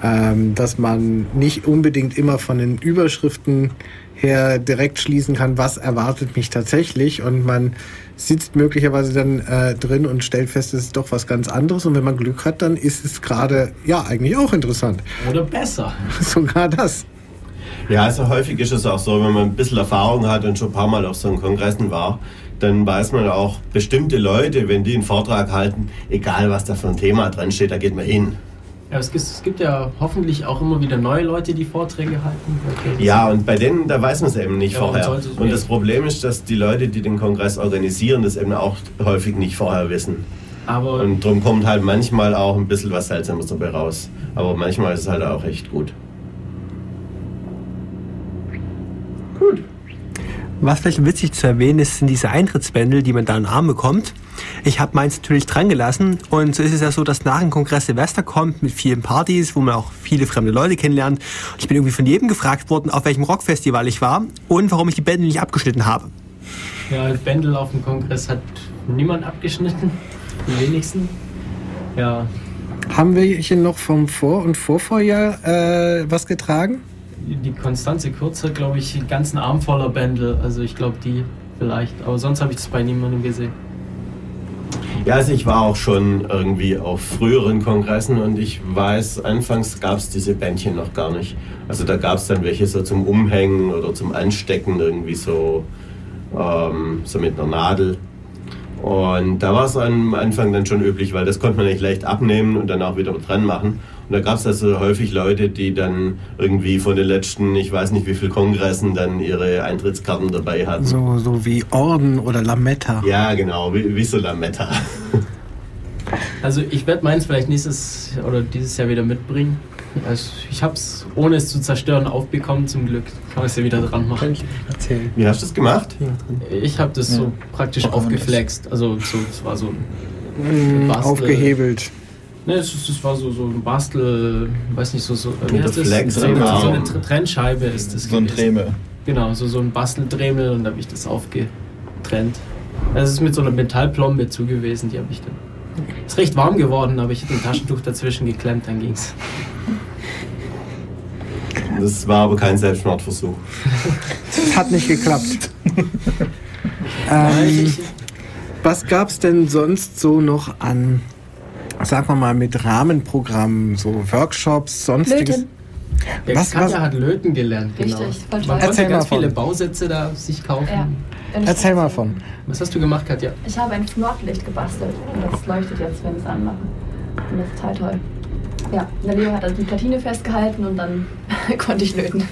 Ähm, dass man nicht unbedingt immer von den Überschriften her direkt schließen kann, was erwartet mich tatsächlich und man sitzt möglicherweise dann äh, drin und stellt fest, es ist doch was ganz anderes und wenn man Glück hat, dann ist es gerade ja eigentlich auch interessant. Oder besser. Sogar das. Ja, also häufig ist es auch so, wenn man ein bisschen Erfahrung hat und schon ein paar Mal auf so einem Kongressen war, dann weiß man auch, bestimmte Leute, wenn die einen Vortrag halten, egal was da für ein Thema drin steht, da geht man hin. Ja, es gibt, es gibt ja hoffentlich auch immer wieder neue Leute, die Vorträge halten. Okay. Ja, und bei denen, da weiß man es eben nicht ja, vorher. Und, und das Problem ist, dass die Leute, die den Kongress organisieren, das eben auch häufig nicht vorher wissen. Aber und darum kommt halt manchmal auch ein bisschen was Seltsames dabei raus. Aber manchmal ist es halt auch echt gut. Was vielleicht witzig zu erwähnen ist, sind diese Eintrittsbändel, die man da in den Arm bekommt. Ich habe meins natürlich dran gelassen und so ist es ja so, dass nach dem Kongress Silvester kommt mit vielen Partys, wo man auch viele fremde Leute kennenlernt. Ich bin irgendwie von jedem gefragt worden, auf welchem Rockfestival ich war und warum ich die Bändel nicht abgeschnitten habe. Ja, Bändel auf dem Kongress hat niemand abgeschnitten, die wenigsten. Ja. Haben wir hier noch vom Vor- und Vorvorjahr äh, was getragen? Die Konstanze Kurze, glaube ich, den ganzen Arm voller Bändel. Also ich glaube die vielleicht. Aber sonst habe ich das bei niemandem gesehen. Ja, also ich war auch schon irgendwie auf früheren Kongressen und ich weiß, anfangs gab es diese Bändchen noch gar nicht. Also da gab es dann welche so zum Umhängen oder zum Anstecken, irgendwie so, ähm, so mit einer Nadel. Und da war es am Anfang dann schon üblich, weil das konnte man nicht leicht abnehmen und dann auch wieder dran machen. Und da gab es also häufig Leute, die dann irgendwie von den letzten, ich weiß nicht wie viel Kongressen, dann ihre Eintrittskarten dabei hatten. So, so wie Orden oder Lametta. Ja, genau, wie, wie so Lametta. Also ich werde meins vielleicht nächstes oder dieses Jahr wieder mitbringen. Also ich habe es, ohne es zu zerstören, aufbekommen zum Glück. Kann ich es ja wieder dran machen. Kann ich erzählen. Wie hast du das gemacht? Ich habe das ja. so praktisch aufgeflext. Also so, es war so ein mm, Aufgehebelt. Ne, es, es, war so, so ein Bastel, weiß nicht, so, so, wie heißt das? Flex, so, eine, so eine Trennscheibe ist das. So ein Dremel. Genau, so, so ein Basteldremel und da habe ich das aufgetrennt. Es ist mit so einer Metallplombe zugewiesen, die habe ich dann. Ist recht warm geworden, aber ich habe ein Taschentuch dazwischen geklemmt, dann ging's. Das war aber kein Selbstmordversuch. Das hat nicht geklappt. ähm, was gab's denn sonst so noch an sagen wir mal, mit Rahmenprogrammen, so Workshops, sonstiges. Löten. Ja, was, Katja was? hat Löten gelernt, genau. Richtig. Man Erzähl ganz viele Bausätze da sich kaufen. Ja. Erzähl mal von. Was hast du gemacht, Katja? Ich habe ein Nordlicht gebastelt und das leuchtet jetzt, wenn ich es anmache. Und das ist total toll. Ja, der Leo hat also die Platine festgehalten und dann konnte ich löten.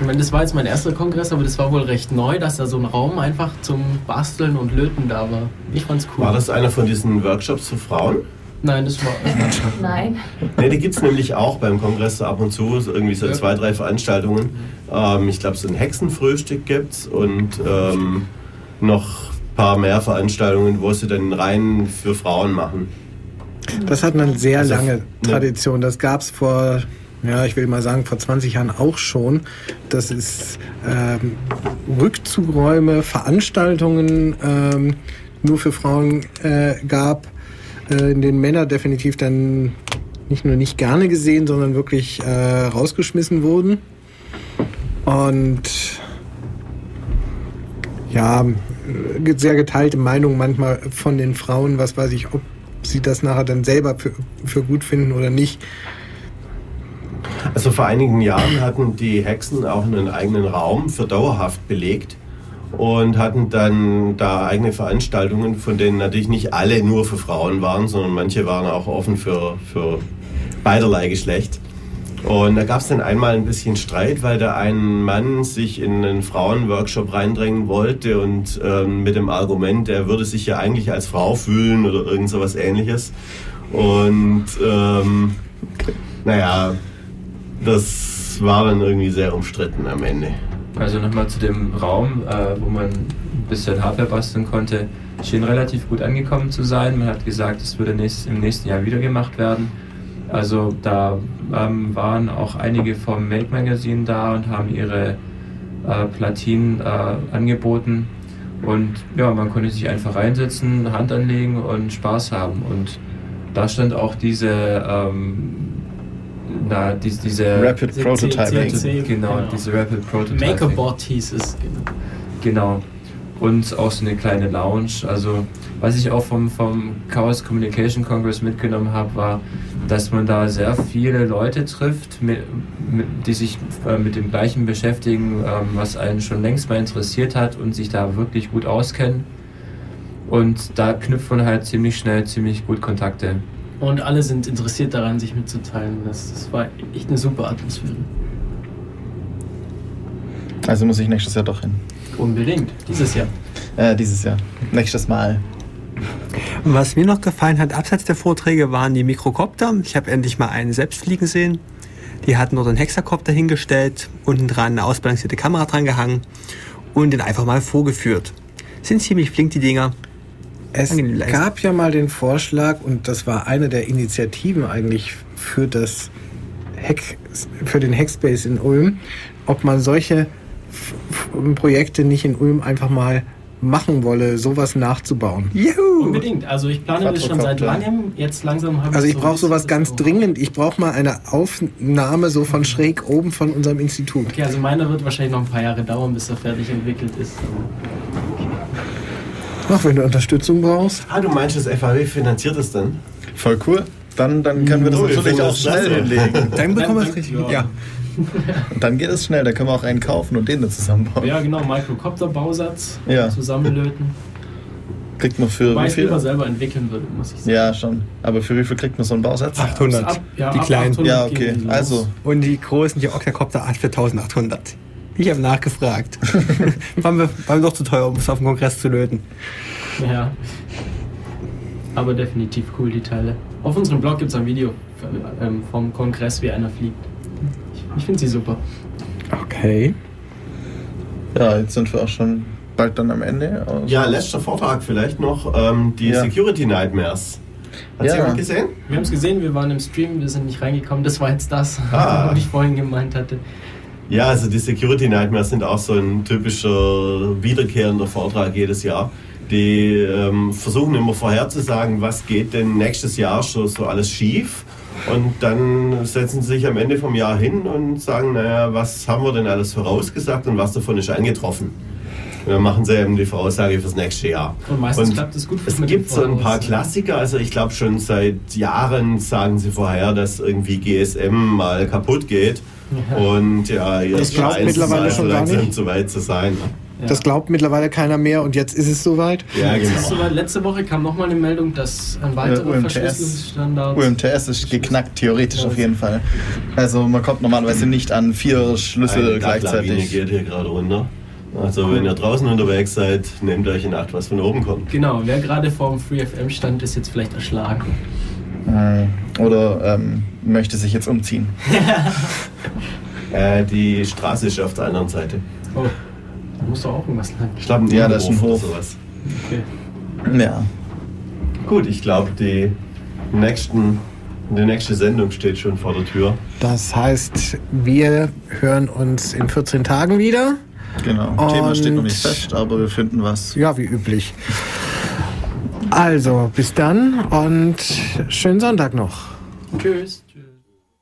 Ich meine, das war jetzt mein erster Kongress, aber das war wohl recht neu, dass da so ein Raum einfach zum Basteln und Löten da war. Ich fand's cool. War das einer von diesen Workshops für Frauen? Nein, das war. Nein. Nee, die gibt es nämlich auch beim Kongress ab und zu, irgendwie so zwei, drei Veranstaltungen. Ähm, ich glaube, so ein Hexenfrühstück gibt es und ähm, noch ein paar mehr Veranstaltungen, wo sie dann rein für Frauen machen. Das hat eine sehr also, lange Tradition. Das gab es vor, ja, ich will mal sagen, vor 20 Jahren auch schon. Das ist ähm, Rückzugräume, Veranstaltungen ähm, nur für Frauen äh, gab äh, in den Männer definitiv dann nicht nur nicht gerne gesehen, sondern wirklich äh, rausgeschmissen wurden. Und ja, sehr geteilte Meinung manchmal von den Frauen, was weiß ich, ob sie das nachher dann selber für, für gut finden oder nicht. Also vor einigen Jahren hatten die Hexen auch einen eigenen Raum für dauerhaft belegt und hatten dann da eigene Veranstaltungen, von denen natürlich nicht alle nur für Frauen waren, sondern manche waren auch offen für, für beiderlei Geschlecht. Und da gab es dann einmal ein bisschen Streit, weil da ein Mann sich in einen Frauenworkshop reindrängen wollte und ähm, mit dem Argument, er würde sich ja eigentlich als Frau fühlen oder irgend so was ähnliches. Und ähm, naja, das war dann irgendwie sehr umstritten am Ende. Also nochmal zu dem Raum, äh, wo man ein bisschen Hardware basteln konnte. Schien relativ gut angekommen zu sein. Man hat gesagt, es würde nächstes, im nächsten Jahr wieder gemacht werden. Also da ähm, waren auch einige vom Make Magazine da und haben ihre äh, Platinen äh, angeboten. Und ja, man konnte sich einfach reinsetzen, Hand anlegen und Spaß haben. Und da stand auch diese ähm, na, die, diese Rapid Prototyping. Genau, genau, diese Rapid Prototyping. Makerbot hieß es, genau. Genau. Und auch so eine kleine Lounge. Also, was ich auch vom, vom Chaos Communication Congress mitgenommen habe, war, dass man da sehr viele Leute trifft, mit, mit, die sich äh, mit dem Gleichen beschäftigen, ähm, was einen schon längst mal interessiert hat und sich da wirklich gut auskennen. Und da knüpft man halt ziemlich schnell ziemlich gut Kontakte. Und alle sind interessiert daran, sich mitzuteilen. Das, das war echt eine super Atmosphäre. Also muss ich nächstes Jahr doch hin. Unbedingt. Dieses Jahr. Äh, dieses Jahr. Nächstes Mal. Was mir noch gefallen hat, abseits der Vorträge, waren die Mikrokopter. Ich habe endlich mal einen selbst fliegen sehen. Die hatten dort einen Hexakopter hingestellt, unten dran eine ausbalancierte Kamera dran gehangen und den einfach mal vorgeführt. Sind ziemlich flink, die Dinger. Es gab ja mal den Vorschlag, und das war eine der Initiativen eigentlich für das Hack, für den Hackspace in Ulm, ob man solche Projekte nicht in Ulm einfach mal machen wolle, sowas nachzubauen. Juhu. Unbedingt. Also ich plane das schon seit langem. Jetzt langsam habe Also ich so brauche sowas ganz dringend. Ich brauche mal eine Aufnahme so von schräg oben von unserem Institut. Okay, also meiner wird wahrscheinlich noch ein paar Jahre dauern, bis er fertig entwickelt ist. Ach, wenn du Unterstützung brauchst. Ah, du meinst, das FAW finanziert es dann? Voll cool. Dann, dann können wir das natürlich auch schnell hinlegen. Dann bekommen wir es richtig. Ja. Und dann geht es schnell, dann können wir auch einen kaufen und den dann zusammenbauen. Ja, genau, Microcopter-Bausatz ja. zusammenlöten. Kriegt man für Wobei wie viel? ich lieber selber entwickeln würde, muss ich sagen. Ja, schon. Aber für wie viel kriegt man so einen Bausatz? 800. Ab, ja, die kleinen. Ja, okay. Also. Und die großen, die Octacopter 8 für 1800. Ich habe nachgefragt. waren, wir, waren wir doch zu teuer, um es auf dem Kongress zu löten. Ja. Aber definitiv cool, die Teile. Auf unserem Blog gibt es ein Video ähm, vom Kongress, wie einer fliegt. Ich, finde sie super. Okay. Ja, jetzt sind wir auch schon bald dann am Ende. Also ja, letzter Vortrag vielleicht noch. Ähm, die ja. Security Nightmares. Hat ja. jemand gesehen? Wir haben es gesehen, wir waren im Stream, wir sind nicht reingekommen. Das war jetzt das, ah. was ich vorhin gemeint hatte. Ja, also die Security Nightmares sind auch so ein typischer wiederkehrender Vortrag jedes Jahr. Die ähm, versuchen immer vorherzusagen, was geht denn nächstes Jahr schon so alles schief. Und dann setzen sie sich am Ende vom Jahr hin und sagen, naja, was haben wir denn alles vorausgesagt und was davon ist eingetroffen. wir machen sie eben die Voraussage fürs nächste Jahr. Und meistens klappt es gut Es gibt so ein paar Klassiker, also ich glaube schon seit Jahren sagen sie vorher, dass irgendwie GSM mal kaputt geht. Und ja, ihr Das glaubt scheint mittlerweile mal schon so gar langsam nicht. zu weit zu sein. Ne? Das glaubt mittlerweile keiner mehr und jetzt ist es soweit. Ja, ist genau. soweit, letzte Woche kam nochmal eine Meldung, dass ein weiterer UMTS. Verschlüsselungsstandard. UMTS ist geknackt, theoretisch auf jeden Fall. Also man kommt normalerweise nicht an vier Schlüssel Dachlawine gleichzeitig. geht hier gerade runter. Also wenn ihr draußen unterwegs seid, nehmt euch in Acht, was von oben kommt. Genau, wer gerade vorm FreeFM stand, ist jetzt vielleicht erschlagen. Mm, Oder ähm, möchte sich jetzt umziehen. Äh, die Straße ist auf der anderen Seite. Oh, da muss doch auch irgendwas lang. Ich glaube, Ja, das ist ein Hof. oder sowas. Okay. Ja. Gut, ich glaube, die nächsten, die nächste Sendung steht schon vor der Tür. Das heißt, wir hören uns in 14 Tagen wieder. Genau. Und- Thema steht noch nicht fest, aber wir finden was. Ja, wie üblich. Also, bis dann und schönen Sonntag noch. Tschüss.